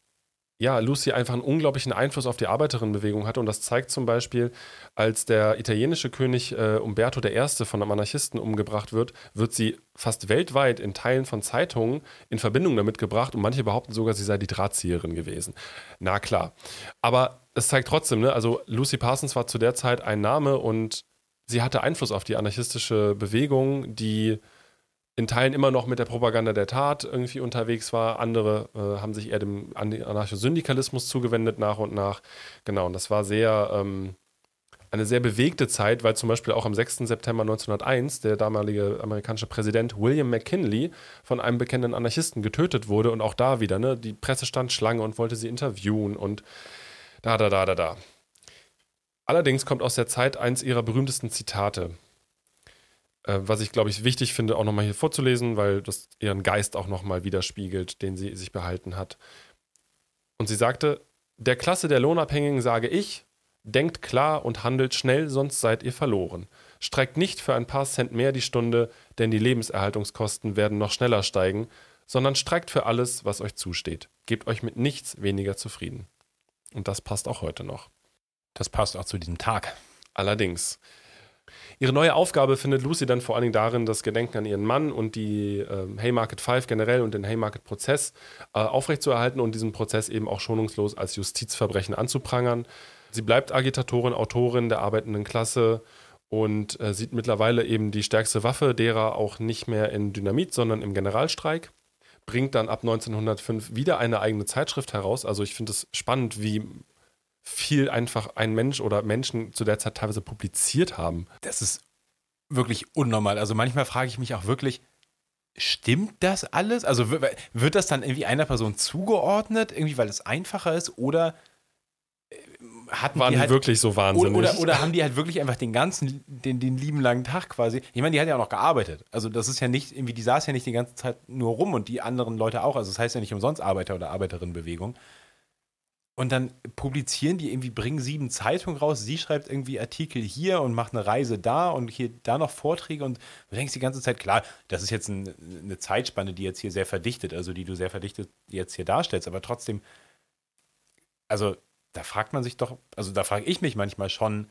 Speaker 2: ja, Lucy einfach einen unglaublichen Einfluss auf die Arbeiterinnenbewegung hatte. Und das zeigt zum Beispiel, als der italienische König äh, Umberto I. von einem Anarchisten umgebracht wird, wird sie fast weltweit in Teilen von Zeitungen in Verbindung damit gebracht. Und manche behaupten sogar, sie sei die Drahtzieherin gewesen. Na klar. Aber es zeigt trotzdem, ne, also Lucy Parsons war zu der Zeit ein Name und sie hatte Einfluss auf die anarchistische Bewegung, die in Teilen immer noch mit der Propaganda der Tat irgendwie unterwegs war. Andere äh, haben sich eher dem Anarchosyndikalismus zugewendet nach und nach. Genau, und das war sehr ähm, eine sehr bewegte Zeit, weil zum Beispiel auch am 6. September 1901 der damalige amerikanische Präsident William McKinley von einem bekannten Anarchisten getötet wurde und auch da wieder, ne, die Presse stand Schlange und wollte sie interviewen und da, da, da, da, da. Allerdings kommt aus der Zeit eins ihrer berühmtesten Zitate. Äh, was ich, glaube ich, wichtig finde, auch nochmal hier vorzulesen, weil das ihren Geist auch nochmal widerspiegelt, den sie sich behalten hat. Und sie sagte, der Klasse der Lohnabhängigen sage ich, denkt klar und handelt schnell, sonst seid ihr verloren. Streckt nicht für ein paar Cent mehr die Stunde, denn die Lebenserhaltungskosten werden noch schneller steigen, sondern streckt für alles, was euch zusteht. Gebt euch mit nichts weniger zufrieden. Und das passt auch heute noch.
Speaker 3: Das passt auch zu diesem Tag.
Speaker 2: Allerdings. Ihre neue Aufgabe findet Lucy dann vor allen Dingen darin, das Gedenken an ihren Mann und die äh, Haymarket Five generell und den Haymarket-Prozess äh, aufrechtzuerhalten und diesen Prozess eben auch schonungslos als Justizverbrechen anzuprangern. Sie bleibt Agitatorin, Autorin der arbeitenden Klasse und äh, sieht mittlerweile eben die stärkste Waffe derer auch nicht mehr in Dynamit, sondern im Generalstreik. Bringt dann ab 1905 wieder eine eigene Zeitschrift heraus. Also ich finde es spannend, wie viel einfach ein Mensch oder Menschen zu der Zeit teilweise publiziert haben.
Speaker 3: Das ist wirklich unnormal. Also manchmal frage ich mich auch wirklich, stimmt das alles? Also wird das dann irgendwie einer Person zugeordnet, irgendwie weil es einfacher ist oder
Speaker 2: hatten Waren die halt, wirklich so wahnsinnig?
Speaker 3: Oder, oder, haben die halt wirklich einfach den ganzen, den, den lieben langen Tag quasi. Ich meine, die hat ja auch noch gearbeitet. Also das ist ja nicht, irgendwie, die saß ja nicht die ganze Zeit nur rum und die anderen Leute auch. Also das heißt ja nicht umsonst Arbeiter- oder Arbeiterinnenbewegung. Und dann publizieren die irgendwie, bringen sieben Zeitungen raus. Sie schreibt irgendwie Artikel hier und macht eine Reise da und hier da noch Vorträge. Und du denkst die ganze Zeit, klar, das ist jetzt ein, eine Zeitspanne, die jetzt hier sehr verdichtet, also die du sehr verdichtet jetzt hier darstellst. Aber trotzdem, also da fragt man sich doch, also da frage ich mich manchmal schon,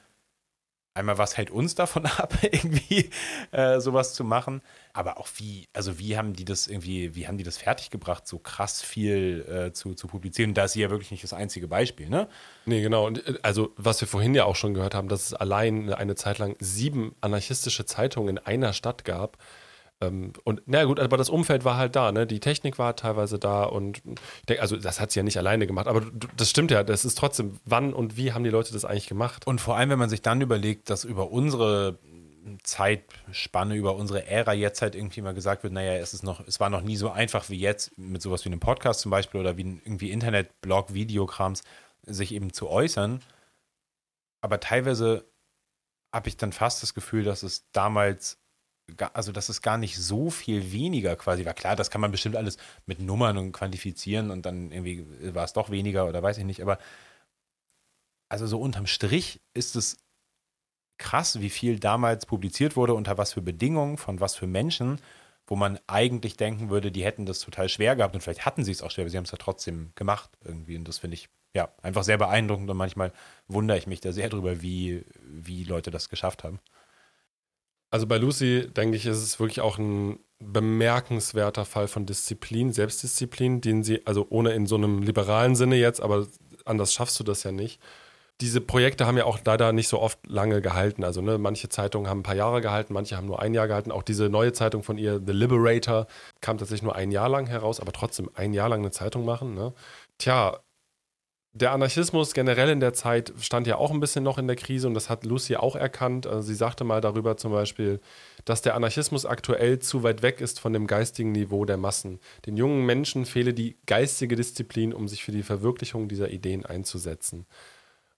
Speaker 3: einmal, was hält uns davon ab, irgendwie äh, sowas zu machen, aber auch wie, also wie haben die das irgendwie, wie haben die das fertiggebracht, so krass viel äh, zu, zu publizieren? Da ist sie ja wirklich nicht das einzige Beispiel, ne?
Speaker 2: Nee, genau. Und, äh, also, was wir vorhin ja auch schon gehört haben, dass es allein eine Zeit lang sieben anarchistische Zeitungen in einer Stadt gab. Ähm, und na gut, aber das Umfeld war halt da, ne? Die Technik war teilweise da und denke, also das hat sie ja nicht alleine gemacht, aber das stimmt ja, das ist trotzdem, wann und wie haben die Leute das eigentlich gemacht?
Speaker 3: Und vor allem, wenn man sich dann überlegt, dass über unsere Zeitspanne, über unsere Ära jetzt halt irgendwie mal gesagt wird, naja, es ist noch, es war noch nie so einfach wie jetzt, mit sowas wie einem Podcast zum Beispiel oder wie irgendwie Internetblog, Videokrams, sich eben zu äußern. Aber teilweise habe ich dann fast das Gefühl, dass es damals also dass es gar nicht so viel weniger quasi war. Klar, das kann man bestimmt alles mit Nummern und quantifizieren und dann irgendwie war es doch weniger oder weiß ich nicht, aber also so unterm Strich ist es krass, wie viel damals publiziert wurde, unter was für Bedingungen, von was für Menschen, wo man eigentlich denken würde, die hätten das total schwer gehabt und vielleicht hatten sie es auch schwer, aber sie haben es ja trotzdem gemacht irgendwie und das finde ich ja einfach sehr beeindruckend und manchmal wundere ich mich da sehr drüber, wie, wie Leute das geschafft haben.
Speaker 2: Also bei Lucy, denke ich, ist es wirklich auch ein bemerkenswerter Fall von Disziplin, Selbstdisziplin, den sie, also ohne in so einem liberalen Sinne jetzt, aber anders schaffst du das ja nicht. Diese Projekte haben ja auch leider nicht so oft lange gehalten. Also ne, manche Zeitungen haben ein paar Jahre gehalten, manche haben nur ein Jahr gehalten. Auch diese neue Zeitung von ihr, The Liberator, kam tatsächlich nur ein Jahr lang heraus, aber trotzdem ein Jahr lang eine Zeitung machen. Ne? Tja, der Anarchismus generell in der Zeit stand ja auch ein bisschen noch in der Krise und das hat Lucy auch erkannt. Also sie sagte mal darüber zum Beispiel, dass der Anarchismus aktuell zu weit weg ist von dem geistigen Niveau der Massen. Den jungen Menschen fehle die geistige Disziplin, um sich für die Verwirklichung dieser Ideen einzusetzen.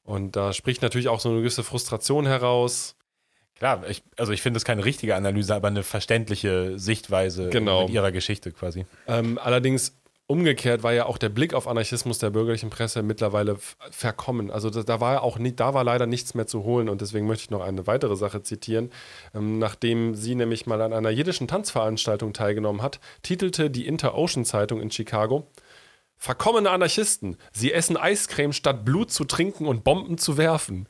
Speaker 2: Und da spricht natürlich auch so eine gewisse Frustration heraus.
Speaker 3: Klar, ich, also ich finde es keine richtige Analyse, aber eine verständliche Sichtweise
Speaker 2: genau.
Speaker 3: mit ihrer Geschichte quasi.
Speaker 2: Ähm, allerdings umgekehrt war ja auch der Blick auf Anarchismus der bürgerlichen Presse mittlerweile verkommen. Also da, da, war auch nie, da war leider nichts mehr zu holen und deswegen möchte ich noch eine weitere Sache zitieren. Ähm, nachdem sie nämlich mal an einer jiddischen Tanzveranstaltung teilgenommen hat, titelte die Inter-Ocean Zeitung in Chicago Verkommene Anarchisten, sie essen Eiscreme statt Blut zu trinken und Bomben zu werfen.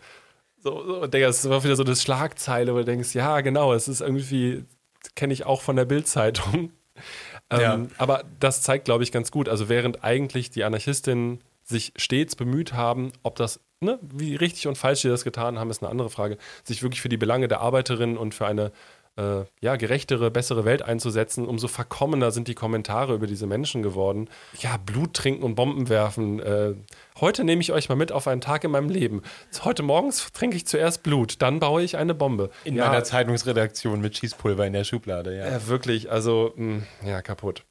Speaker 2: So, so das war wieder so eine Schlagzeile, wo du denkst, ja, genau, es ist irgendwie, kenne ich auch von der Bildzeitung. Ähm, ja. Aber das zeigt, glaube ich, ganz gut. Also während eigentlich die Anarchistinnen sich stets bemüht haben, ob das, ne, wie richtig und falsch sie das getan haben, ist eine andere Frage, sich wirklich für die Belange der Arbeiterinnen und für eine äh, ja, gerechtere, bessere Welt einzusetzen, umso verkommener sind die Kommentare über diese Menschen geworden. Ja, Blut trinken und Bomben werfen. Äh, heute nehme ich euch mal mit auf einen Tag in meinem Leben. Heute morgens trinke ich zuerst Blut, dann baue ich eine Bombe.
Speaker 3: In ja, meiner Zeitungsredaktion mit Schießpulver in der Schublade, ja.
Speaker 2: Äh, wirklich, also, mh, hm, ja, kaputt.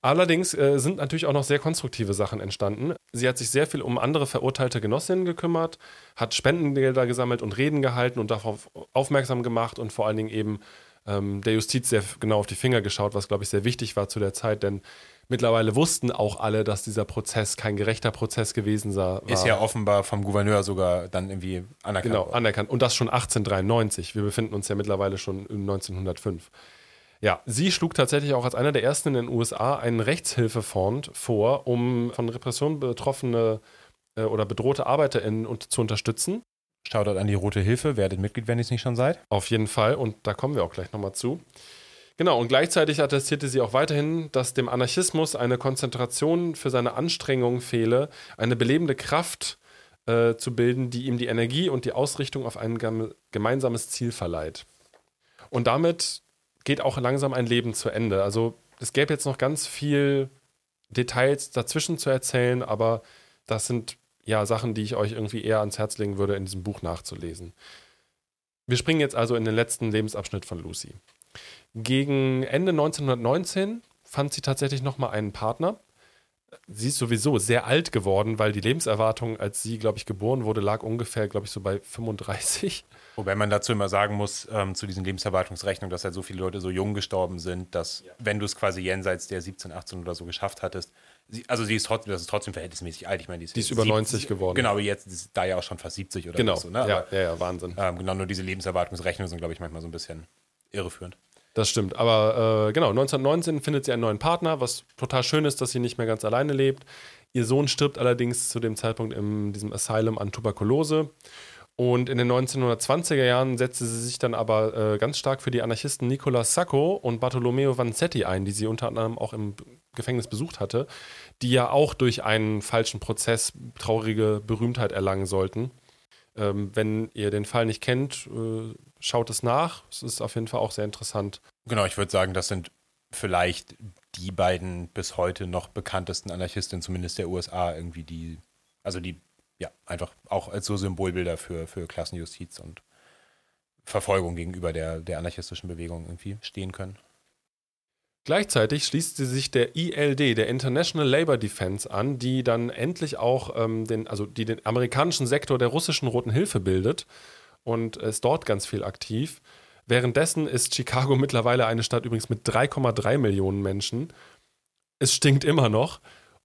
Speaker 2: Allerdings äh, sind natürlich auch noch sehr konstruktive Sachen entstanden. Sie hat sich sehr viel um andere verurteilte Genossinnen gekümmert, hat Spendengelder gesammelt und Reden gehalten und darauf aufmerksam gemacht und vor allen Dingen eben ähm, der Justiz sehr genau auf die Finger geschaut, was, glaube ich, sehr wichtig war zu der Zeit, denn mittlerweile wussten auch alle, dass dieser Prozess kein gerechter Prozess gewesen war.
Speaker 3: Ist ja offenbar vom Gouverneur sogar dann irgendwie anerkannt.
Speaker 2: Genau, anerkannt. Und das schon 1893. Wir befinden uns ja mittlerweile schon in 1905. Ja, sie schlug tatsächlich auch als einer der ersten in den USA einen Rechtshilfefonds vor, um von Repression betroffene äh, oder bedrohte ArbeiterInnen und, zu unterstützen.
Speaker 3: Shoutout an die Rote Hilfe, werdet Mitglied, wenn ihr es nicht schon seid.
Speaker 2: Auf jeden Fall und da kommen wir auch gleich nochmal zu. Genau, und gleichzeitig attestierte sie auch weiterhin, dass dem Anarchismus eine Konzentration für seine Anstrengungen fehle, eine belebende Kraft äh, zu bilden, die ihm die Energie und die Ausrichtung auf ein gemeinsames Ziel verleiht. Und damit geht auch langsam ein Leben zu Ende. Also es gäbe jetzt noch ganz viel Details dazwischen zu erzählen, aber das sind ja Sachen, die ich euch irgendwie eher ans Herz legen würde, in diesem Buch nachzulesen. Wir springen jetzt also in den letzten Lebensabschnitt von Lucy. Gegen Ende 1919 fand sie tatsächlich nochmal einen Partner. Sie ist sowieso sehr alt geworden, weil die Lebenserwartung, als sie, glaube ich, geboren wurde, lag ungefähr, glaube ich, so bei 35.
Speaker 3: Wobei man dazu immer sagen muss, ähm, zu diesen Lebenserwartungsrechnungen, dass halt so viele Leute so jung gestorben sind, dass, ja. wenn du es quasi jenseits der 17, 18 oder so geschafft hattest, sie, also sie ist trotzdem, das ist trotzdem verhältnismäßig alt. Ich meine,
Speaker 2: die ist, die ist über 90 geworden.
Speaker 3: Genau, aber jetzt ist da ja auch schon fast 70 oder
Speaker 2: genau.
Speaker 3: so.
Speaker 2: Ne? ja, ja, ja, Wahnsinn.
Speaker 3: Ähm, genau, nur diese Lebenserwartungsrechnungen sind, glaube ich, manchmal so ein bisschen irreführend.
Speaker 2: Das stimmt. Aber äh, genau, 1919 findet sie einen neuen Partner, was total schön ist, dass sie nicht mehr ganz alleine lebt. Ihr Sohn stirbt allerdings zu dem Zeitpunkt in diesem Asylum an Tuberkulose. Und in den 1920er Jahren setzte sie sich dann aber äh, ganz stark für die Anarchisten Nicolas Sacco und Bartolomeo Vanzetti ein, die sie unter anderem auch im Gefängnis besucht hatte, die ja auch durch einen falschen Prozess traurige Berühmtheit erlangen sollten. Ähm, wenn ihr den Fall nicht kennt, äh, schaut es nach. Es ist auf jeden Fall auch sehr interessant.
Speaker 3: Genau, ich würde sagen, das sind vielleicht die beiden bis heute noch bekanntesten Anarchistinnen, zumindest der USA, irgendwie die, also die, ja, einfach auch als so Symbolbilder für, für Klassenjustiz und Verfolgung gegenüber der, der anarchistischen Bewegung irgendwie stehen können.
Speaker 2: Gleichzeitig schließt sie sich der ILD, der International Labour Defense, an, die dann endlich auch ähm, den, also die den amerikanischen Sektor der russischen Roten Hilfe bildet und ist dort ganz viel aktiv. Währenddessen ist Chicago mittlerweile eine Stadt übrigens mit 3,3 Millionen Menschen. Es stinkt immer noch.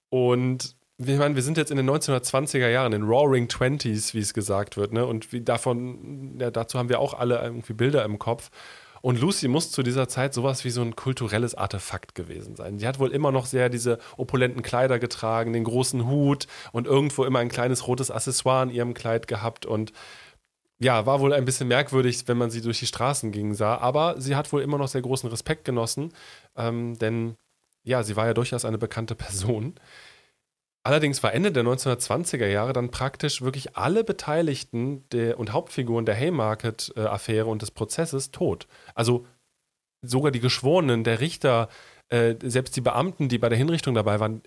Speaker 2: Und ich meine, wir sind jetzt in den 1920er Jahren, in Roaring Twenties, wie es gesagt wird, ne? Und davon, ja, dazu haben wir auch alle irgendwie Bilder im Kopf. Und Lucy muss zu dieser Zeit sowas wie so ein kulturelles Artefakt gewesen sein. Sie hat wohl immer noch sehr diese opulenten Kleider getragen, den großen Hut und irgendwo immer ein kleines rotes Accessoire in ihrem Kleid gehabt und ja, war wohl ein bisschen merkwürdig, wenn man sie durch die Straßen ging sah, aber sie hat wohl immer noch sehr großen Respekt genossen, ähm, denn ja, sie war ja durchaus eine bekannte Person. Allerdings war Ende der 1920er Jahre dann praktisch wirklich alle Beteiligten der, und Hauptfiguren der Haymarket-Affäre und des Prozesses tot. Also sogar die Geschworenen, der Richter, äh, selbst die Beamten, die bei der Hinrichtung dabei waren,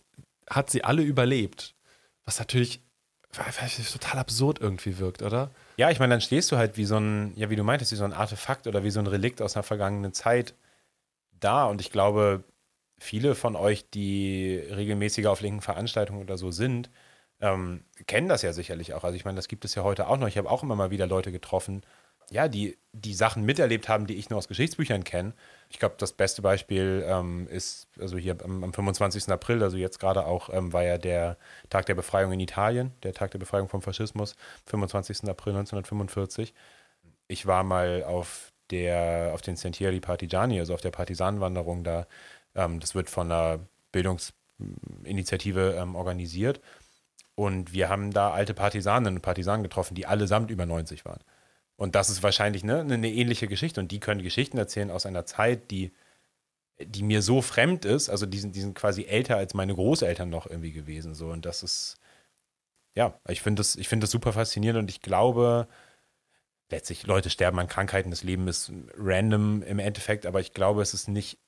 Speaker 2: hat sie alle überlebt. Was natürlich total absurd irgendwie wirkt, oder?
Speaker 3: Ja, ich meine, dann stehst du halt wie so ein, ja, wie du meintest, wie so ein Artefakt oder wie so ein Relikt aus einer vergangenen Zeit da. Und ich glaube, viele von euch, die regelmäßiger auf linken Veranstaltungen oder so sind, ähm, kennen das ja sicherlich auch. Also ich meine, das gibt es ja heute auch noch. Ich habe auch immer mal wieder Leute getroffen, ja, die, die Sachen miterlebt haben, die ich nur aus Geschichtsbüchern kenne. Ich glaube, das beste Beispiel ähm, ist, also hier am, am, 25. April, also jetzt gerade auch, ähm, war ja der Tag der Befreiung in Italien, der Tag der Befreiung vom Faschismus, 25. April 1945. Ich war mal auf der, auf den Sentieri Partigiani, also auf der Partisanenwanderung da. Ähm, das wird von einer Bildungsinitiative ähm, organisiert. Und wir haben da alte Partisaninnen und Partisanen getroffen, die allesamt über 90 waren. Und das ist wahrscheinlich ne, eine ähnliche Geschichte. Und die können Geschichten erzählen aus einer Zeit, die, die mir so fremd ist. Also die sind, die sind quasi älter als meine Großeltern noch irgendwie gewesen. So. Und das ist, ja, ich finde das, find das super faszinierend und ich glaube, letztlich, Leute sterben an Krankheiten, das Leben ist random im Endeffekt, aber ich glaube, es ist nicht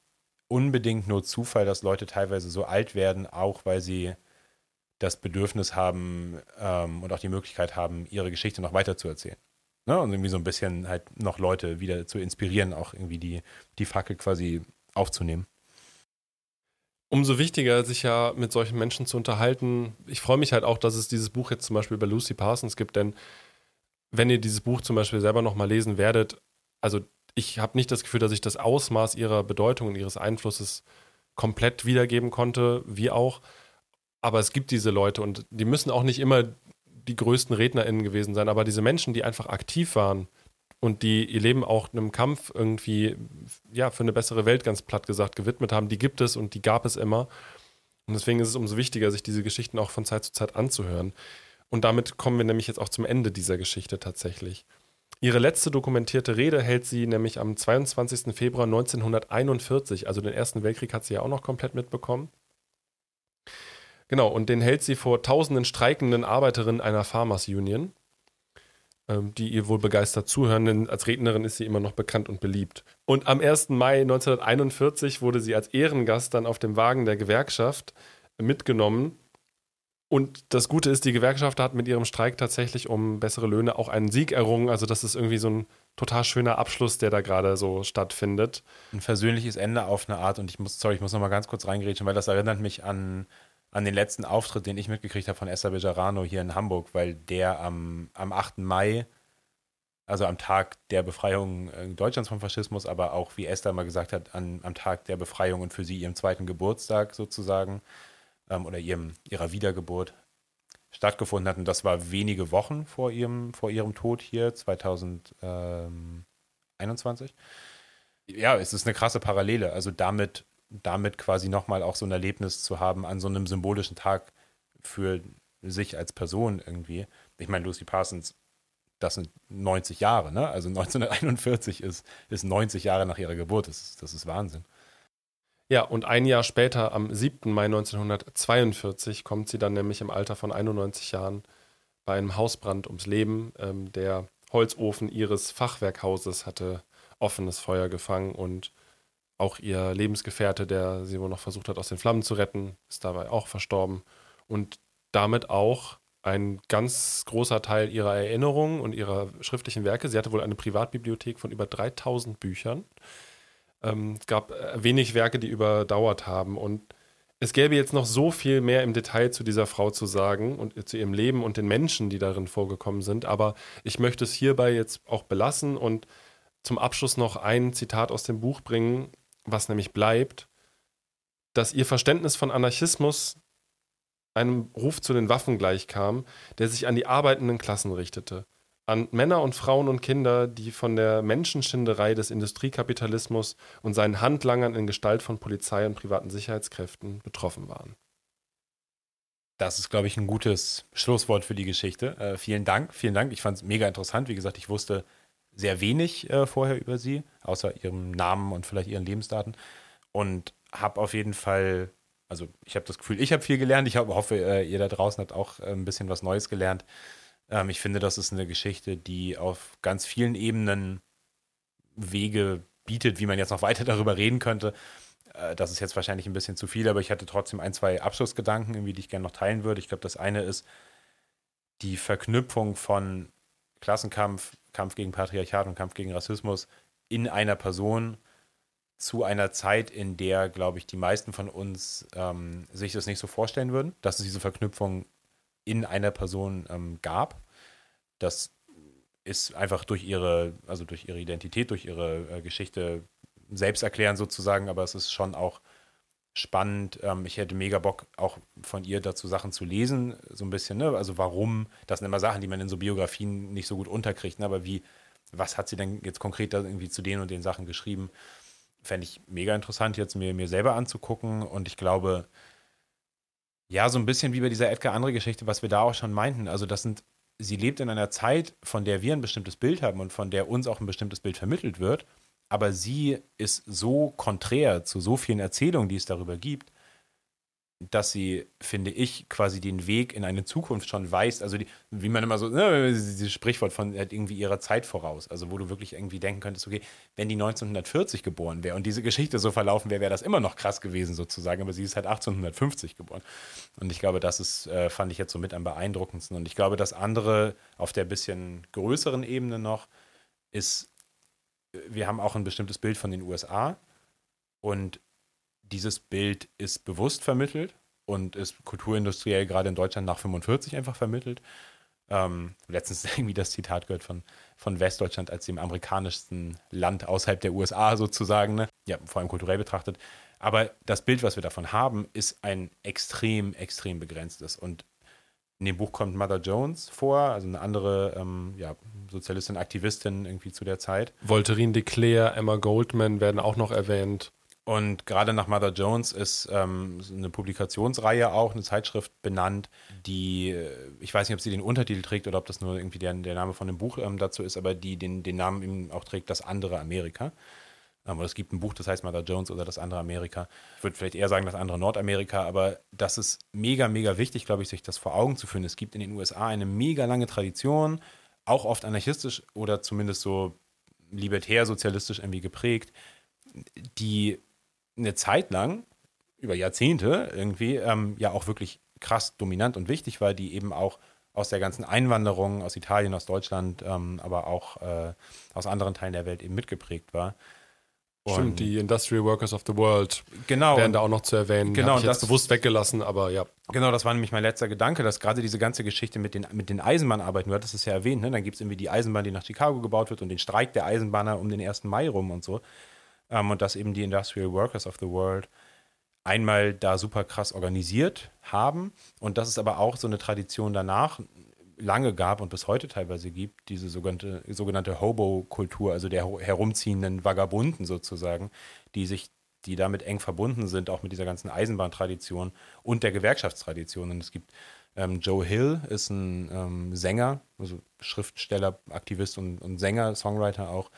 Speaker 3: unbedingt nur Zufall, dass Leute teilweise so alt werden, auch weil sie das Bedürfnis haben ähm, und auch die Möglichkeit haben, ihre Geschichte noch weiter zu erzählen. Ne? Und irgendwie so ein bisschen halt noch Leute wieder zu inspirieren, auch irgendwie die, die Fackel quasi aufzunehmen.
Speaker 2: Umso wichtiger, sich ja mit solchen Menschen zu unterhalten. Ich freue mich halt auch, dass es dieses Buch jetzt zum Beispiel bei Lucy Parsons gibt, denn wenn ihr dieses Buch zum Beispiel selber nochmal lesen werdet, also ich habe nicht das Gefühl, dass ich das Ausmaß ihrer Bedeutung und ihres Einflusses komplett wiedergeben konnte, wie auch. Aber es gibt diese Leute und die müssen auch nicht immer die größten RednerInnen gewesen sein, aber diese Menschen, die einfach aktiv waren und die ihr Leben auch einem Kampf irgendwie, ja, für eine bessere Welt ganz platt gesagt gewidmet haben, die gibt es und die gab es immer. Und deswegen ist es umso wichtiger, sich diese Geschichten auch von Zeit zu Zeit anzuhören. Und damit kommen wir nämlich jetzt auch zum Ende dieser Geschichte tatsächlich. Ihre letzte dokumentierte Rede hält sie nämlich am 22. Februar 1941, also den Ersten Weltkrieg hat sie ja auch noch komplett mitbekommen. Genau, und den hält sie vor tausenden streikenden Arbeiterinnen einer Farmers Union, ähm, die ihr wohl begeistert zuhören, denn als Rednerin ist sie immer noch bekannt und beliebt. Und am 1. Mai 1941 wurde sie als Ehrengast dann auf dem Wagen der Gewerkschaft mitgenommen. Und das Gute ist, die Gewerkschaft hat mit ihrem Streik tatsächlich um bessere Löhne auch einen Sieg errungen. Also das ist irgendwie so ein total schöner Abschluss, der da gerade so stattfindet.
Speaker 3: Ein versöhnliches Ende auf eine Art. Und ich muss, sorry, ich muss noch mal ganz kurz reingrätschen, weil das erinnert mich an an den letzten Auftritt, den ich mitgekriegt habe von Esther Bejarano hier in Hamburg, weil der am, am 8. Mai, also am Tag der Befreiung äh, Deutschlands vom Faschismus, aber auch, wie Esther mal gesagt hat, an, am Tag der Befreiung und für sie ihrem zweiten Geburtstag sozusagen ähm, oder ihrem, ihrer Wiedergeburt stattgefunden hat. Und das war wenige Wochen vor ihrem, vor ihrem Tod hier, 2021. Ja, es ist eine krasse Parallele. Also damit damit quasi nochmal auch so ein Erlebnis zu haben an so einem symbolischen Tag für sich als Person irgendwie. Ich meine, Lucy Parsons, das sind 90 Jahre, ne? Also 1941 ist, ist 90 Jahre nach ihrer Geburt. Das ist, das ist Wahnsinn.
Speaker 2: Ja, und ein Jahr später, am 7. Mai 1942, kommt sie dann nämlich im Alter von 91 Jahren bei einem Hausbrand ums Leben. Ähm, der Holzofen ihres Fachwerkhauses hatte offenes Feuer gefangen und auch ihr Lebensgefährte, der sie wohl noch versucht hat, aus den Flammen zu retten, ist dabei auch verstorben. Und damit auch ein ganz großer Teil ihrer Erinnerungen und ihrer schriftlichen Werke. Sie hatte wohl eine Privatbibliothek von über 3000 Büchern. Ähm, es gab äh, wenig Werke, die überdauert haben. Und es gäbe jetzt noch so viel mehr im Detail zu dieser Frau zu sagen und zu ihrem Leben und den Menschen, die darin vorgekommen sind. Aber ich möchte es hierbei jetzt auch belassen und zum Abschluss noch ein Zitat aus dem Buch bringen, was nämlich bleibt, dass ihr Verständnis von Anarchismus einem Ruf zu den Waffen gleichkam, der sich an die arbeitenden Klassen richtete, an Männer und Frauen und Kinder, die von der Menschenschinderei des Industriekapitalismus und seinen Handlangern in Gestalt von Polizei und privaten Sicherheitskräften betroffen waren.
Speaker 3: Das ist, glaube ich, ein gutes Schlusswort für die Geschichte. Äh, vielen Dank, vielen Dank. Ich fand es mega interessant. Wie gesagt, ich wusste sehr wenig äh, vorher über sie, außer ihrem Namen und vielleicht ihren Lebensdaten. Und habe auf jeden Fall, also ich habe das Gefühl, ich habe viel gelernt. Ich hoffe, äh, ihr da draußen habt auch äh, ein bisschen was Neues gelernt. Ähm, ich finde, das ist eine Geschichte, die auf ganz vielen Ebenen Wege bietet, wie man jetzt noch weiter darüber reden könnte. Äh, das ist jetzt wahrscheinlich ein bisschen zu viel, aber ich hatte trotzdem ein, zwei Abschlussgedanken, irgendwie, die ich gerne noch teilen würde. Ich glaube, das eine ist die Verknüpfung von Klassenkampf, Kampf gegen Patriarchat und Kampf gegen Rassismus in einer Person zu einer Zeit, in der, glaube ich, die meisten von uns ähm, sich das nicht so vorstellen würden, dass es diese Verknüpfung in einer Person ähm, gab. Das ist einfach durch ihre, also durch ihre Identität, durch ihre äh, Geschichte selbst erklären sozusagen, aber es ist schon auch spannend. Ähm, ich hätte mega Bock, auch von ihr dazu Sachen zu lesen, so ein bisschen, ne? Also warum, das sind immer Sachen, die man in so Biografien nicht so gut unterkriegt, ne? aber wie, was hat sie denn jetzt konkret da irgendwie zu den und den Sachen geschrieben? Fände ich mega interessant, jetzt mir, mir selber anzugucken. Und ich glaube, ja, so ein bisschen wie bei dieser Edgar Andre Geschichte, was wir da auch schon meinten. Also, das sind, sie lebt in einer Zeit, von der wir ein bestimmtes Bild haben und von der uns auch ein bestimmtes Bild vermittelt wird aber sie ist so konträr zu so vielen Erzählungen, die es darüber gibt, dass sie, finde ich, quasi den Weg in eine Zukunft schon weiß. Also, die, wie man immer so, ne, dieses Sprichwort von halt irgendwie ihrer Zeit voraus. Also, wo du wirklich irgendwie denken könntest, okay, wenn die 1940 geboren wäre und diese Geschichte so verlaufen wäre, wäre das immer noch krass gewesen, sozusagen. Aber sie ist halt 1850 geboren. Und ich glaube, das ist, äh, fand ich jetzt so mit am beeindruckendsten. Und ich glaube, das andere auf der bisschen größeren Ebene noch ist wir haben auch ein bestimmtes Bild von den USA und dieses Bild ist bewusst vermittelt und ist kulturindustriell gerade in Deutschland nach 45 einfach vermittelt. Ähm, letztens irgendwie das Zitat gehört von, von Westdeutschland als dem amerikanischsten Land außerhalb der USA sozusagen, ne? ja, vor allem kulturell betrachtet. Aber das Bild, was wir davon haben, ist ein extrem, extrem begrenztes. Und in dem Buch kommt Mother Jones vor, also eine andere ähm, ja, Sozialistin, Aktivistin irgendwie zu der Zeit.
Speaker 2: Voltairine de Clare, Emma Goldman werden auch noch erwähnt.
Speaker 3: Und gerade nach Mother Jones ist ähm, eine Publikationsreihe auch, eine Zeitschrift benannt, die, äh, ich weiß nicht, ob sie den Untertitel trägt oder ob das nur irgendwie der, der Name von dem Buch ähm, dazu ist, aber die den, den Namen eben auch trägt, das andere Amerika. Ähm, es gibt ein Buch, das heißt Mother Jones oder das andere Amerika. Ich würde vielleicht eher sagen, das andere Nordamerika, aber das ist mega, mega wichtig, glaube ich, sich das vor Augen zu führen. Es gibt in den USA eine mega lange Tradition, auch oft anarchistisch oder zumindest so libertär, sozialistisch irgendwie geprägt, die eine Zeit lang, über Jahrzehnte irgendwie, ähm, ja auch wirklich krass dominant und wichtig war, die eben auch aus der ganzen Einwanderung aus Italien, aus Deutschland, ähm, aber auch äh, aus anderen Teilen der Welt eben mitgeprägt war.
Speaker 2: Stimmt, die Industrial Workers of the World
Speaker 3: genau,
Speaker 2: wären da auch noch zu erwähnen.
Speaker 3: Genau,
Speaker 2: Hab ich
Speaker 3: das
Speaker 2: bewusst weggelassen, aber ja.
Speaker 3: Genau, das war nämlich mein letzter Gedanke, dass gerade diese ganze Geschichte mit den, mit den Eisenbahnarbeiten, du hattest es ja erwähnt, ne? dann gibt es irgendwie die Eisenbahn, die nach Chicago gebaut wird und den Streik der Eisenbahner um den 1. Mai rum und so. Ähm, und dass eben die Industrial Workers of the World einmal da super krass organisiert haben und dass es aber auch so eine Tradition danach lange gab und bis heute teilweise gibt, diese sogenannte, sogenannte Hobo-Kultur, also der herumziehenden Vagabunden sozusagen, die sich, die damit eng verbunden sind, auch mit dieser ganzen Eisenbahntradition und der Gewerkschaftstradition. Und es gibt ähm, Joe Hill, ist ein ähm, Sänger, also Schriftsteller, Aktivist und, und Sänger, Songwriter auch,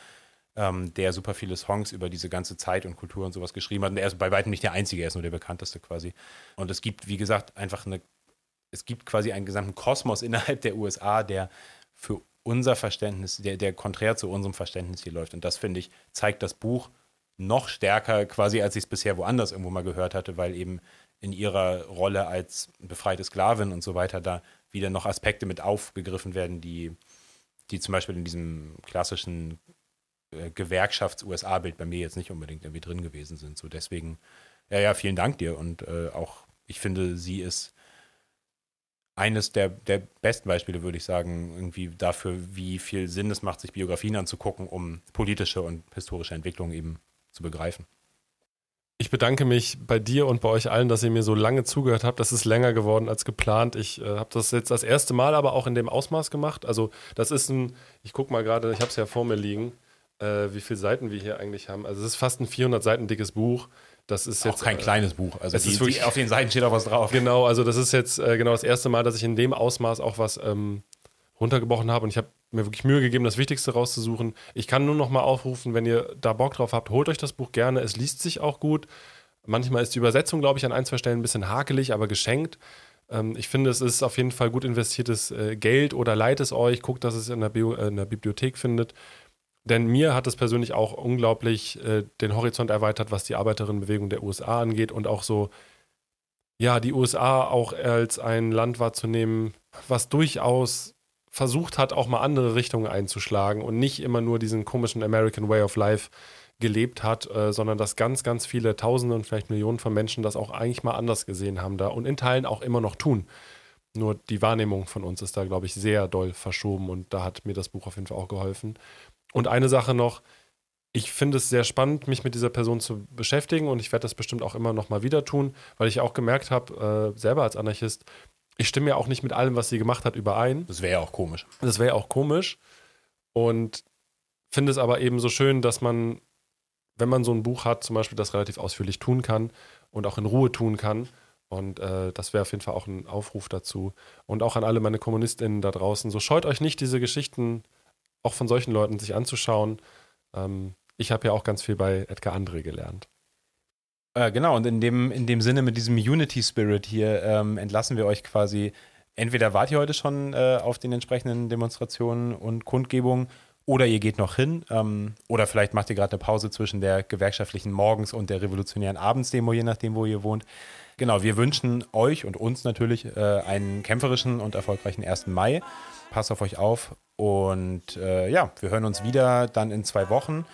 Speaker 3: ähm, der super viele Songs über diese ganze Zeit und Kultur und sowas geschrieben hat. Und er ist bei weitem nicht der Einzige, er ist nur der bekannteste quasi. Und es gibt, wie gesagt, einfach eine es gibt quasi einen gesamten Kosmos innerhalb der USA, der für unser Verständnis, der, der konträr zu unserem Verständnis hier läuft. Und das, finde ich, zeigt das Buch noch stärker, quasi als ich es bisher woanders irgendwo mal gehört hatte, weil eben in ihrer Rolle als befreite Sklavin und so weiter da wieder noch Aspekte mit aufgegriffen werden, die, die zum Beispiel in diesem klassischen Gewerkschafts-USA-Bild bei mir jetzt nicht unbedingt irgendwie drin gewesen sind. So deswegen, ja, ja, vielen Dank dir und äh, auch ich finde, sie ist eines der, der besten Beispiele, würde ich sagen, irgendwie dafür, wie viel Sinn es macht, sich Biografien anzugucken, um politische und historische Entwicklungen eben zu begreifen.
Speaker 2: Ich bedanke mich bei dir und bei euch allen, dass ihr mir so lange zugehört habt. Das ist länger geworden als geplant. Ich äh, habe das jetzt das erste Mal aber auch in dem Ausmaß gemacht. Also das ist ein, ich gucke mal gerade, ich habe es ja vor mir liegen, äh, wie viele Seiten wir hier eigentlich haben. Also es ist fast ein 400 Seiten dickes Buch. Das ist
Speaker 3: auch
Speaker 2: jetzt
Speaker 3: kein äh, kleines Buch.
Speaker 2: Also die,
Speaker 3: die, auf den Seiten steht auch was drauf.
Speaker 2: Genau, also das ist jetzt äh, genau das erste Mal, dass ich in dem Ausmaß auch was ähm, runtergebrochen habe und ich habe mir wirklich Mühe gegeben, das Wichtigste rauszusuchen. Ich kann nur noch mal aufrufen, wenn ihr da Bock drauf habt, holt euch das Buch gerne. Es liest sich auch gut. Manchmal ist die Übersetzung, glaube ich, an ein, zwei Stellen ein bisschen hakelig, aber geschenkt. Ähm, ich finde, es ist auf jeden Fall gut investiertes äh, Geld oder leiht es euch. Guckt, dass es in der, Bio, äh, in der Bibliothek findet. Denn mir hat es persönlich auch unglaublich äh, den Horizont erweitert, was die Arbeiterinnenbewegung der USA angeht und auch so, ja, die USA auch als ein Land wahrzunehmen, was durchaus versucht hat, auch mal andere Richtungen einzuschlagen und nicht immer nur diesen komischen American Way of Life gelebt hat, äh, sondern dass ganz, ganz viele Tausende und vielleicht Millionen von Menschen das auch eigentlich mal anders gesehen haben da und in Teilen auch immer noch tun. Nur die Wahrnehmung von uns ist da, glaube ich, sehr doll verschoben und da hat mir das Buch auf jeden Fall auch geholfen. Und eine Sache noch, ich finde es sehr spannend, mich mit dieser Person zu beschäftigen und ich werde das bestimmt auch immer noch mal wieder tun, weil ich auch gemerkt habe, äh, selber als Anarchist, ich stimme ja auch nicht mit allem, was sie gemacht hat, überein.
Speaker 3: Das wäre ja auch komisch.
Speaker 2: Das wäre ja auch komisch. Und finde es aber eben so schön, dass man, wenn man so ein Buch hat, zum Beispiel das relativ ausführlich tun kann und auch in Ruhe tun kann. Und äh, das wäre auf jeden Fall auch ein Aufruf dazu. Und auch an alle meine KommunistInnen da draußen. So scheut euch nicht, diese Geschichten auch von solchen Leuten sich anzuschauen. Ähm, ich habe ja auch ganz viel bei Edgar Andre gelernt.
Speaker 3: Äh, genau, und in dem, in dem Sinne mit diesem Unity Spirit hier ähm, entlassen wir euch quasi. Entweder wart ihr heute schon äh, auf den entsprechenden Demonstrationen und Kundgebungen oder ihr geht noch hin ähm, oder vielleicht macht ihr gerade eine Pause zwischen der gewerkschaftlichen Morgens- und der revolutionären Abendsdemo, je nachdem, wo ihr wohnt. Genau, wir wünschen euch und uns natürlich äh, einen kämpferischen und erfolgreichen 1. Mai. Passt auf euch auf und äh, ja, wir hören uns wieder dann in zwei Wochen.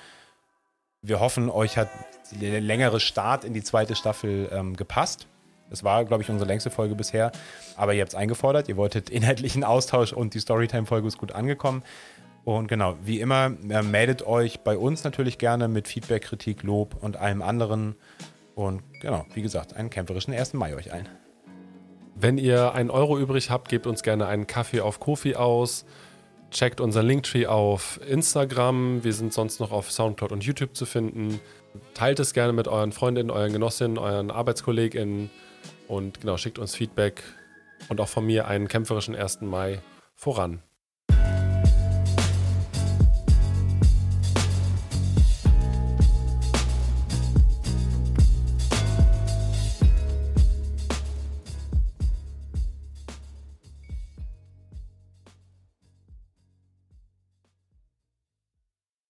Speaker 3: Wir hoffen, euch hat der längere Start in die zweite Staffel ähm, gepasst. Das war, glaube ich, unsere längste Folge bisher. Aber ihr habt es eingefordert. Ihr wolltet inhaltlichen Austausch und die Storytime-Folge ist gut angekommen. Und genau, wie immer, äh, meldet euch bei uns natürlich gerne mit Feedback, Kritik, Lob und allem anderen. Und genau, wie gesagt, einen kämpferischen 1. Mai euch ein.
Speaker 2: Wenn ihr einen Euro übrig habt, gebt uns gerne einen Kaffee auf Kofi aus. Checkt unseren Linktree auf Instagram. Wir sind sonst noch auf Soundcloud und YouTube zu finden. Teilt es gerne mit euren Freundinnen, euren Genossinnen, euren ArbeitskollegInnen und genau, schickt uns Feedback und auch von mir einen kämpferischen 1. Mai voran.